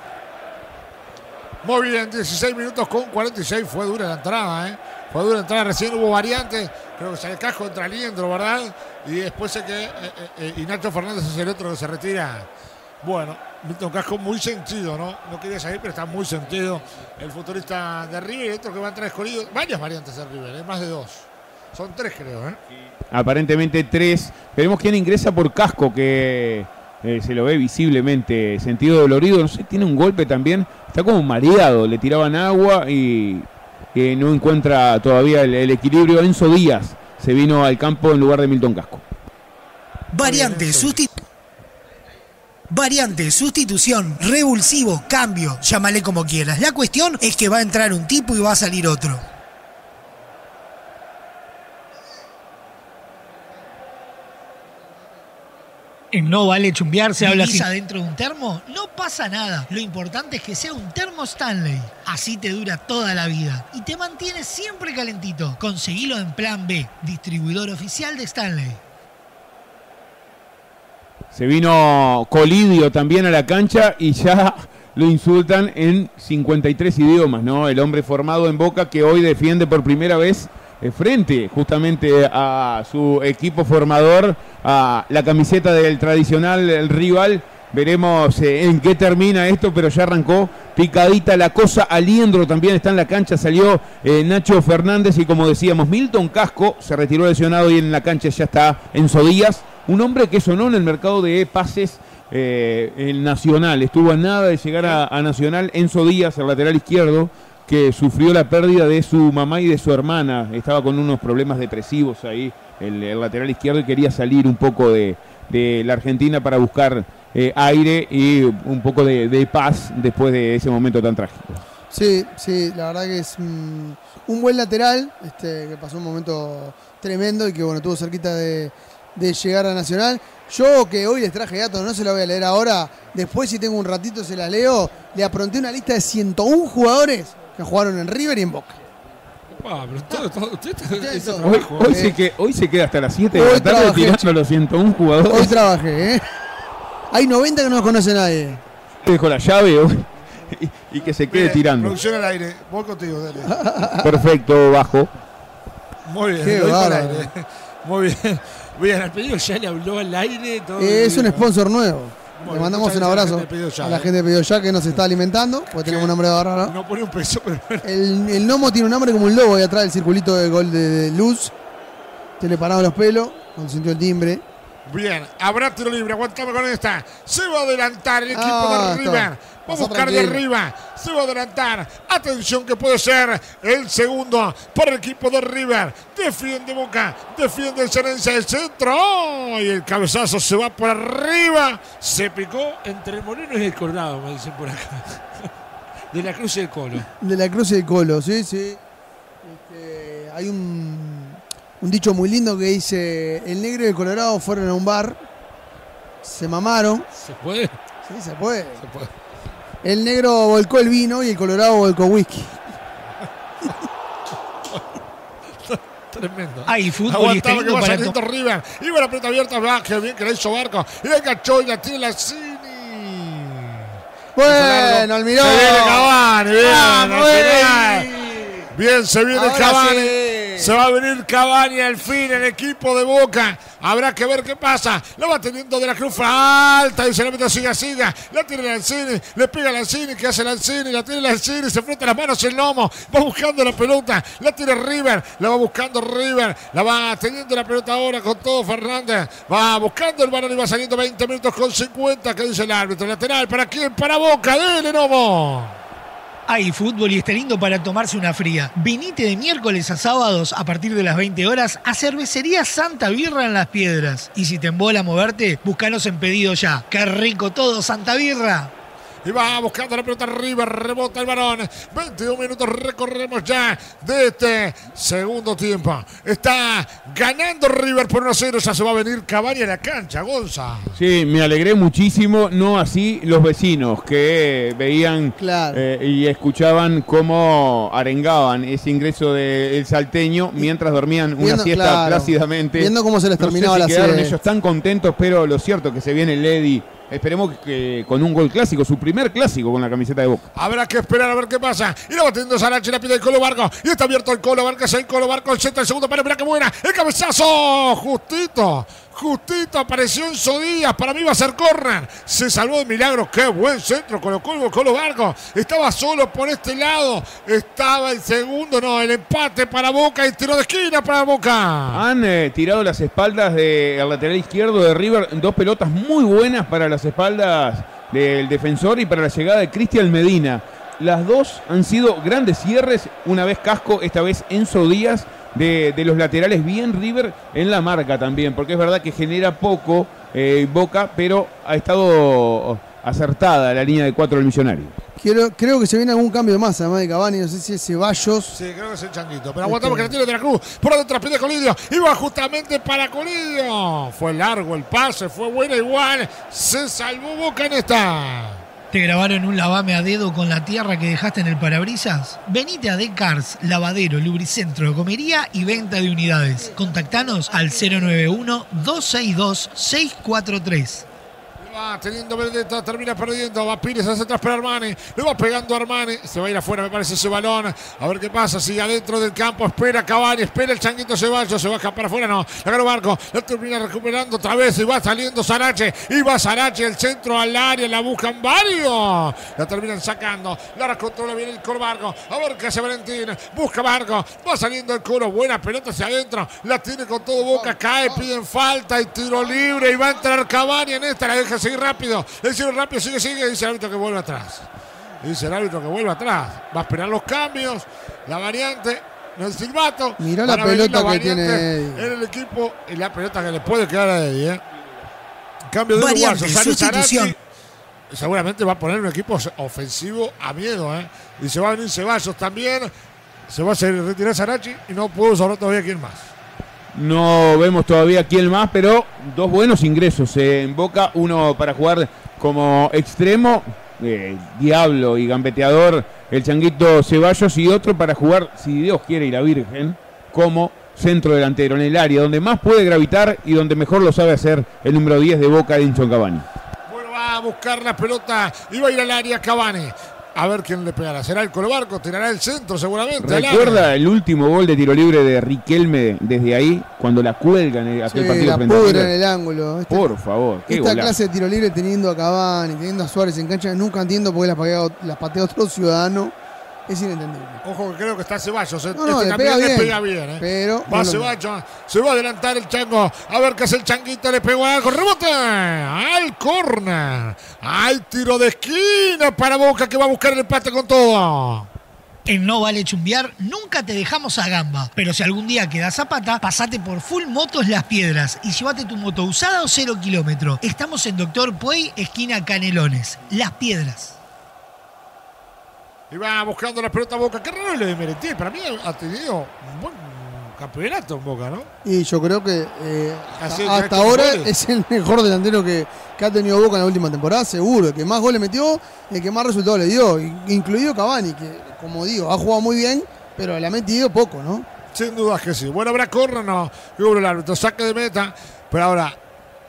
Muy bien, 16 minutos con 46. Fue dura la entrada, ¿eh? Fue dura la entrada. Recién hubo variantes. Creo que sale Casco contra Liendro, ¿verdad? Y después sé que eh, eh, eh, Fernández es el otro que se retira. Bueno, Milton Casco muy sentido, ¿no? No quería salir, pero está muy sentido. El futurista de River otro que va a entrar escollido. Varias variantes de River, ¿eh? Más de dos. Son tres, creo, ¿eh? aparentemente tres. Veremos quién ingresa por casco, que eh, se lo ve visiblemente sentido dolorido. No sé, tiene un golpe también. Está como mareado, le tiraban agua y eh, no encuentra todavía el, el equilibrio. Enzo Díaz se vino al campo en lugar de Milton Casco. Variante, susti- Variante, sustitución, revulsivo, cambio, llámale como quieras. La cuestión es que va a entrar un tipo y va a salir otro. No Vale Chumbear se habla así. dentro de un termo? No pasa nada. Lo importante es que sea un termo Stanley. Así te dura toda la vida. Y te mantiene siempre calentito. Conseguilo en Plan B, distribuidor oficial de Stanley. Se vino Colidio también a la cancha y ya lo insultan en 53 idiomas, ¿no? El hombre formado en Boca que hoy defiende por primera vez frente justamente a su equipo formador, a la camiseta del tradicional rival. Veremos eh, en qué termina esto, pero ya arrancó picadita la cosa. Aliendro también está en la cancha, salió eh, Nacho Fernández y como decíamos, Milton Casco se retiró lesionado y en la cancha ya está Enzo Díaz, un hombre que sonó en el mercado de pases eh, el Nacional, estuvo a nada de llegar a, a Nacional, Enzo Díaz, el lateral izquierdo, que sufrió la pérdida de su mamá y de su hermana, estaba con unos problemas depresivos ahí, el, lateral izquierdo y quería salir un poco de, de la Argentina para buscar eh, aire y un poco de, paz después de ese momento tan trágico. Sí, sí, la verdad que es un, buen lateral, este, que pasó un momento tremendo y que bueno, estuvo cerquita de, de llegar a Nacional. Yo que hoy les traje datos, no se lo voy a leer ahora, después si tengo un ratito se la leo, le apronté una lista de 101 jugadores que jugaron en River y en Boca. Ah, pero todo- todo- Hoy, hoy Eh. se que, hoy se queda hasta las 7 de Hoy la tarde trabajé, tirando los 101 Hoy jugadores. trabajé, ¿eh? Hay 90 que no los conoce nadie. Dejo la llave hoy y, y que se quede Mire, tirando. Producción al aire. Voy contigo, dale. Perfecto, bajo. Muy bien, Qué al aire. Muy bien. Bien, al pedido ya le habló al aire. Todo Eh, es un sponsor nuevo. Bueno, Le mandamos un gracias a la abrazo gente de Pedido Ya, a la eh. gente de Pedido Ya que nos está alimentando, porque tenemos un nombre bárbaro. No pone un peso, pero. El, el gnomo tiene un nombre como un lobo ahí atrás del circulito de gol de, de luz. Se le pararon los pelos cuando sintió el timbre. Bien, habrá tiro libre, aguantamos con esta. Se va a adelantar el equipo Ah, de River. está. Va a buscar de arriba. Se va a adelantar. Atención que puede ser el segundo para el equipo de River. Defiende Boca. Defiende el Cerencia del centro. ¡Oh! Y el cabezazo se va por arriba. Se picó entre el Moreno y el Coronado, me dicen por acá. De la Cruz y el Colo. De la Cruz y el Colo, sí, sí. Este, hay un, un dicho muy lindo que dice: El negro y el Colorado fueron a un bar, se mamaron. ¿Se puede? Sí, se puede. Se puede. El negro volcó el vino y el Colorado volcó whisky. Tremendo. Hay fútbol y está Aguantaba que lindo va para saliendo to- River. Iba la pelota abierta, Blanque, bien que la hizo Barco. Y la enganchó y la tiene la Cini. Bueno, Almirón. Se viene Cavani, bien. Ey. Bien, se viene Ahora Cavani. sí. Se va a venir Cavani al fin, el equipo de Boca. Habrá que ver qué pasa. Lo va teniendo de la cruz alta. Y se la mete siga, siga. La tiene Lanzini. Le pega Lanzini. ¿Qué hace Lanzini? La tiene Lanzini. Se frota las manos el lomo. Va buscando la pelota. La tiene River. La va buscando River. La va teniendo la pelota ahora con todo Fernández. Va buscando el balón y va saliendo 20 minutos con 50. ¿Qué dice el árbitro? Lateral. ¿Para quién? Para Boca. Dele, Nomo. Hay fútbol y está lindo para tomarse una fría. Vinite de miércoles a sábados a partir de las 20 horas a Cervecería Santa Birra en Las Piedras. Y si te embola moverte, búscanos en pedido ya. ¡Qué rico todo, Santa Birra! Y va buscando la pelota arriba, rebota el varón. 22 minutos recorremos ya de este segundo tiempo. Está ganando River por 1-0. Ya se va a venir Cavani a la cancha, Gonza. Sí, me alegré muchísimo, no así los vecinos que veían Claro. eh, y escuchaban cómo arengaban ese ingreso del salteño mientras dormían una Viendo- siesta claro, plácidamente. viendo cómo se les No sé terminaba si la quedaron siesta. ellos tan contentos, pero lo cierto que se viene el Lady. Esperemos que con un gol clásico, su primer clásico con la camiseta de Boca. Habrá que esperar a ver qué pasa. Y la va teniendo Sarachi, la pide el Colo Barco. Y está abierto el Colo Barco, es el Colo Barco, el centro, el segundo palo. Mira qué buena. El cabezazo, justito. Justito apareció en Díaz. Para mí va a ser corner. Se salvó de milagro. Qué buen centro. Colocó el Colo Barco. Estaba solo por este lado. Estaba el segundo. No, el empate para Boca. Y tiro de esquina para Boca. Han eh, tirado las espaldas del lateral izquierdo de River, dos pelotas muy buenas para las espaldas del defensor y para la llegada de Cristian Medina. Las dos han sido grandes cierres, una vez Casco, esta vez Enzo Díaz, de, de los laterales, bien River en la marca también, porque es verdad que genera poco eh, Boca, pero ha estado acertada la línea de cuatro del millonario. Quiero- creo que se viene algún cambio más, además de Cavani. No sé si es Ceballos. Sí, creo que es el changuito. Pero aguantamos que la tire de la cruz. Por adentro pide Colidio. Iba justamente para Colidio. Fue largo el pase, fue bueno igual. Se salvó Boca en esta. ¿Te grabaron un lavame a dedo con la tierra que dejaste en el parabrisas? Venite a Decars, lavadero, lubricentro, comería y venta de unidades. Contactanos al 091-262-643. Teniendo Benedetto, termina perdiendo. Va Pires hacia atrás para Armani. Le va pegando Armani. Se va a ir afuera, me parece ese balón. A ver qué pasa. Sigue adentro del campo. Espera Cavani. Espera el changuito Ceballos. Se va a escapar afuera. No. La ganó Barco. La termina recuperando otra vez. Y va saliendo Sarache. Y va Sarache. El centro al área. La buscan varios. La terminan sacando. La controla bien el coro Barco. A ver qué hace Valentín. Busca Barco. Va saliendo el coro. Buena pelota hacia adentro. La tiene con todo boca. Cae. Piden falta. Y tiro libre. Y va a entrar Cavani en esta. La deja seguir rápido. Le hicieron rápido. Sigue, sigue. Dice el árbitro que vuelve atrás. Dice el árbitro que vuelve atrás. Va a esperar los cambios. La variante. No el silbato. Mirá la pelota las que tiene. En el equipo. Y la pelota que le puede quedar a Eddie. ¿eh? Cambio de. Sale sustitución. Seguramente va a poner un equipo ofensivo a miedo. ¿eh? Y se va a venir Ceballos también. Se va a retirar Sarachi y no puedo saber todavía quién más. No vemos todavía quién más, pero dos buenos ingresos en Boca. Uno para jugar como extremo, eh, diablo y gambeteador, el changuito Ceballos. Y otro para jugar, si Dios quiere y la Virgen, como centro delantero en el área donde más puede gravitar y donde mejor lo sabe hacer el número 10 de Boca, Edinson Cavani. Bueno, va a buscar la pelota y va a ir al área Cavani. A ver quién le pegará. ¿Será el Colobarco? ¿Tirará el centro seguramente? ¿Recuerda el último gol de tiro libre de Riquelme desde ahí, cuando la cuelgan en aquel Sí, partido la frente a pudre River? en el ángulo. Este- Por favor, qué esta golazo. clase de tiro libre teniendo a Cavani, teniendo a Suárez en cancha, nunca entiendo por qué las patea, las patea otro ciudadano. Es inentendible. Ojo que creo que está Ceballos. ¿eh? No, no, este le pega le bien, pega bien. ¿eh? pero Va no lo- Ceballos. Se va a adelantar el chango. A ver qué hace el changuito. Le pegó a con rebote. Al corner. Al tiro de esquina para Boca que va a buscar el empate con todo. En No Vale Chumbiar nunca te dejamos a gamba, pero si algún día quedas a pata, pasate por Full Motos Las Piedras y llévate tu moto usada o cero kilómetro. Estamos en Doctor Puey, esquina Canelones. Las Piedras. Y va buscando la pelota a Boca. Qué raro lo de Merentiel. Para mí ha tenido un buen campeonato en Boca, ¿no? Y yo creo que eh, hasta, ahora goles. es el mejor delantero que, que ha tenido Boca en la última temporada, seguro. El que más goles metió, el que más resultados le dio, in- incluido Cavani, que como digo, ha jugado muy bien, pero le ha metido poco, ¿no? Sin dudas que sí. Bueno, habrá correr, no. El árbitro, saque de meta. Pero ahora,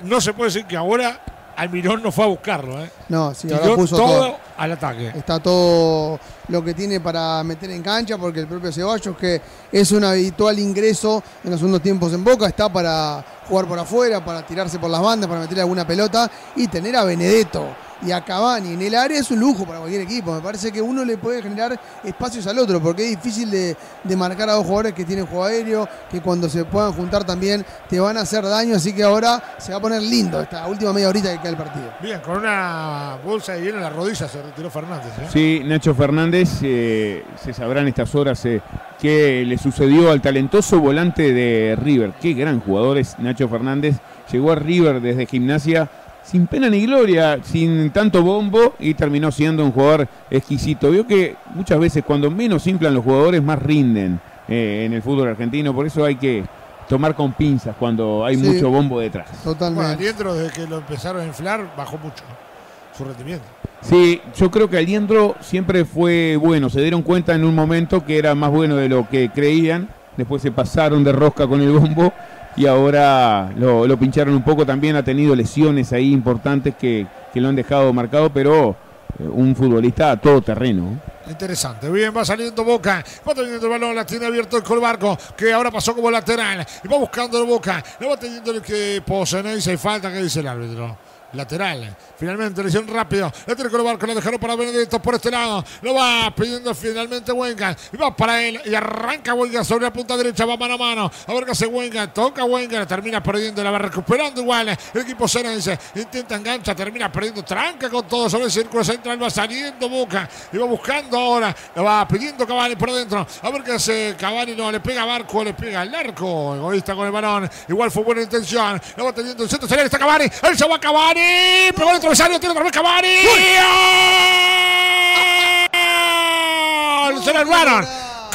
no se puede decir que ahora Almirón no fue a buscarlo, ¿eh? No, sí, ahora puso todo, todo. al ataque. Está todo lo que tiene para meter en cancha, porque el propio Ceballos, que es un habitual ingreso en los segundos tiempos en Boca, está para jugar por afuera, para tirarse por las bandas, para meter alguna pelota y tener a Benedetto y a Cavani en el área es un lujo para cualquier equipo. Me parece que uno le puede generar espacios al otro, porque es difícil de, de marcar a dos jugadores que tienen juego aéreo, que cuando se puedan juntar también te van a hacer daño, así que ahora se va a poner lindo esta última media horita que queda el partido. Bien, con una bolsa de hielo en la rodilla se retiró Fernández. ¿eh? Sí, Nacho Fernández, eh, se sabrá en estas horas eh, qué le sucedió al talentoso volante de River. Qué gran jugador es Nacho Fernández. Llegó a River desde gimnasia sin pena ni gloria, sin tanto bombo y terminó siendo un jugador exquisito. Vio que muchas veces cuando menos inflan los jugadores más rinden eh, en el fútbol argentino, por eso hay que tomar con pinzas cuando hay Sí. mucho bombo detrás. Bueno, Totalmente. Aliendro, desde que lo empezaron a inflar, bajó mucho su rendimiento. Sí, yo creo que Aliendro siempre fue bueno. Se dieron cuenta en un momento que era más bueno de lo que creían. Después se pasaron de rosca con el bombo y ahora lo, lo pincharon un poco. También ha tenido lesiones ahí importantes que, que lo han dejado marcado, pero eh, un futbolista a todo terreno. Interesante. Bien, va saliendo Boca. Va teniendo el balón, la tiene abierto el Colbarco, que ahora pasó como lateral. Y va buscando el Boca. Le va teniendo el que posee y falta, que dice el árbitro. Lateral. Finalmente, lesión rápido. La tiene Colbarco, lo dejaron para Benedetto por este lado. Lo va pidiendo finalmente Wenga. Y va para él. Y arranca Wenga sobre la punta derecha. Va mano a mano. A ver qué hace Wenga. Toca Wenga. Termina perdiendo. La va recuperando igual. El equipo Cenense. Intenta engancha. Termina perdiendo. Tranca con todo sobre el círculo central. Va saliendo Boca. Y va buscando ahora. Lo va pidiendo Cavani por dentro. A ver qué hace Cavani. No, le pega Barco. Le pega al arco. Egoísta con el balón. Igual fue buena intención. Lo va teniendo el centro. Está Cavani. Él se va Cavani. Pegó el travesaño. Tiene otra vez Cavani. ¡Gol! Se lo anularon.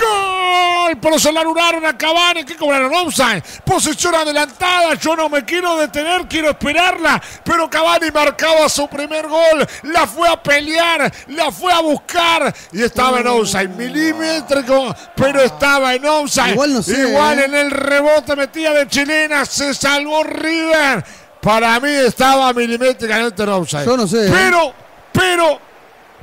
¡Gol! Pero se lo anularon a Cavani. ¿Qué cobraron? Offside. Posición adelantada. Yo no me quiero detener. Quiero esperarla. Pero Cavani marcaba su primer gol. La fue a pelear. La fue a buscar. Y estaba en offside. Milimétrico. Pero estaba en offside. Igual no sé, Igual ¿eh? en el rebote metida de chilena. Se salvó River. Para mí estaba milimétricamente en offside. Yo no sé, ¿eh? Pero, pero.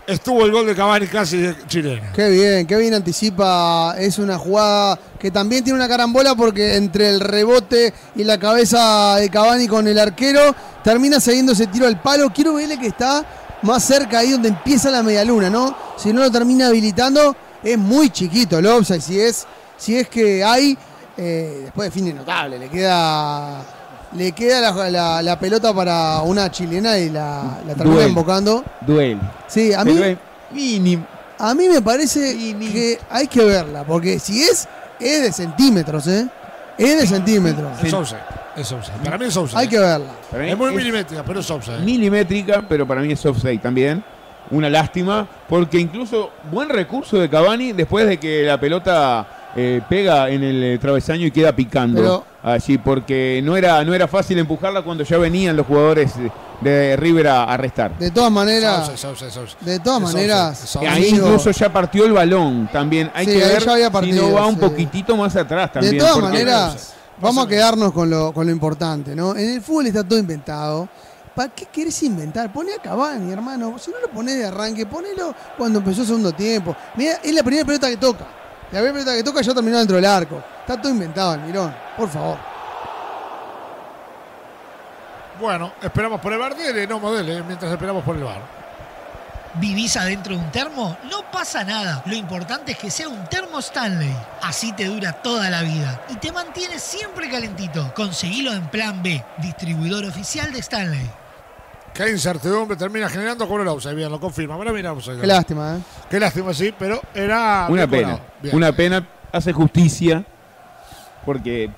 Estuvo el gol de Cavani casi de chilena. Qué bien, qué bien anticipa. Es una jugada que también tiene una carambola porque entre el rebote y la cabeza de Cavani con el arquero termina siguiendo ese tiro al palo. Quiero verle que está más cerca ahí donde empieza la medialuna, ¿no? Si no lo termina habilitando, es muy chiquito el offside. Si es, si es que hay, eh, después define notable. Le queda, le queda la, la- la pelota para una chilena y la, la termina Duel. embocando. Duel. Sí, a mí. Mínimo. A mí me parece que hay que verla, porque si es, es de centímetros, ¿eh? Es de centímetros. Es offside. Es offside. Para mí es offside. Hay que verla. Para mí Es muy es milimétrica, pero es offside. milimétrica, pero para mí es offside también. Una lástima, porque incluso buen recurso de Cavani después de que la pelota eh, pega en el eh, travesaño y queda picando. Pero allí porque no era, no era fácil empujarla cuando ya venían los jugadores de, River a, a restar. De todas maneras, Sauce, Sauce, Sauce. de todas maneras, ahí incluso ya partió el balón también. Hay Sí, que ver ya había si no va un poquitito más atrás también. de todas maneras, vamos a quedarnos con lo, con lo importante, ¿no? En el fútbol está todo inventado. ¿Para qué querés inventar? Poné a Cavani, hermano. Si no lo ponés de arranque, ponelo cuando empezó el segundo tiempo. Mira, es la primera pelota que toca. La primera pelota que toca ya terminó dentro del arco. Está todo inventado, Almirón. Por favor. Bueno, esperamos por el bar. Dele, no modele, mientras esperamos por el bar. ¿Vivís adentro de un termo? No pasa nada. Lo importante es que sea un termo Stanley. Así te dura toda la vida y te mantiene siempre calentito. Conseguilo en Plan B, distribuidor oficial de Stanley. Qué incertidumbre termina generando con el offside. Bien, lo confirma. Ahora miramos. Qué lástima, ¿eh? Qué lástima, sí, pero era. Una pena. Una pena. Hace justicia porque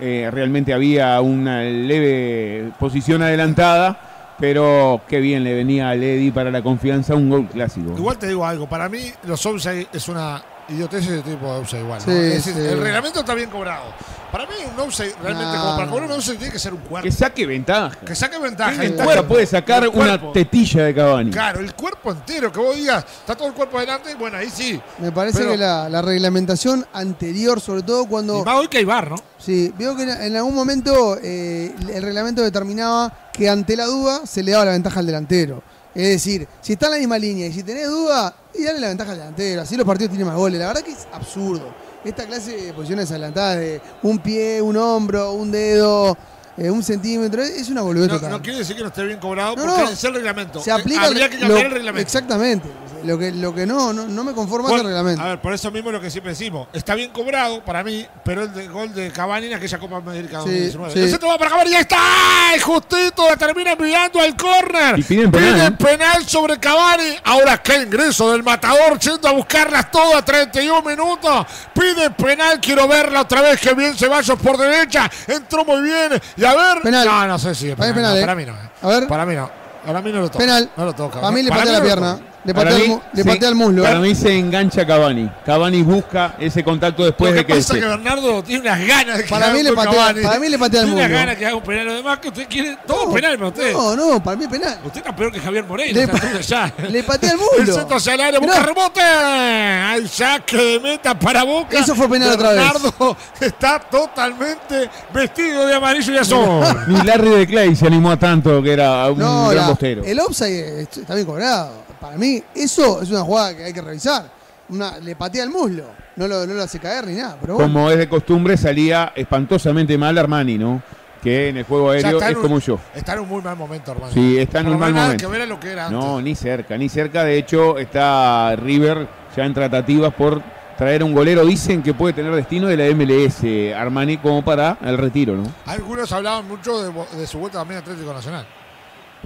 eh, realmente había una leve posición adelantada, pero qué bien le venía a Ledi para la confianza un gol clásico. Igual te digo algo. Para mí, los offside es una idiotez ese tipo de offside igual. ¿no? Sí, Es sí. decir, El reglamento está bien cobrado. Para mí, un offside, realmente, No, como para no. cobrar un offside, tiene que ser un cuerpo. Que saque ventaja. Que saque ventaja. ¿Qué el ventaja cuerpo. puede sacar una tetilla de Cavani? Claro, el cuerpo entero, que vos digas, está todo el cuerpo adelante, bueno, ahí sí. Me parece Pero- que la, la reglamentación anterior, sobre todo cuando. Y más hoy que hay bar, ¿no? Sí, veo que en, en algún momento eh, el reglamento determinaba que ante la duda se le daba la ventaja al delantero. Es decir, si está en la misma línea y si tenés duda, y dale la ventaja al delantero. Así los partidos tienen más goles. La verdad que es absurdo. Esta clase de posiciones adelantadas de un pie, un hombro, un dedo, eh, un centímetro, es una boludez No, total. no quiere decir que no esté bien cobrado, No, porque no. es el reglamento. se aplica Habría que lo- cambiar el reglamento. Exactamente. Lo que, lo que no, no, no me conforma es Bueno, el reglamento. A ver, por eso mismo lo que siempre decimos. Está bien cobrado para mí, pero el de- gol de Cavani en aquella Copa América Sí, 2019. sí. El centro va para Cavani y ahí está. ¡Ay, justito! La termina enviando al córner. Y piden penal, Piden ¿eh? penal sobre Cavani. Ahora qué ingreso del matador yendo a buscarlas todas. 31 minutos. Pide penal. Quiero verla otra vez. Que bien Ceballos por derecha. Entró muy bien. Y a ver. Penal. No, no sé si es Para penal. no, penal, para ¿eh? mí no. eh. A ver. Para mí no. Para mí no lo toca. Penal. No lo toca. Para mí le patea la pierna. Le Para patea, el, mí, mu- le sí. patea el muslo. Para ¿eh? mí se engancha Cavani. Cavani busca ese contacto después Lo de que que pasa es se- que Bernardo tiene unas ganas de que Para haga mí un le patea- Cavani. para mí le patea el Tiene unas muslo. ganas que haga un penal. Además que usted quiere todo penal para usted. No, no, para mí penal. Usted está peor que Javier Moreira. Le ya. Le patea el El muslo. centro hacia el área, busca rebote. Hay saque de meta para Boca. Eso fue penal otra vez. Bernardo está totalmente vestido de amarillo y azul. Ni Larry de Clay se animó a tanto que era un No, gran la- postero. el offside es- está bien cobrado. Para mí, eso es una jugada que hay que revisar. Una, le patea el muslo. No lo, no lo hace caer ni nada. Pero bueno. Como es de costumbre, salía espantosamente mal Armani, ¿no? Que en el juego O sea, aéreo es un- como yo. Está en un muy mal momento, hermano. Sí, está en un mal nada momento. que ver a lo que era antes. No, ni cerca, ni cerca. De hecho, está River ya en tratativas por traer un golero. Dicen que puede tener destino de la MLS Armani como para el retiro, ¿no? Algunos hablaban mucho de, de su vuelta también a Atlético Nacional.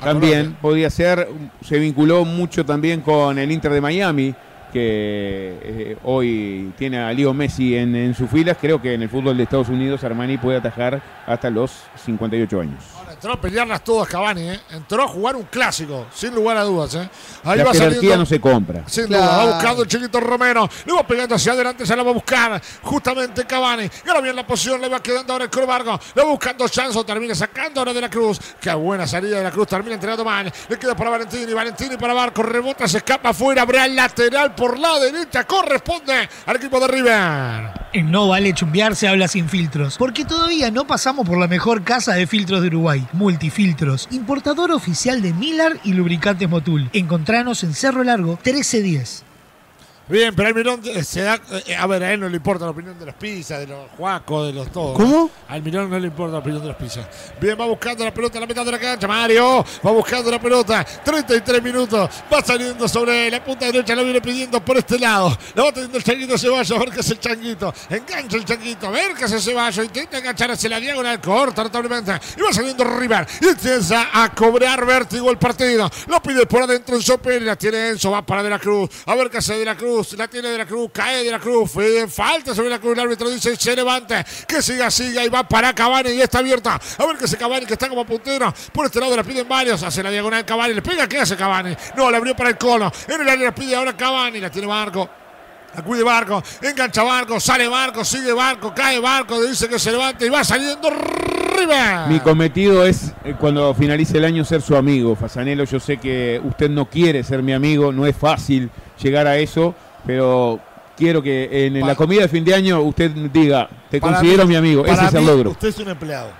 También podía ser, se vinculó mucho también con el Inter de Miami, que eh, hoy tiene a Leo Messi en, en sus filas. Creo que en el fútbol de Estados Unidos Armani puede atajar hasta los 58 años. Entró a pelearlas todas Cavani, ¿eh? Entró a jugar un clásico, sin lugar a dudas, ¿eh? Ahí La va saliendo. no se compra. Sin Claro. duda, va buscando el chiquito Romero, le va pegando hacia adelante, se la va a buscar justamente Cavani, gana bien la posición, le va quedando ahora el Corbargo, le va buscando Chanzo, termina sacando ahora de la Cruz, qué buena salida de la Cruz, termina entregando mal, le queda para Valentini, Valentini para Barco, rebota, se escapa afuera, habrá el lateral por la derecha, corresponde al equipo de River. En No Vale Chumbear se habla sin filtros, porque todavía no pasamos por la mejor casa de filtros de Uruguay, Multifiltros, importador oficial de Milar y lubricantes Motul. Encontranos en Cerro Largo 1310. Bien, pero Almirón se da. eh, a ver, a él no le importa la opinión de los pizzas, de los juacos, de los todos. ¿Cómo? Almirón no le importa la opinión de los pizzas. Bien, va buscando la pelota, la meta de la cancha. Mario va buscando la pelota. 33 minutos. Va saliendo sobre la punta derecha. Lo viene pidiendo por este lado. La va teniendo el changuito Ceballos. A ver qué es el changuito. Engancha el changuito. A ver qué hace Ceballos. Intenta enganchar hacia la diagonal. Corta notablemente. Y va saliendo River. Y empieza a cobrar vértigo el partido. Lo pide por adentro Enzo Pérez. La tiene Enzo. Va para De la Cruz. A ver hace De la Cruz. La tiene De la Cruz. Cae De la Cruz. Falta sobre la Cruz. El árbitro dice se levante. Que siga, siga. Y va para Cavani. Y está abierta. A ver qué hace Cavani. Que está como puntero. Por este lado la piden varios. Hace la diagonal Cavani. Le pega. ¿Qué hace Cavani? No, la abrió para el cono. En el área la pide ahora Cavani. La tiene Marco. Acude Barco, engancha Barco, sale Barco, sigue Barco, cae Barco, dice que se levanta y va saliendo. Mi cometido es eh, cuando finalice el año ser su amigo. Fasanelo, yo sé que usted no quiere ser mi amigo, no es fácil llegar a eso, pero quiero que en Pa- la comida de fin de año usted diga, te Para considero mí- mi amigo. Ese es el logro. Usted es un empleado.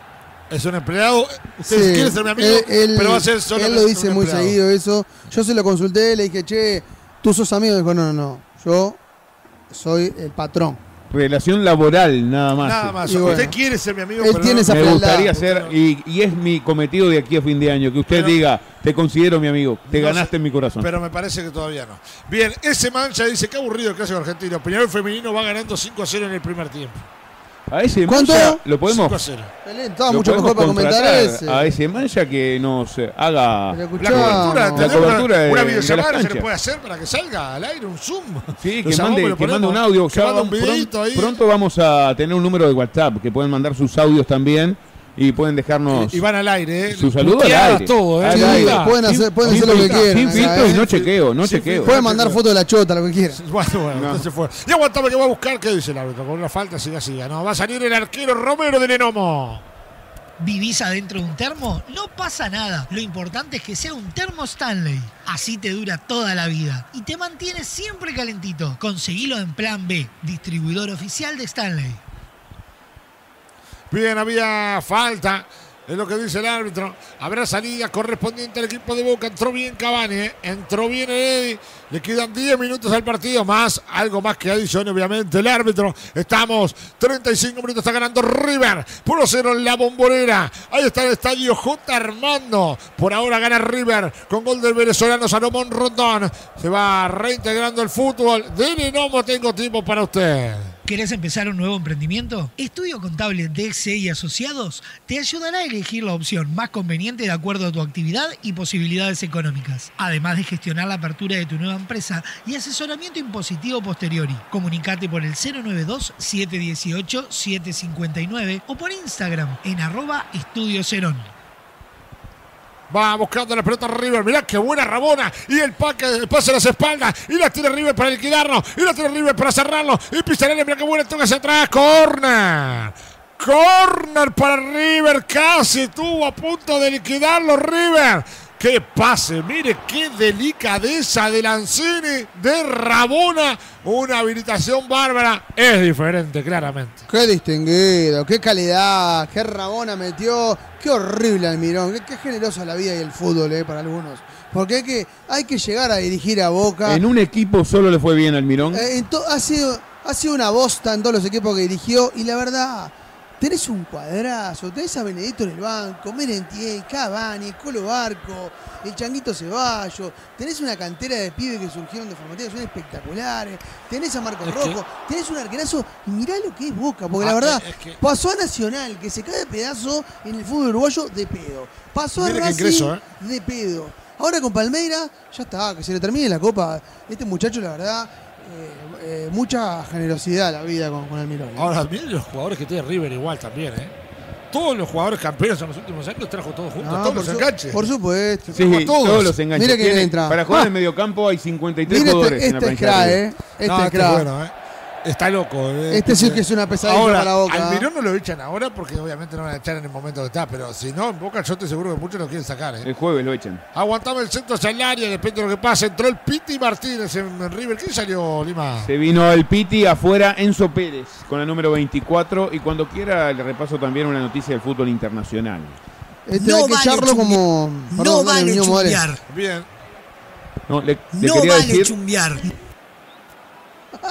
Es un empleado. Usted Sí, quiere ser mi amigo, él- él- pero va a ser solo Él lo dice muy seguido eso. Yo se lo consulté, le dije, che, tú sos amigo. Dijo, no, no, no. Yo soy el patrón. Relación laboral, nada más. Nada más. Bueno. usted quiere ser mi amigo, Él pero tiene no- esa Me gustaría ser, y, y es mi cometido de aquí a fin de año, que usted Pero- diga, te considero mi amigo, te No ganaste sé, en mi corazón. Pero me parece que todavía no. Bien, ese mancha dice, qué aburrido el clásico argentino. Peñarol femenino va ganando 5 a 0 en el primer tiempo. A ese ¿Cuánto? mancha lo podemos, 5 a 0. Belén, Estaba mucho mejor para comentar contratar ese. a ese mancha que nos eh, haga... La cobertura, tenemos cobertura una, de- una de videollamada se le puede hacer para que salga al aire un Zoom. Sí, que llamamos mande, que mande un audio. Que Ya mande un pron- videito ahí. Pronto vamos a tener un número de WhatsApp que pueden mandar sus audios también y pueden dejarnos Y van al aire, ¿eh? su saludo al aire. todo, ¿eh? Al Sí, aire. pueden hacer, pueden sin hacer lo que quieran. Sin acá, filtro y ¿eh? no chequeo, no Sin chequeo. Pueden mandar fotos de la chota, lo que quieran. Bueno, bueno, No. entonces fue. Y aguantame que va a buscar, ¿qué dice el árbitro? Con una falta, siga, siga. No, va a salir el arquero Romero de Lenomo. ¿Vivís adentro de un termo? No pasa nada. Lo importante es que sea un termo Stanley. Así te dura toda la vida. Y te mantiene siempre calentito. Conseguilo en Plan B, distribuidor oficial de Stanley. Bien, había falta. Es lo que dice el árbitro. Habrá salida correspondiente al equipo de Boca. Entró bien Cavani, ¿eh? entró bien Eddy. Le quedan 10 minutos al partido. Más, algo más que adición, obviamente. El árbitro. Estamos 35 minutos. Está ganando River. Por 0 en la bombonera. Ahí está el estadio J. Armando. Por ahora gana River con gol del venezolano Salomón Rondón. Se va reintegrando el fútbol. De Lenomo tengo tiempo para usted. ¿Querés empezar un nuevo emprendimiento? Estudio Contable DXE y Asociados te ayudará a elegir la opción más conveniente de acuerdo a tu actividad y posibilidades económicas. Además de gestionar la apertura de tu nueva empresa y asesoramiento impositivo posteriori. Comunicate por el 092-718-759 o por Instagram en arroba Estudio Cerón. Va buscando la pelota River. Mirá qué buena Rabona. Y el, pase a las espaldas. Y la tira River para liquidarlo. Y la tira River para cerrarlo. Y Pizarelli, mira qué buena toca hacia atrás. Corner. Corner para River. Casi estuvo a punto de liquidarlo River. Qué pase, mire qué delicadeza de Lanzini, de Rabona. Una habilitación bárbara. Es diferente, claramente. Qué distinguido, qué calidad, qué rabona metió, qué horrible Almirón, qué, qué generosa la vida y el fútbol eh, para algunos. Porque hay que, hay que llegar a dirigir a Boca. En un equipo solo le fue bien al Mirón. Eh, ha, sido, ha sido una bosta en todos los equipos que dirigió y la verdad, tenés un cuadrazo, tenés a Benedito en el banco, Merentier, Cavani, Colo Barco, el Changuito Ceballos, tenés una cantera de pibes que surgieron de formativas, son espectaculares, tenés a Marcos Es que- Rojo, tenés un arquerazo y mirá lo que es Boca, porque la Ah, verdad, es que- pasó a Nacional, que se cae de pedazo en el fútbol uruguayo de pedo, pasó a Mire qué Racing ingreso, ¿eh? de pedo. Ahora con Palmeira, ya está, que se le termine la copa. Este muchacho, la verdad, eh, eh, mucha generosidad la vida con, con Almirón. ¿eh? Ahora, miren los jugadores que tiene River igual también, ¿eh? Todos los jugadores campeones en los últimos años trajo todos juntos, No, todos por, los su- enganches. por supuesto. Sí, todos. todos los enganches. Mira quién Tiene- entra. Para jugar Ah. en medio campo hay 53 Mira jugadores este, en la este es River. ¿eh? Este No, es este bueno, ¿eh? Está loco. ¿eh? Este sí que es una pesadilla ahora, para Boca. Almirón no lo echan ahora porque obviamente no van a echar en el momento que está, pero si no, en Boca yo estoy seguro que muchos lo quieren sacar. ¿eh? El jueves lo echan. Aguantame el centro hacia el área, depende de lo que pase. Entró el Piti Martínez en River. ¿Quién salió, Lima? Se vino el Piti afuera Enzo Pérez con la número 24 y cuando quiera le repaso también una noticia del fútbol internacional. Este No hay que vale echarlo como. No perdón, dale, vale chumbear. Bien. No, le, le No quería vale decir, chumbear.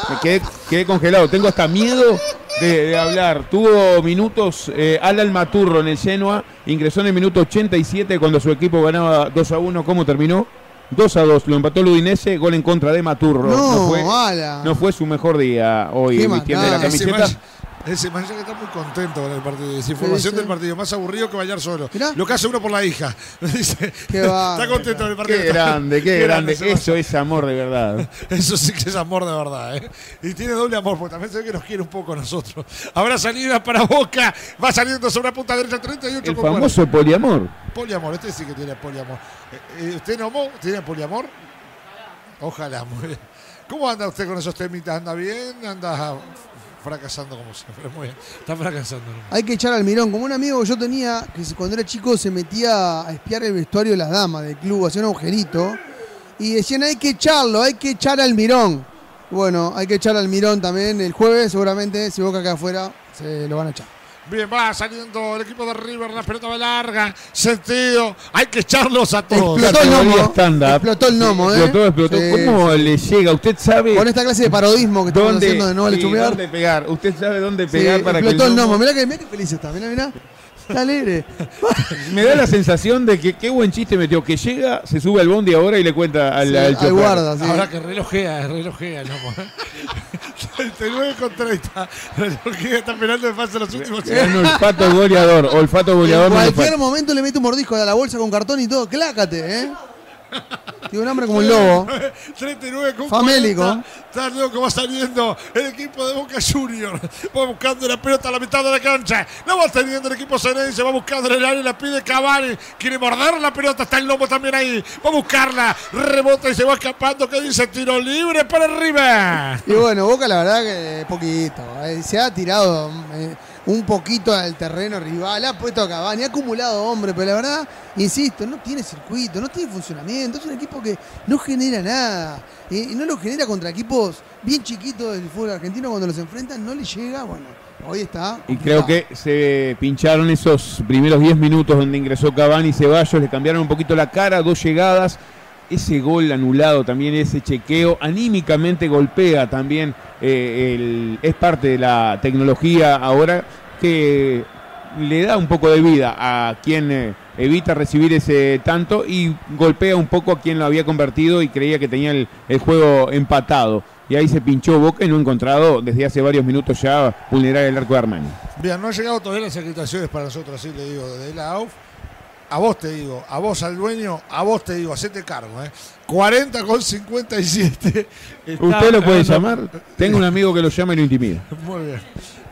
Me quedé, quedé congelado. Tengo hasta miedo de, de hablar. Tuvo minutos eh, Alan Maturro en el Genoa. Ingresó en el minuto 87 cuando su equipo ganaba 2 a 1. ¿Cómo terminó? 2 a 2. Lo empató el Udinese. Gol en contra de Maturro. No, fue, ala. no fue su mejor día hoy vistiendo de la camiseta. Ese man ya que está muy contento con el partido. Dice, información sí. del partido. Más aburrido que bailar solo. Mirá. Lo que hace uno por la hija. Dice, Qué está contento con el partido. Qué grande, qué grande. ese man. Eso es amor de verdad. Eso sí que es amor de verdad, ¿eh? Y tiene doble amor, porque también se ve que nos quiere un poco a nosotros. Habrá salida para Boca, va saliendo sobre la punta derecha 38 El famoso poliamor. 40. Poliamor, este sí que tiene poliamor. Eh, eh, ¿Usted no tiene poliamor? Ojalá, muy bien. ¿Cómo anda usted con esos temitas? ¿Anda bien? ¿Anda fracasando como siempre? Muy bien. Está fracasando. Hay que echar al mirón. Como un amigo que yo tenía, que cuando era chico se metía a espiar el vestuario de las damas del club, hacía un agujerito. Y decían, hay que echarlo, hay que echar al mirón. Bueno, hay que echar al mirón también. El jueves seguramente, si Boca acá afuera, se lo van a echar. Bien, va saliendo el equipo de River, la pelota va larga, sentido, hay que echarlos a todos. Explotó el estándar. Explotó el gnomo, ¿eh? Explotó, explotó. Sí, ¿Cómo le llega? ¿Usted sabe Con esta clase de parodismo que estamos dónde, haciendo de no sí, chumear. dónde pegar? ¿Usted sabe dónde Sí, pegar para que explotó el gnomo- Mirá que, mirá que feliz está. Mirá, mirá. Está alegre. Me da la sensación de que qué buen chiste metió. Que llega, se sube al bondi ahora y le cuenta al, Sí, al guarda, sí. Ahora que relojea, relojea, no, 39 con 30. Relojea, está esperando que pasen los últimos Gran olfato goleador. Olfato En goleador. le cualquier momento le mete un mordisco a la bolsa con cartón y todo. Clácate, ¿eh? Tiene un hambre como un lobo. 39 con Famélico. 40. Está loco, va saliendo el equipo de Boca Junior. Va buscando la pelota a la mitad de la cancha. La va teniendo el equipo Ceneice. Va buscando en el área, la pide Cavani. Quiere morder la pelota. Está el lobo también ahí. Va a buscarla. Rebota y se va escapando. ¿Qué dice? Tiro libre para arriba. Y bueno, Boca la verdad que poquito. eh, Se ha tirado eh, un poquito al terreno rival, ha puesto a Cavani, ha acumulado hombre, pero la verdad, insisto, no tiene circuito, no tiene funcionamiento. Es un equipo que no genera nada. Y, no lo genera contra equipos bien chiquitos del fútbol argentino cuando los enfrentan, no le llega. Bueno, hoy está. Y creo que se pincharon esos primeros 10 minutos donde ingresó Cavani y Ceballos, le cambiaron un poquito la cara, dos llegadas, ese gol anulado también, ese chequeo, anímicamente golpea también, eh, es parte de la tecnología ahora que le da un poco de vida a quien eh, evita recibir ese tanto y golpea un poco a quien lo había convertido y creía que tenía el, juego empatado. Y ahí se pinchó Boca y no ha encontrado desde hace varios minutos ya vulnerar el arco de Armani. Bien, no han llegado todavía las acreditaciones para nosotros, así le digo, de la AUF. A vos te digo, a vos al dueño, a vos te digo, hacete cargo, ¿eh? 40 con 57. Está ¿Usted lo puede llamar? Tengo un amigo que lo llama y lo intimida. Muy bien.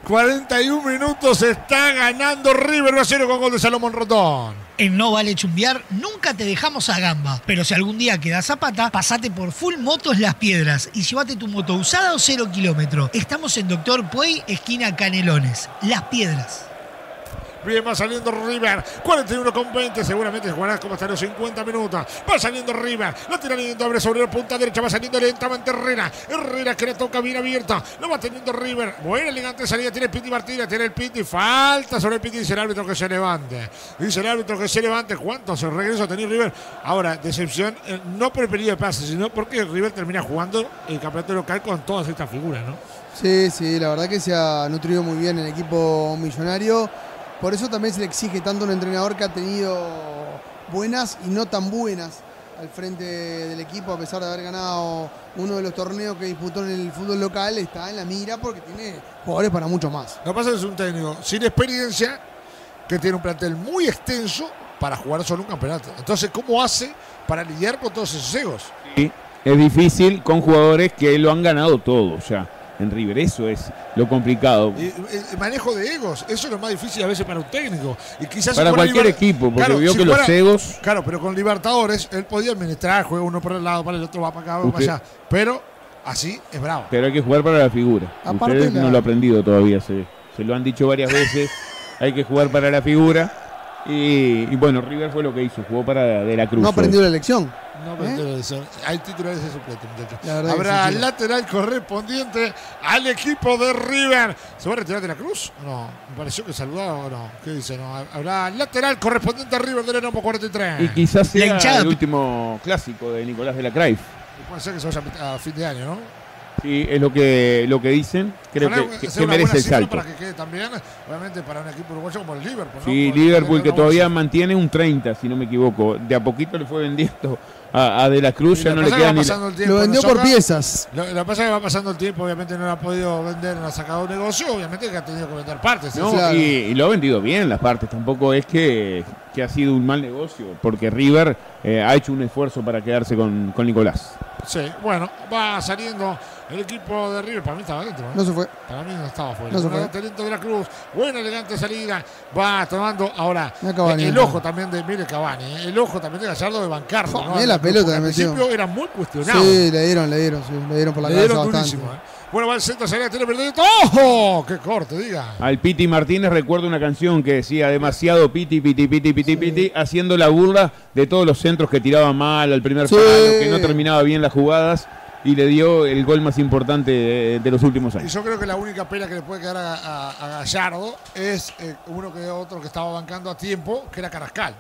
41 minutos está ganando River 1 a 0 con gol de Salomón Rotón. En No Vale Chumbear nunca te dejamos a gamba, pero si algún día quedas zapata, pasate por Full Motos Las Piedras y llévate tu moto usada o cero kilómetro. Estamos en Doctor Puey, esquina Canelones. Las Piedras. Bien, va saliendo River. 41 con 20. Seguramente jugará como hasta los 50 minutos. Va saliendo River. La tira lindo, abre sobre la punta derecha. Va saliendo lentamente Herrera. Herrera que le toca bien abierta. Lo va teniendo River. Buena elegante salida. Tiene el Piti Martínez. Tiene el Piti. Falta sobre el Piti. Dice el árbitro que se levante. Dice el árbitro que se levante. ¿Cuántos regresos ha tenido River? Ahora, decepción. eh, no por el periodo de pases, sino porque River termina jugando el campeonato local con todas estas figuras, ¿no? Sí, sí, la verdad que se ha nutrido muy bien el equipo millonario. Por eso también se le exige tanto a un entrenador que ha tenido buenas y no tan buenas al frente del equipo, a pesar de haber ganado uno de los torneos que disputó en el fútbol local, está en la mira porque tiene jugadores para mucho más. Lo que pasa es que es un técnico sin experiencia que tiene un plantel muy extenso para jugar solo un campeonato. Entonces, ¿cómo hace para lidiar con todos esos egos? Sí, es difícil con jugadores que lo han ganado todo ya en River. Eso es lo complicado. Y, el, el manejo de egos, eso es lo más difícil a veces para un técnico. Y quizás Para cualquier Liber- equipo, porque Claro, vio si que los egos. Claro, pero con Libertadores él podía administrar, juega uno por el lado, para el otro va para acá, va para Usted- allá. Pero así es bravo. Pero hay que jugar para la figura. Aparte Ustedes la- no lo han aprendido todavía, se, se lo han dicho varias veces. hay que jugar para la figura. Y, y bueno, River fue lo que hizo, jugó para De la Cruz. No aprendió la lección. No, pero eso- Hay titulares de suplente, muchachos. La Habrá sí, lateral correspondiente al equipo de River. ¿Se va a retirar de la cruz? No, me pareció que saludaba o no. ¿Qué dice? No, habrá lateral correspondiente a River del Enomo 43. Y quizás La sea el último clásico de Nicolás de la Cruyff. Y puede ser que se vaya a fin de año, ¿no? Sí, es lo que, lo que dicen. Creo Ojalá que, que- que merece el salto. Para que quede también, obviamente, para un equipo uruguayo como el Liverpool. ¿no? Sí, Liverpool que todavía mantiene un 30, si no me equivoco. De a poquito le fue vendiendo a, a De la Cruz, Y ya no le queda que ni la- tiempo, Lo vendió por piezas. Lo, lo que pasa es que va pasando el tiempo, obviamente no lo ha podido vender, no ha sacado un negocio, obviamente que ha tenido que vender partes. No, Claro. y, y lo ha vendido bien las partes. Tampoco es que, que ha sido un mal negocio, porque River eh, ha hecho un esfuerzo para quedarse con, con Nicolás. Sí, bueno, va saliendo el equipo de River. Para mí estaba dentro. ¿eh? No se fue. Para mí no estaba fuera. No se fue. talento de la Cruz. Buena elegante salida. Va tomando ahora Cavani, el ¿no? ojo también de Mire Cavani. ¿eh? El ojo también de Gallardo de bancarlo. Jo, ¿no? la pelota Al principio era muy cuestionado. Sí, le dieron, le dieron, sí, le dieron por la Le cabeza dieron bastante. ¿eh? Bueno, va el centro, salida, tiene perdido. ¡Ojo! ¡Qué corte, diga! Al Piti Martínez recuerdo una canción que decía demasiado piti, piti, piti, piti, piti, haciendo la burla de todos los centros que tiraba mal al primer Sí. palo, que no terminaba bien las jugadas y le dio el gol más importante de, de los últimos Y años. yo creo que la única pena que le puede quedar a, a- a Gallardo es eh, uno que otro que estaba bancando a tiempo, que era Carrascal.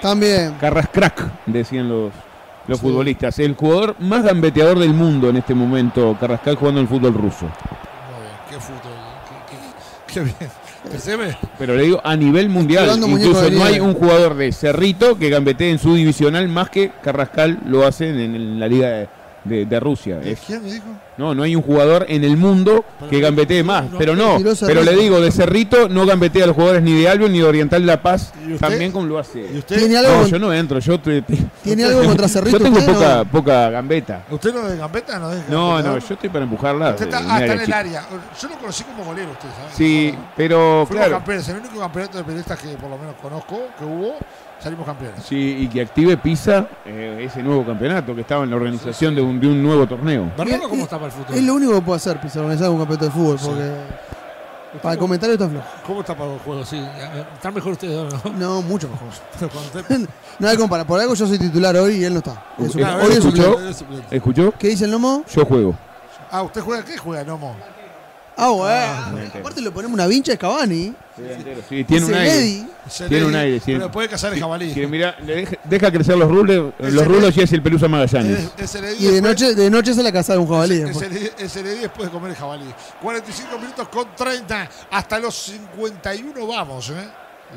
También. Carrascrack, decían los, los futbolistas. El jugador más gambeteador del mundo en este momento, Carrascal jugando en el fútbol ruso. Muy bien, qué fútbol. Qué, qué- qué bien. Pero le digo a nivel mundial. Incluso no hay un jugador de Cerrito que gambetee en su divisional más que Carrascal lo hace en, en la liga de, de- de Rusia. Es- ¿Quién me dijo? no, no hay un jugador en el mundo que gambetee más. no, Pero no, pero le digo, de Cerrito no gambetea a los jugadores ni de Albion ni de Oriental La Paz. ¿Y? También como lo ¿Y hace. usted? ¿Tiene algo, No, con- yo no entro, yo te- ¿tiene algo contra Cerrito? yo tengo usted, poca, no? poca gambeta. ¿Usted no es de gambeta? No, es No, no, yo estoy para empujarla. Usted está de hasta área en el área. Yo lo conocí como golero, usted sabe. Sí, pero Fuimos claro. campeones. El único campeonato de periodistas que por lo menos conozco que hubo, salimos campeones. Sí, y que active Pisa eh, ese nuevo campeonato que estaba en la organización de un, de un nuevo torneo. ¿Bernardo cómo Es- está para el futuro? Es lo único que puede hacer, Pizarro, organizar un campeonato de fútbol, porque para el comentario está flojo. ¿Cómo está para el juego? Sí, están mejor ustedes, ¿no? No, mucho mejor. Hay compara. Por algo yo soy titular hoy y él no está. Es eh, hoy es ¿escuchó? es suplente. ¿Escuchó? ¿Qué dice el Nomo? Yo juego. Ah, ¿usted juega qué juega, Nomo? Ah, bueno. Aparte le ponemos una vincha de Cavani. Sí, tiene un aire. Tiene un aire, sí. Pero puede cazar el jabalí. Que mira, le deja, deja crecer los rulos, los rulos y es el Pelusa Magallanes. Es, es el Y de noche, de noche se la casaba un jabalí. Es es el después de comer el jabalí. 45 minutos con 30. Hasta los 51 vamos. ¿eh?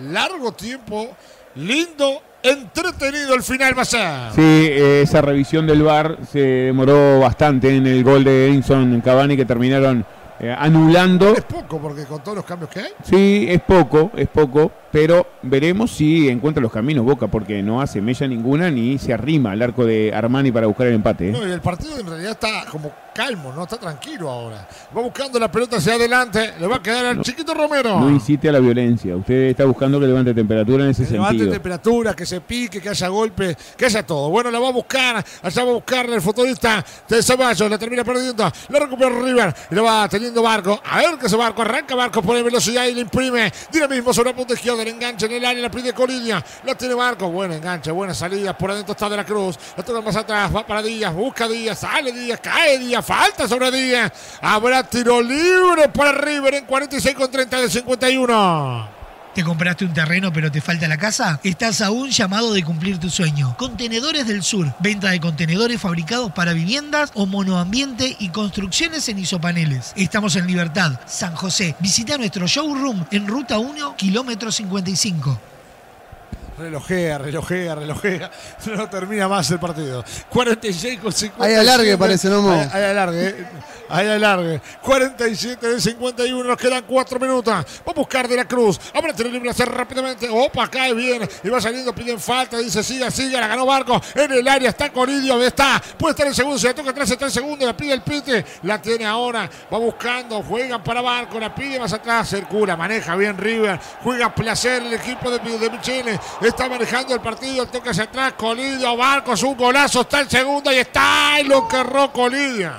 Largo tiempo. Lindo. Entretenido el final va a ser. Sí, eh, esa revisión del VAR se demoró bastante en el gol de Edinson Cavani que terminaron eh, anulando. Es poco porque con todos los cambios que hay. Sí, es poco, es poco, pero veremos si encuentra los caminos Boca, porque no hace mella ninguna ni se arrima al arco de Armani para buscar el empate. ¿eh? No, y el partido en realidad está como calmo, no está tranquilo ahora. Va buscando la pelota hacia adelante. Le va a quedar al chiquito Romero. No incite a la violencia. Usted está buscando que levante temperatura en ese Que levante sentido. temperatura, que se pique, que haya golpe, que haya todo. Bueno, la va a buscar, allá va a buscarle el futbolista de Ceballos, la termina perdiendo, la recupera River y lo va teniendo Barco. A ver que ese Barco arranca, Barco pone velocidad y le imprime. Dinamismo sobre la punta izquierda, el enganche en el área, la pide Colidia, la tiene Barco, buen enganche, buena salida, por adentro está de la Cruz, la toca más atrás, va para Díaz, busca Díaz, sale Díaz, cae Díaz, falta sobre Díaz, habrá tiro libre para River en 46 con 30 de 51. ¿Te compraste un terreno pero te falta la casa? Estás a un llamado de cumplir tu sueño. Contenedores del Sur. Venta de contenedores fabricados para viviendas o monoambiente y construcciones en isopaneles. Estamos en Libertad, San José. Visita nuestro showroom en Ruta 1, kilómetro 55. Relojea, relojea, relojea. No termina más el partido. 46 con 50. Hay alargue, parece, ¿no? Hay, hay alargue, eh. hay alargue. 47 de 51. Nos quedan 4 minutos. Va a buscar de la Cruz. Ahora tiro libre hacer rápidamente. Opa, cae bien. Y va saliendo, piden falta. Dice, siga, siga. La ganó Barco. En el área está Coridio. ¿Dónde está? Puede estar en segundo. Se la toca atrás, está en segundo. La pide el pite. La tiene ahora. Va buscando. Juegan para Barco. La pide más atrás. Circula. Maneja bien River. Juega placer el equipo de, de Michele. Está manejando el partido. Toca hacia atrás. Colidio. Barcos. Un golazo. Está el segundo. Y está. Y lo que erró Colidio.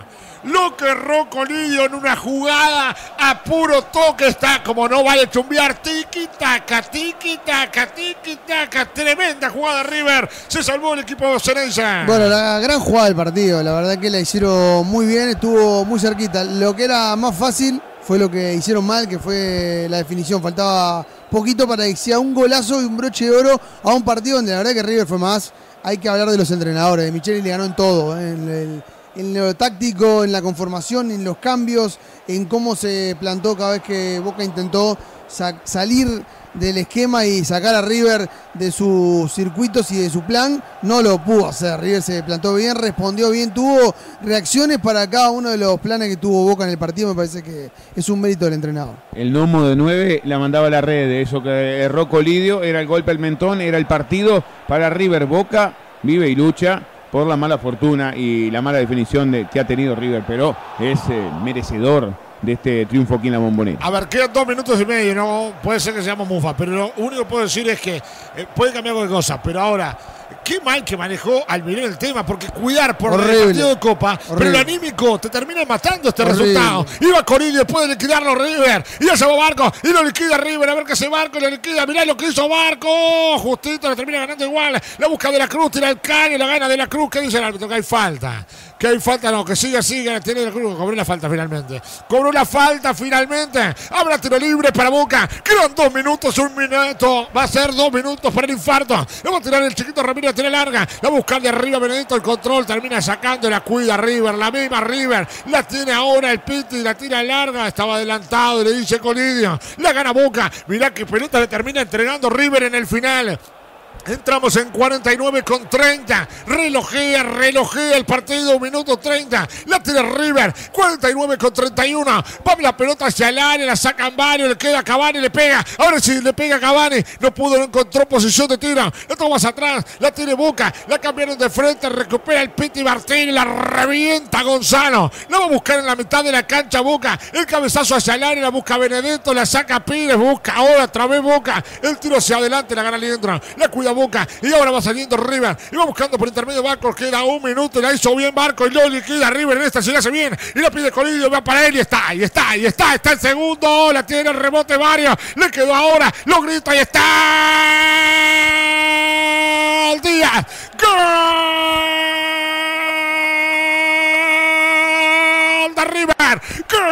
Lo que erró Colidio en una jugada a puro toque está como no vale chumbear. Tiki taca, tiki taca, tiki taca. Tremenda jugada River. Se salvó el equipo de Cerenza. Bueno, la gran jugada del partido, la verdad que la hicieron muy bien, estuvo muy cerquita. Lo que era más fácil fue lo que hicieron mal, que fue la definición. Faltaba poquito para que sea un golazo y un broche de oro a un partido donde la verdad que River fue más. Hay que hablar de los entrenadores. Micheli le ganó en todo, ¿eh? en, el- en lo táctico, en la conformación, en los cambios, en cómo se plantó cada vez que Boca intentó salir del esquema y sacar a River de sus circuitos y de su plan, no lo pudo hacer. River se plantó bien, respondió bien, tuvo reacciones para cada uno de los planes que tuvo Boca en el partido, me parece que es un mérito del entrenador. El gnomo de 9 la mandaba a la red. Eso que erró Colidio era el golpe al mentón, era el partido para River Boca. Vive y lucha. por la mala fortuna y la mala definición de, que ha tenido River, pero es eh, merecedor de este triunfo aquí en la bombonera. A ver, quedan dos minutos y medio, no puede ser que seamos mufa, pero lo único que puedo decir es que eh, puede cambiar cualquier cosa, pero ahora qué mal que manejó Almirón el tema, porque cuidar por Horrible. el partido de Copa, pero lo anímico te termina matando este Horrible. resultado. Iba Corillo después de liquidarlo River, y ya se va Barco, y lo liquida River, a ver qué hace Barco, lo liquida, mirá lo que hizo Barco, justito, lo termina ganando igual, la busca de la Cruz, tira el caño, la gana de la Cruz, ¿qué dice el árbitro? Que hay falta. Que hay falta, no, que siga, siga, tiene de la Cruz, cobró la falta finalmente. Cobró la falta finalmente. Habrá tiro libre para Boca. Quedan dos minutos, un minuto. Va a ser dos minutos para el infarto. Le va a tirar el chiquito Ramírez, tiene larga. La va a buscar de arriba Benedito el control. Termina sacando, la cuida River. La misma River. La tiene ahora el Piti, la tira larga. Estaba adelantado, le dice Colidio. La gana Boca. Mirá que pelota le termina entregando River en el final. Entramos en 49 con 30. Relojea, relojea el partido. Minuto 30. La tira River. 49 con 31. Va la pelota hacia el área. La saca varios. Le queda a Cavani. Le pega. Ahora sí le pega a Cavani. No pudo, no encontró posición de tiro. La toma hacia atrás. La tiene Boca. La cambiaron de frente. Recupera el Piti Martín. La revienta Gonzalo. La va a buscar en la mitad de la cancha Boca. El cabezazo hacia el área. La busca Benedetto. La saca Pires. Busca ahora otra vez Boca. El tiro hacia adelante. La gana Liendra. La cuida Boca. Y ahora va saliendo River. Y va buscando por intermedio Barcos. Queda un minuto. La hizo bien Barco. Y lo liquida River en esta. Se le hace bien. Y la pide Colidio. Va para él. Y está. Y está. Y está. Está el segundo. La tiene el rebote Mario. Le quedó ahora. Lo grita. Y está. El día. Gol de River. Gol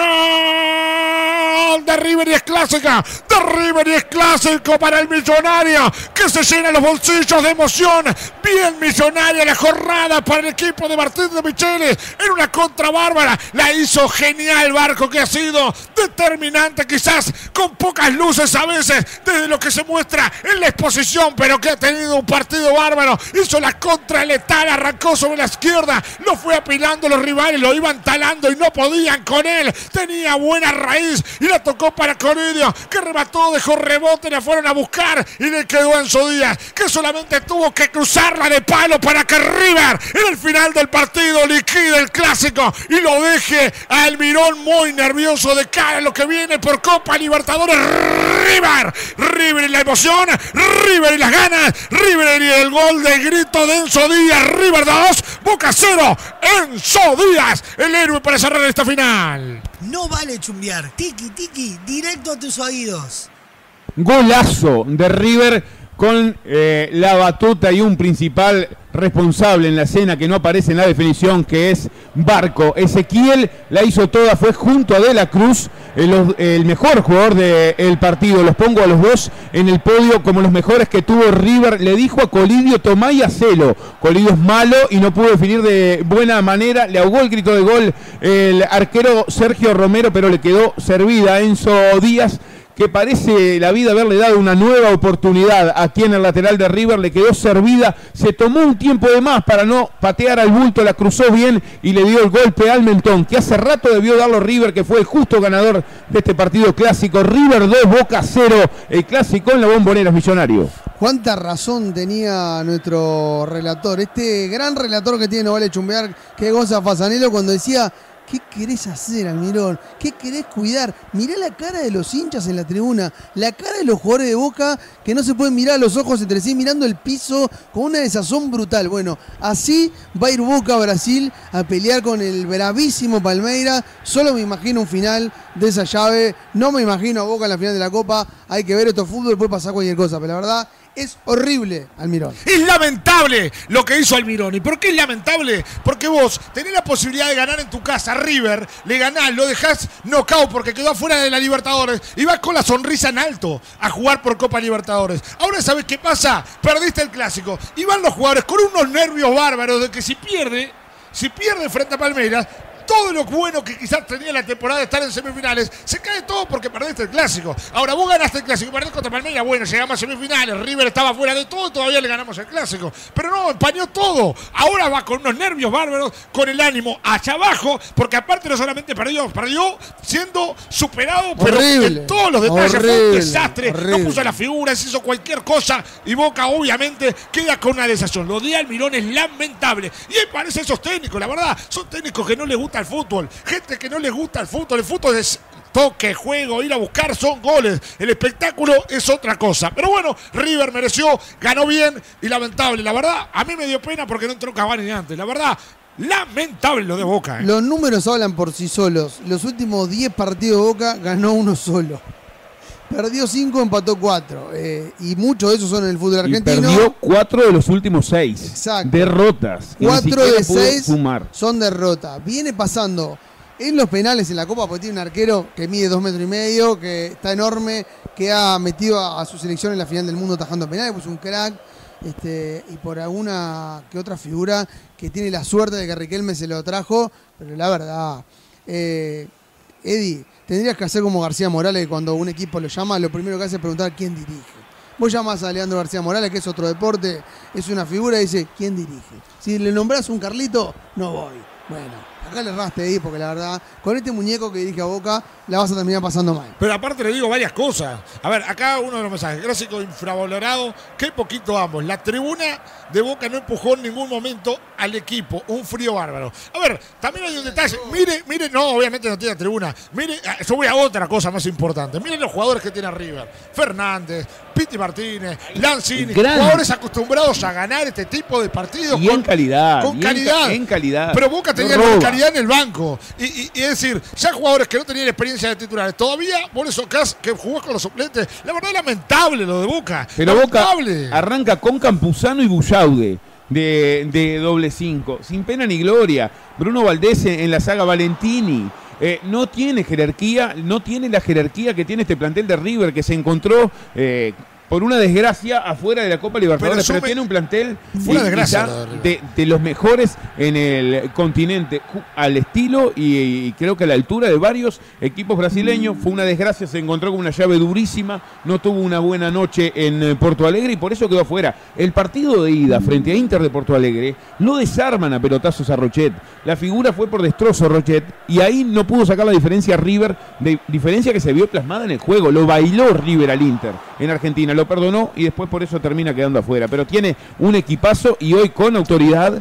de River y es clásica. De River y es clásico para el millonario que se llena los bolsillos de emoción. Bien millonaria la jornada para el equipo de Martín de Michele en una contra bárbara. La hizo genial Barco que ha sido determinante quizás con pocas luces a veces desde lo que se muestra en la exposición pero que ha tenido un partido bárbaro. Hizo la contra letal, arrancó sobre la izquierda, lo fue apilando los rivales, lo iban talando y no podían con él. Tenía buena raíz y la tocó para Coridio que remató, dejó rebote, la fueron a buscar y le quedó Enzo Díaz que solamente tuvo que cruzarla de palo para que River en el final del partido liquide el clásico y lo deje a Almirón muy nervioso de cara a lo que viene por Copa Libertadores. River, River y la emoción, River y las ganas, River y el gol de grito de Enzo Díaz, River 2, Boca 0, Enzo Díaz, el héroe para cerrar esta final. No vale chumbear. Tiki, tiki, directo a tus oídos. Golazo de River con eh, la batuta y un principal responsable en la escena que no aparece en la definición, que es Barco. Ezequiel la hizo toda, fue junto a De la Cruz, el, los- el mejor jugador del partido. Los pongo a los dos en el podio como los mejores que tuvo River. Le dijo a Colidio, tomá y hacelo. Colidio es malo y no pudo definir de buena manera. Le ahogó el grito de gol el arquero Sergio Romero, pero le quedó servida a Enzo Díaz que parece la vida haberle dado una nueva oportunidad aquí en el lateral de River, le quedó servida, se tomó un tiempo de más para no patear al bulto, la cruzó bien y le dio el golpe al mentón, que hace rato debió darlo River, que fue el justo ganador de este partido clásico. River 2, Boca 0, el clásico en la bombonera millonario. Cuánta razón tenía nuestro relator, este gran relator que tiene Vale Chumbear, que es Gonza Fasanelo, cuando decía, ¿qué querés hacer, Almirón? ¿Qué querés cuidar? Mirá la cara de los hinchas en la tribuna, la cara de los jugadores de Boca que no se pueden mirar a los ojos entre sí, mirando el piso con una desazón brutal. Bueno, así va a ir Boca a Brasil a pelear con el bravísimo Palmeira. Solo me imagino un final de esa llave, no me imagino a Boca en la final de la Copa. Hay que ver esto fútbol, puede pasar cualquier cosa, pero la verdad es horrible, Almirón. Es lamentable lo que hizo Almirón. ¿Y por qué es lamentable? Porque vos tenés la posibilidad de ganar en tu casa River, le ganás, lo dejás knockout porque quedó afuera de la Libertadores y vas con la sonrisa en alto a jugar por Copa Libertadores. Ahora sabes qué pasa, perdiste el clásico y van los jugadores con unos nervios bárbaros de que si pierde, si pierde frente a Palmeiras, todo lo bueno que quizás tenía la temporada de estar en semifinales, se cae todo porque perdiste el clásico. Ahora vos ganaste el clásico, perdés contra Palmeiras, bueno, llegamos a semifinales, River estaba fuera de todo, todavía le ganamos el clásico. Pero no, empañó todo. Ahora va con unos nervios bárbaros, con el ánimo hacia abajo, porque aparte no solamente perdió, perdió siendo superado, pero Horrible. en todos los detalles fue un desastre. horrible. No puso las figuras, hizo cualquier cosa y Boca obviamente queda con una desazón. Lo de Almirón es lamentable. Y ahí parece esos técnicos, la verdad, son técnicos que no les gusta fútbol. Gente que no les gusta el fútbol. El fútbol es toque, juego, ir a buscar son goles. El espectáculo es otra cosa. Pero bueno, River mereció, ganó bien y lamentable. La verdad, a mí me dio pena porque no entró Cavani antes. La verdad, lamentable lo de Boca. ¿eh? Los números hablan por sí solos. Los últimos 10 partidos de Boca ganó uno solo. Perdió 5, empató 4. y muchos de esos son en el fútbol Y argentino. perdió cuatro de los últimos seis. Exacto. Derrotas. que ni 4 siquiera de pudo 6 sumar. son derrotas. Viene pasando en los penales en la Copa porque tiene un arquero que mide 2 metros y medio, que está enorme, que ha metido a, a su selección en la final del mundo tajando penales, pues un crack. Este, y por alguna que otra figura que tiene la suerte de que Riquelme se lo trajo, pero la verdad, eh, Eddie, tendrías que hacer como García Morales, cuando un equipo lo llama, lo primero que hace es preguntar quién dirige. Vos llamás a Leandro García Morales, que es otro deporte, es una figura, y dice, ¿quién dirige? Si le nombrás un Carlito, no voy. Bueno, acá le erraste ahí, porque la verdad, con este muñeco que dirige a Boca, la vas a terminar pasando mal. Pero aparte le digo varias cosas. A ver, acá uno de los mensajes. Clásico infravalorado. Qué poquito ambos. La tribuna de Boca no empujó en ningún momento al equipo. Un frío bárbaro. A ver, también hay un detalle. Mire, mire, no, obviamente no tiene tribuna. Mire, ah, yo voy a otra cosa más importante. Miren los jugadores que tiene River. Fernández, Piti Martínez, Lanzini. Gran- Jugadores acostumbrados a ganar este tipo de partidos. Y en calidad, Con y en calidad. en calidad. Pero Boca No tenía roba. calidad en el banco. Y, y- y es decir, ya jugadores que no tenían experiencia de titulares. Todavía, por eso Cas, que jugó con los suplentes. La verdad, lamentable lo de Boca. Pero Boca lamentable. arranca con Campuzano y Bullaude de, de doble cinco. Sin pena ni gloria. Bruno Valdés en la saga Valentini. Eh, no tiene jerarquía, no tiene la jerarquía que tiene este plantel de River que se encontró eh, por una desgracia afuera de la Copa Libertadores, Pero tiene un plantel Fue una y- desgracia de los mejores en el continente, al estilo y, y creo que a la altura de varios equipos brasileños. Fue una desgracia, se encontró con una llave durísima, no tuvo una buena noche en eh, Porto Alegre y por eso quedó afuera. El partido de ida frente a Inter de Porto Alegre lo desarman a pelotazos a Rochet. La figura fue por destrozo Rochet y ahí no pudo sacar la diferencia River, de diferencia que se vio plasmada en el juego. Lo bailó River al Inter en Argentina, lo perdonó y después por eso termina quedando afuera. Pero tiene un equipazo y hoy con autoridad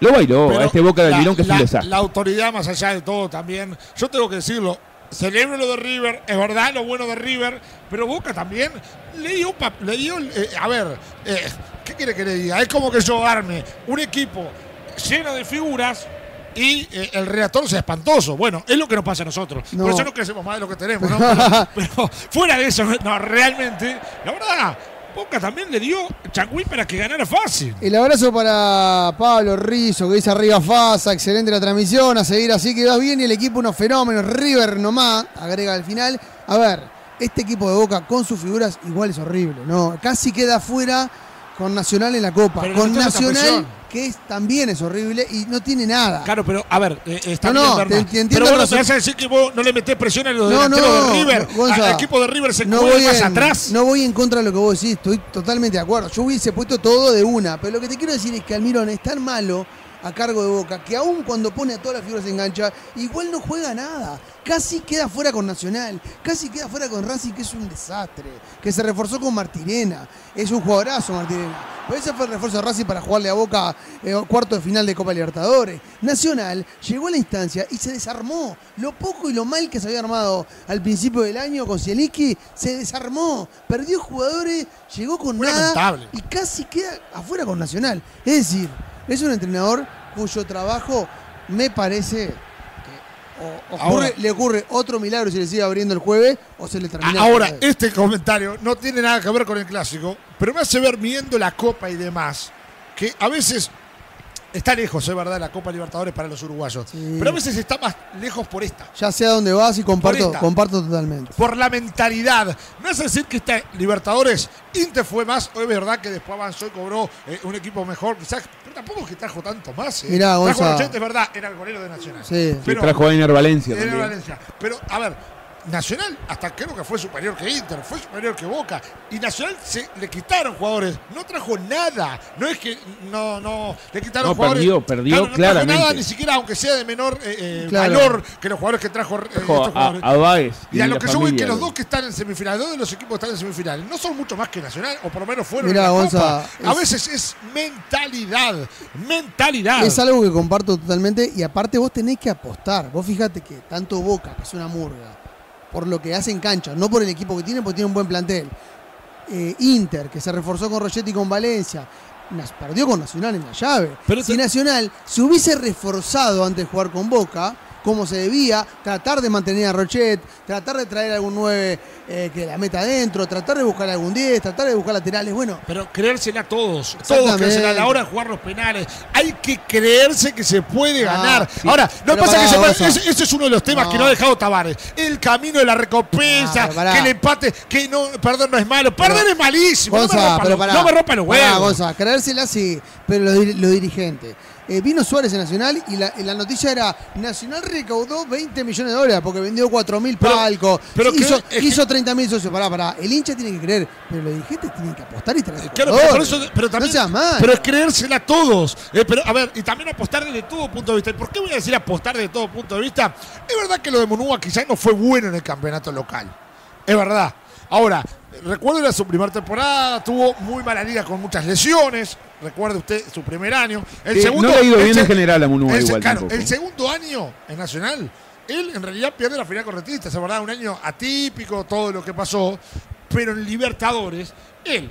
lo bailó Pero a este Boca del la- Milón que es la, un desastre. La autoridad, más allá de todo, también. Yo tengo que decirlo. Celebro lo de River, es verdad lo bueno de River, pero Boca también le dio, le dio eh, a ver, eh, ¿qué quiere que le diga? Es como que yo arme un equipo lleno de figuras y eh, el reactor sea espantoso. Bueno, es lo que nos pasa a nosotros. No. Por eso no crecemos más de lo que tenemos, ¿no? Pero, pero fuera de eso, no, realmente, la verdad, Boca también le dio changüí para que ganara fácil. El abrazo para Pablo Rizzo, que dice arriba Fasa, excelente la transmisión, a seguir así que vas bien y el equipo unos fenómenos, River nomás, agrega al final. A ver, este equipo de Boca con sus figuras igual es horrible, ¿no? Casi queda fuera con Nacional en la Copa, Pero con Nacional. Que es, también es horrible y no tiene nada. Claro, pero a ver, eh, está No, bien, no, te- te entiendo Pero vos no razón. me vas a decir que vos no le metés presión a los No, delanteros no, de River. Al equipo de River se no voy, más en, atrás. no voy en contra de lo que vos decís, estoy totalmente de acuerdo. Yo hubiese puesto todo de una, pero lo que te quiero decir es que Almirón es tan malo a cargo de Boca que aún cuando pone a todas las figuras en engancha, igual no juega nada. Casi queda fuera con Nacional, casi queda fuera con Racing, que es un desastre. Que se reforzó con Martirena. Es un jugadorazo Martirena. Pero ese fue el refuerzo de Racing para jugarle a Boca eh, cuarto de final de Copa Libertadores. Nacional llegó a la instancia y se desarmó. Lo poco y lo mal que se había armado al principio del año con Zielinski, se desarmó. Perdió jugadores, llegó con Fue nada lamentable. y casi queda afuera con Nacional. Es decir, es un entrenador cuyo trabajo me parece que o- ocurre- Ahora- le ocurre otro milagro si le sigue abriendo el jueves o se le termina. Ahora, el este comentario no tiene nada que ver con el clásico, pero me hace ver viendo la Copa y demás, que a veces está lejos, es verdad, la Copa Libertadores para los uruguayos, Sí. pero a veces está más lejos por esta. ya sé a dónde vas y comparto, comparto totalmente. por la mentalidad. No es decir que esta Libertadores Inter fue más, o es verdad que después avanzó y cobró eh, un equipo mejor, quizás, tampoco es que trajo tanto más. ¿eh? Mirá, trajo Gonza. a Rochet, es verdad, era el golero de Nacional. Sí. Sí, trajo a Valencia Era. Valencia. Pero, a ver, Nacional hasta creo que fue superior que Inter, fue superior que Boca. Y Nacional se le quitaron jugadores. No trajo nada. No es que no, no, le quitaron No, jugadores. perdió, perdió no trajo claramente. nada, ni siquiera aunque sea de menor eh, eh, Claro. valor que los jugadores que trajo, eh, Trajo estos a, jugadores. a Báez y a lo que yo voy es que los dos que están en semifinales, dos de los equipos que están en semifinales, no son mucho más que Nacional, o por lo menos fueron Mirá, en la Gonza, Copa. A es- veces es mentalidad, mentalidad. Es algo que comparto totalmente y aparte vos tenés que apostar. Vos fíjate que tanto Boca, que es una murga, por lo que hace en cancha, no por el equipo que tiene, porque tiene un buen plantel. Eh, Inter, que se reforzó con Rogetti y con Valencia, nas- perdió con Nacional en la llave. Pero si Nacional se hubiese reforzado antes de jugar con Boca, como se debía, tratar de mantener a Rochet, tratar de traer algún 9 eh, que la meta adentro, tratar de buscar algún 10, tratar de buscar laterales. Bueno, Pero creérsela a todos, todos creérsela a la hora de jugar los penales. Hay que creerse que se puede Ah, ganar. sí. Ahora, no Pero pasa pará, que se puede- Gonza. ese, es uno de los temas No. que no ha dejado Tavares. El camino de la recompensa, Ah, pero que el empate, que no, perdón, no es malo. Perder es malísimo. no, me Gonza, rompa pero los- no me rompa los Pará, huevos. Gonza, creérsela sí, pero los, los dirigentes. Eh, vino Suárez en Nacional y la, noticia era Nacional recaudó 20 millones de dólares porque vendió 4 mil palcos, pero hizo, que- hizo 30 mil socios. Pará, pará, el hincha tiene que creer, pero los dirigentes tienen que apostar y traer Claro, jugadores. pero, por eso, pero también, no seas mal. pero es creérsela a todos. Eh, pero, a ver, y también apostar desde todo punto de vista. ¿Y por qué voy a decir apostar desde todo punto de vista? Es verdad que lo de Munúa quizás no fue bueno en el campeonato local. Es verdad. Ahora, recuerdo era su primera temporada, tuvo muy mala liga con muchas lesiones. Recuerde usted su primer año. El segundo, no le ha ido bien en general a igual claro, el segundo año en Nacional, él en realidad pierde la final con Rentistas, es verdad, un año atípico, todo lo que pasó, pero en Libertadores, él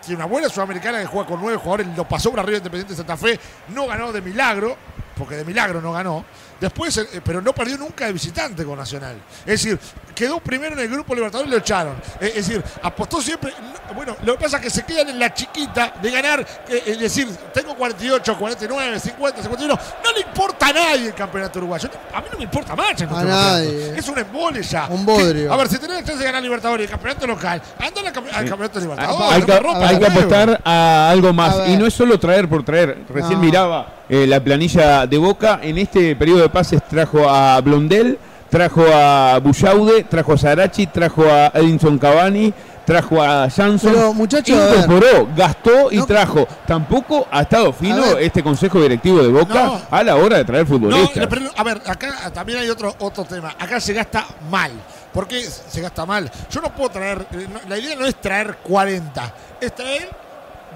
tiene una buena sudamericana que juega con nueve jugadores, lo pasó por arriba de Independiente de Santa Fe, no ganó de milagro, porque de milagro no ganó. Después, eh, pero no perdió nunca de visitante con Nacional. Es decir, quedó primero en el grupo Libertadores y lo echaron. Eh, Es decir, apostó siempre. no, Bueno, lo que pasa es que se quedan en la chiquita de ganar, eh, es decir, tengo 48, 49, 50, 51. No le importa a nadie el campeonato uruguayo. A mí no me importa más. el A campeonato. nadie. Es un embole ya. Un bodrio. A ver, si tenés chance de ganar Libertadores y el campeonato local, anda al, campe- al campeonato de Libertadores. Hay no que, hay apostar a algo más. A. Y no es solo traer por traer. Recién No. miraba eh, la planilla de Boca. En este periodo de pases trajo a Blondel, trajo a Bullaude, trajo a Sarachi, trajo a Edinson Cavani, trajo a Jansson. Pero, muchachos. Incorporó, gastó y No. trajo. Tampoco ha estado fino este consejo directivo de Boca No. a la hora de traer No, futbolistas. pero, a ver, acá también hay otro, otro tema. Acá se gasta mal. ¿Por qué se gasta mal? Yo no puedo traer. eh, no- la idea no es traer 40, es traer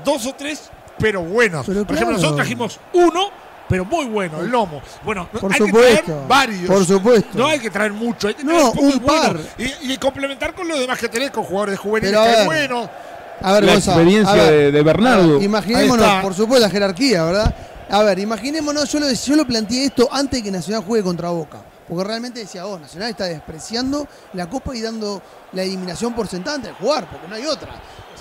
dos o tres, pero buenos. Pero Por ejemplo, claro. nosotros trajimos uno, pero muy bueno, el lomo. Bueno, Por hay que supuesto, traer varios. por supuesto. No hay que traer mucho, hay que No, traer un bueno. par. Y, y complementar con lo demás que tenés, con jugadores juveniles que buenos. A ver, La Gonza, experiencia a ver, de- de Bernardo. ver, imaginémonos, por supuesto, la jerarquía, ¿verdad? A ver, imaginémonos, yo lo, yo lo planteé esto antes de que Nacional juegue contra Boca. Porque realmente decía, oh, Nacional está despreciando la Copa y dando la eliminación por sentada antes de jugar, porque no hay otra.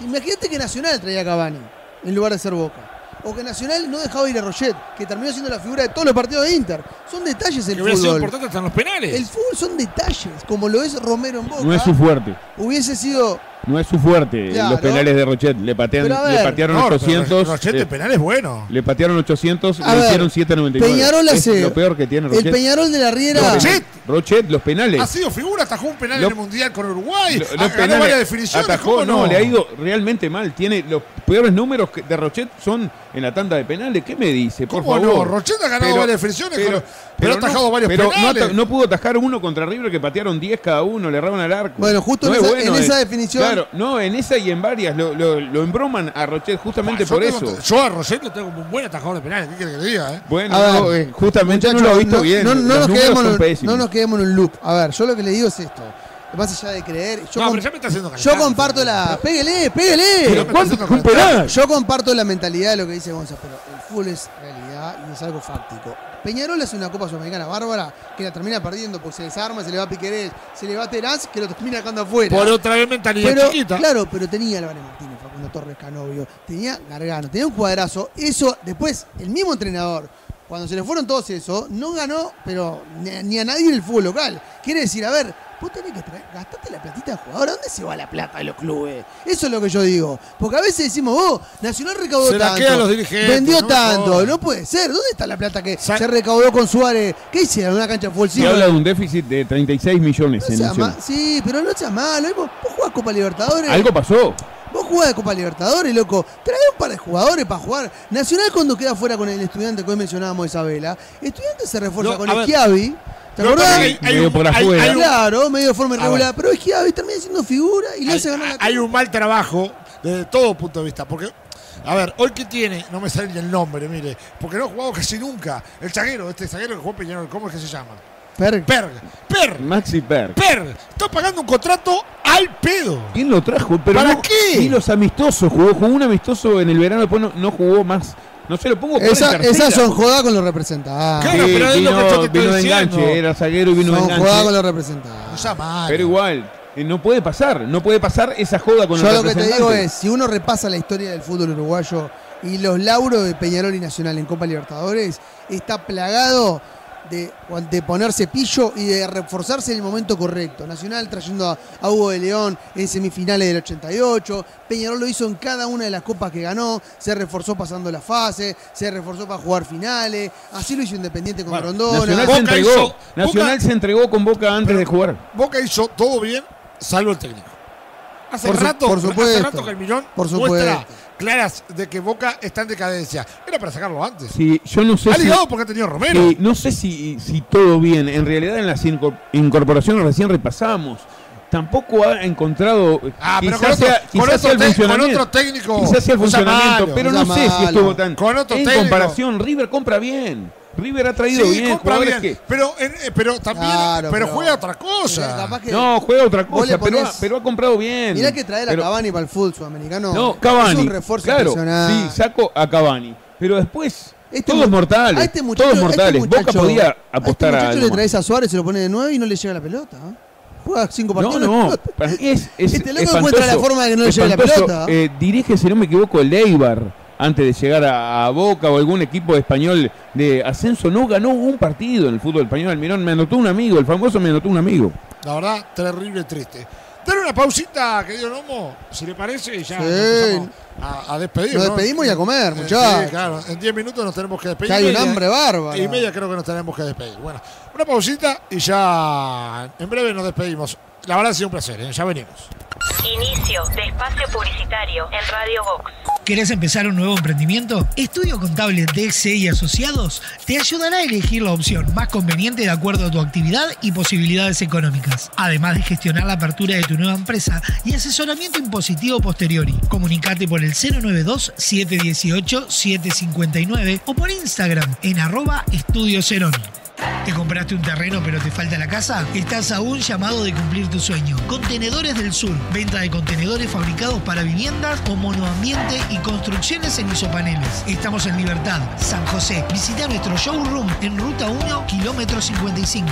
Imagínate que Nacional traía a Cavani en lugar de ser Boca. O que Nacional no dejaba ir a Roget, que terminó siendo la figura de todos los partidos de Inter. Son detalles el Que hubiera sido fútbol. importante hasta en los penales. El fútbol son detalles, como lo es Romero en Boca. No es su fuerte. Hubiese sido No es su fuerte Claro. los penales de Rochet. Le, patean, Pero a le patearon No, pero 800. Rochet eh, de penal es bueno. Le patearon 800, A le ver, hicieron 799. Peñarol es hace- lo peor que tiene el Rochet. Peñarol de la Riera. Los Rochet. Rochet, los penales. Ha sido figura, atajó un penal Lo- en el Mundial con Uruguay. Lo- los ganó penales varias definiciones. atajó, ¿cómo no, le ha ido realmente mal. Tiene los peores números que- de Rochet son en la tanda de penales. ¿Qué me dice? Por ¿Cómo favor. no? Rochet ha ganado varias definiciones, pero- pero ha no- atajado varios pero no ata- No, pudo atajar uno contra River que patearon 10 cada uno, le erraban al arco. Bueno, justo No en es esa- en definición- Claro, no, en esa y en varias. Lo, lo- lo embroman a Rochet justamente por tengo- eso. Yo a Rochet lo tengo como un buen atajador de penales. ¿Qué quiere que le diga? Eh? Bueno, A ver, no, eh, justamente no lo he visto no- bien. No, no nos quedemos son en, pésimos. no nos quedemos en un loop. A ver, yo lo que le digo es esto. Más allá de creer, yo, No, com- pero ya me está haciendo yo comparto la. ¡Pégale, pégale! Yo comparto la mentalidad de lo que dice Gonza, pero el fútbol es realidad y es algo fáctico. Peñarol hace una Copa Sudamericana bárbara que la termina perdiendo porque se desarma, se le va a Piquerés, se le va a Terán, que lo termina dejando afuera. Por otra vez mentalidad Pero, chiquita. claro, pero tenía Álvarez Martínez, Facundo Torres Canovio, tenía Gargano, tenía un cuadrazo. Eso, después, el mismo entrenador, cuando se le fueron todos eso, no ganó, pero ni a nadie en el fútbol local. Quiere decir, a ver, Vos tenés que traer, gastate la platita de jugador. ¿A dónde se va la plata de los clubes? Eso es lo que yo digo. Porque a veces decimos, vos, Nacional recaudó Se la tanto. quedan los dirigentes, vendió no tanto. No puede ser. ¿Dónde está la plata que Sa- se recaudó con Suárez? ¿Qué hicieron? ¿Una cancha de fútbol? Se habla de un déficit de 36 millones No en Nacional. sí, pero no sea malo. Vos, vos jugás Copa Libertadores. Algo pasó. Vos jugás de Copa Libertadores, loco. Trae un par de jugadores para jugar. Nacional cuando queda fuera con el estudiante que hoy mencionábamos Isabela. Estudiante se refuerza No, con a ver. Esquiavi. ¿Te No, acordás? hay- hay Medio un- por hay- afuera. hay un- Claro, medio de forma irregular. Pero Esquiavi termina siendo figura y le hace ganar la hay un mal trabajo desde todo punto de vista. Porque, a ver, hoy que tiene, no me sale ni el nombre, mire, porque no ha jugado casi nunca. El zaguero, este zaguero que jugó Peñarol, ¿cómo es que se llama? Perg. Perg. Perg. Maxi Per. Perg. Está pagando un contrato al pedo. ¿Quién lo trajo? Pero ¿Para no- qué? Ni los amistosos. Jugó, jugó un amistoso en el verano, después no, no jugó más. No se lo pongo por Esa- esas son jodas con los representantes. Claro, Sí, pero es lo vino, que yo te estoy vino de diciendo. enganche, era zaguero y vino de Son enganche. jodas con los representantes. No. Pero igual, eh, no puede pasar, no puede pasar esa joda con Yo lo que te digo es, si uno repasa la historia del fútbol uruguayo y los lauros de Peñarol y Nacional en Copa Libertadores, está plagado de, de ponerse pillo y de reforzarse en el momento correcto. Nacional trayendo a, a Hugo de León en semifinales del 88, Peñarol lo hizo en cada una de las copas que ganó, se reforzó pasando la fase, se reforzó para jugar finales, así lo hizo Independiente con Bueno, Rondona. Nacional Boca se entregó. hizo- Nacional Boca- se entregó con Boca antes Pero- de jugar. Boca hizo todo bien, salvo el técnico. Hace Por su- rato, por hace supuesto. rato que el millón Por muestra supuesto. Claras de que Boca está en decadencia. Era para sacarlo antes. Sí, yo no sé ha si, ligado porque ha tenido Romero. no sé si, si todo bien. En realidad en las incor- incorporaciones recién repasamos. Tampoco ha encontrado. Ah, pero quizás con sea, quizás otro sea el te- con funcionamiento. otro técnico, Quizás sea el funcionamiento, malo, pero no sé si estuvo tan. Con otro en técnico. comparación, River compra bien. River ha traído Sí, bien. compra jugadores bien, que- pero, eh, pero también Claro, pero, pero- juega otra cosa. que- No, juega otra cosa, pero, ha, ponés- pero ha comprado bien. Mirá que traer a Pero- Cavani para el fútbol sudamericano. No, Es Cavani. un refuerzo claro, sí, saco a Cavani. Pero después, Este todos mu- mortales. a este muchacho- todos a este mortales. Boca muchacho- podía a este apostar a, muchacho algo le traes a Suárez, se lo pone de 9 y no le llega la pelota. ¿eh? Juega cinco No, partidos. no, mí es, es Este loco encuentra la forma de que no le llegue la pelota. Eh, dirige, si no me equivoco, el Eibar antes de llegar a, a Boca o algún equipo español de ascenso. No ganó un partido en el fútbol español. Almirón me anotó un amigo, el famoso me anotó un amigo. La verdad, terrible, triste. Dale una pausita, querido Nomo, si le parece, y ya Sí. empezamos a, a despedir. Nos ¿no? despedimos y a comer, Eh, muchachos. Sí, claro, en 10 minutos nos tenemos que despedir. Que hay un hambre bárbara. Y media creo que nos tenemos que despedir. Bueno, una pausita y ya en breve nos despedimos. La verdad ha sido un placer, ¿eh? ya venimos. Inicio de espacio publicitario en Radio Vox. ¿Querés empezar un nuevo emprendimiento? Estudio Contable DXC y Asociados te ayudará a elegir la opción más conveniente de acuerdo a tu actividad y posibilidades económicas. Además de gestionar la apertura de tu nueva empresa y asesoramiento impositivo posteriori. Comunicate por el 092-718-759 o por Instagram en arroba Estudio Ceroni. ¿Te compraste un terreno pero te falta la casa? Estás a un llamado de cumplir tu sueño. Contenedores del Sur. Venta de contenedores fabricados para viviendas o monoambiente y construcciones en isopaneles. Estamos en Libertad, San José. Visita nuestro showroom en Ruta 1, kilómetro 55.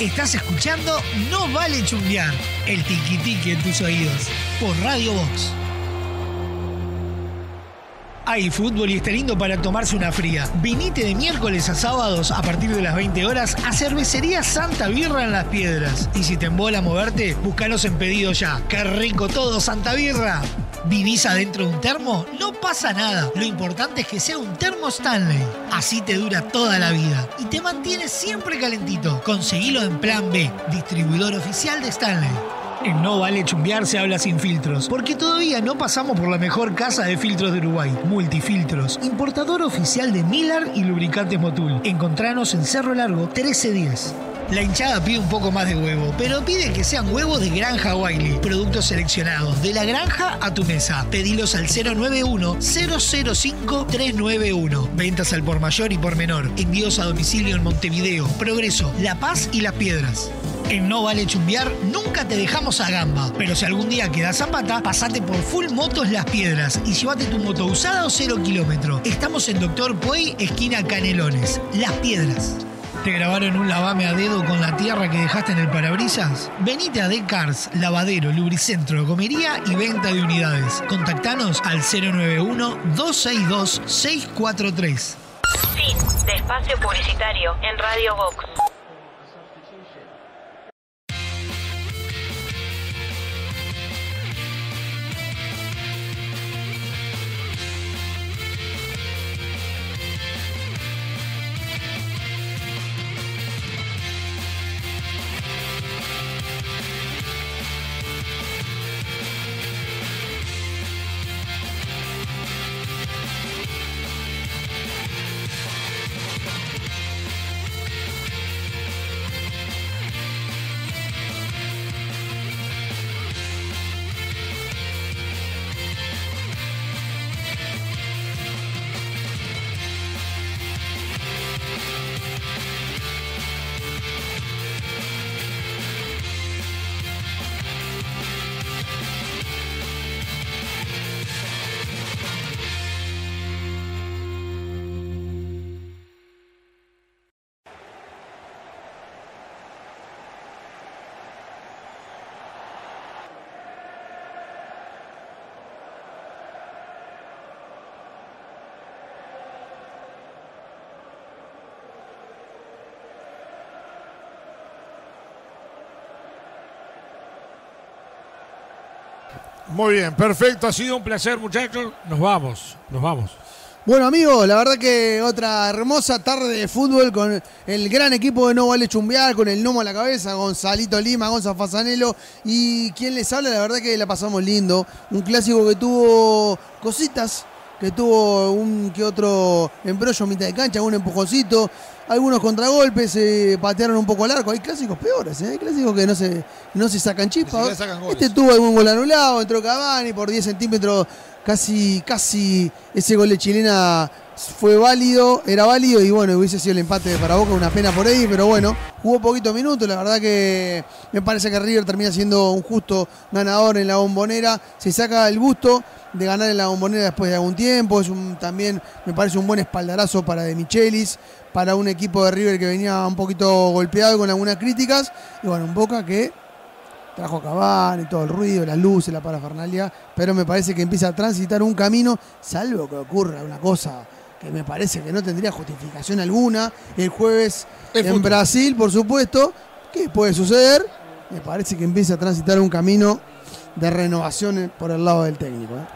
Estás escuchando No Vale Chumbear, el tiki en tus oídos, por Radio Box. Hay fútbol y está lindo para tomarse una fría. Vinite de miércoles a sábados a partir de las 20 horas a Cervecería Santa Birra en Las Piedras. Y si te embola moverte, búscanos en pedido ya. ¡Qué rico todo, Santa Birra! ¿Vivís adentro de un termo? No pasa nada. Lo importante es que sea un termo Stanley. Así te dura toda la vida. Y te mantiene siempre calentito. Conseguilo en Plan B, distribuidor oficial de Stanley. En No Vale Chumbear se habla sin filtros, porque todavía no pasamos por la mejor casa de filtros de Uruguay, Multifiltros, importador oficial de Miller y lubricantes Motul. Encontranos en Cerro Largo 1310. La hinchada pide un poco más de huevo, pero pide que sean huevos de Granja Wiley. Productos seleccionados, de la granja a tu mesa. Pedilos al 091-005-391. Ventas al por mayor y por menor. Envíos a domicilio en Montevideo, Progreso, La Paz y Las Piedras. En No Vale Chumbiar nunca te dejamos a gamba, pero si algún día quedas zapata, pasate por Full Motos Las Piedras y llévate tu moto usada o cero kilómetro. Estamos en Doctor Puey, esquina Canelones, Las Piedras. ¿Te grabaron un lavame a dedo con la tierra que dejaste en el parabrisas? Venite a Decars, lavadero, lubricentro, comería y venta de unidades. Contactanos al 091-262-643. Fin de espacio publicitario en Radio Vox. Muy bien, perfecto. Ha sido un placer, muchachos. Nos vamos, nos vamos. Bueno amigos, la verdad que otra hermosa tarde de fútbol con el gran equipo de No Vale Chumbear, con el Nomo a la cabeza, Gonzalito Lima, Gonzalo Fasanelo y quien les habla, la verdad que la pasamos lindo. Un clásico que tuvo cositas, que tuvo un que otro embrollo a mitad de cancha, un empujoncito, algunos contragolpes, se patearon un poco al arco. Hay clásicos peores, ¿eh? hay clásicos que no se, no se sacan chispas. Este tuvo algún gol anulado, entró Cavani por 10 centímetros, casi, casi ese gol de chilena fue válido, era válido y bueno, hubiese sido el empate para Boca, una pena por ahí, pero bueno, jugó poquito minutos, la verdad que me parece que River termina siendo un justo ganador en la bombonera, se saca el gusto de ganar en la bombonera después de algún tiempo, es un, también me parece un buen espaldarazo para De Michelis, para un equipo de River que venía un poquito golpeado con algunas críticas, y bueno, un Boca que trajo a Cavani, todo el ruido, las luces, la parafernalia, pero me parece que empieza a transitar un camino, salvo que ocurra una cosa que me parece que no tendría justificación alguna, el jueves El en. Brasil, por supuesto, ¿qué puede suceder? Me parece que empieza a transitar un camino de renovación por el lado del técnico. ¿eh?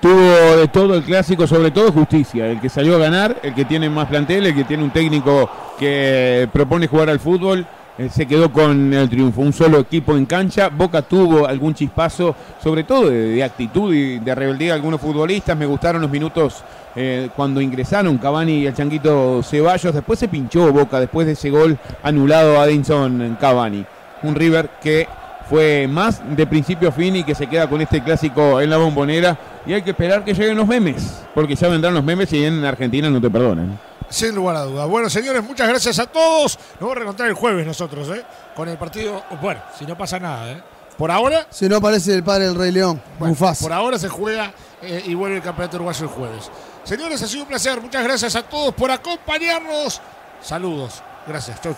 Tuvo de todo el clásico, sobre todo justicia. El que salió a ganar, el que tiene más plantel, el que tiene un técnico que propone jugar al fútbol, eh, se quedó con el triunfo. Un solo equipo en cancha. Boca tuvo algún chispazo, sobre todo de, de actitud y de rebeldía de algunos futbolistas. Me gustaron los minutos eh, cuando ingresaron Cavani y el Changuito Ceballos. Después se pinchó Boca, después de ese gol anulado a Edinson Cavani. Un River que fue más de principio a fin y que se queda con este clásico en la bombonera. Y hay que esperar que lleguen los memes, porque ya vendrán los memes y en Argentina no te perdonan. Sin lugar a dudas. Bueno, señores, muchas gracias a todos. Nos vamos a reencontrar el jueves nosotros, ¿eh? Con el partido. Bueno, si no pasa nada, ¿eh? Por ahora, Si no aparece el padre del Rey León, bueno, Mufasa. por ahora se juega eh, y vuelve el campeonato uruguayo el jueves. Señores, ha sido un placer. Muchas gracias a todos por acompañarnos. Saludos. Gracias. Chau.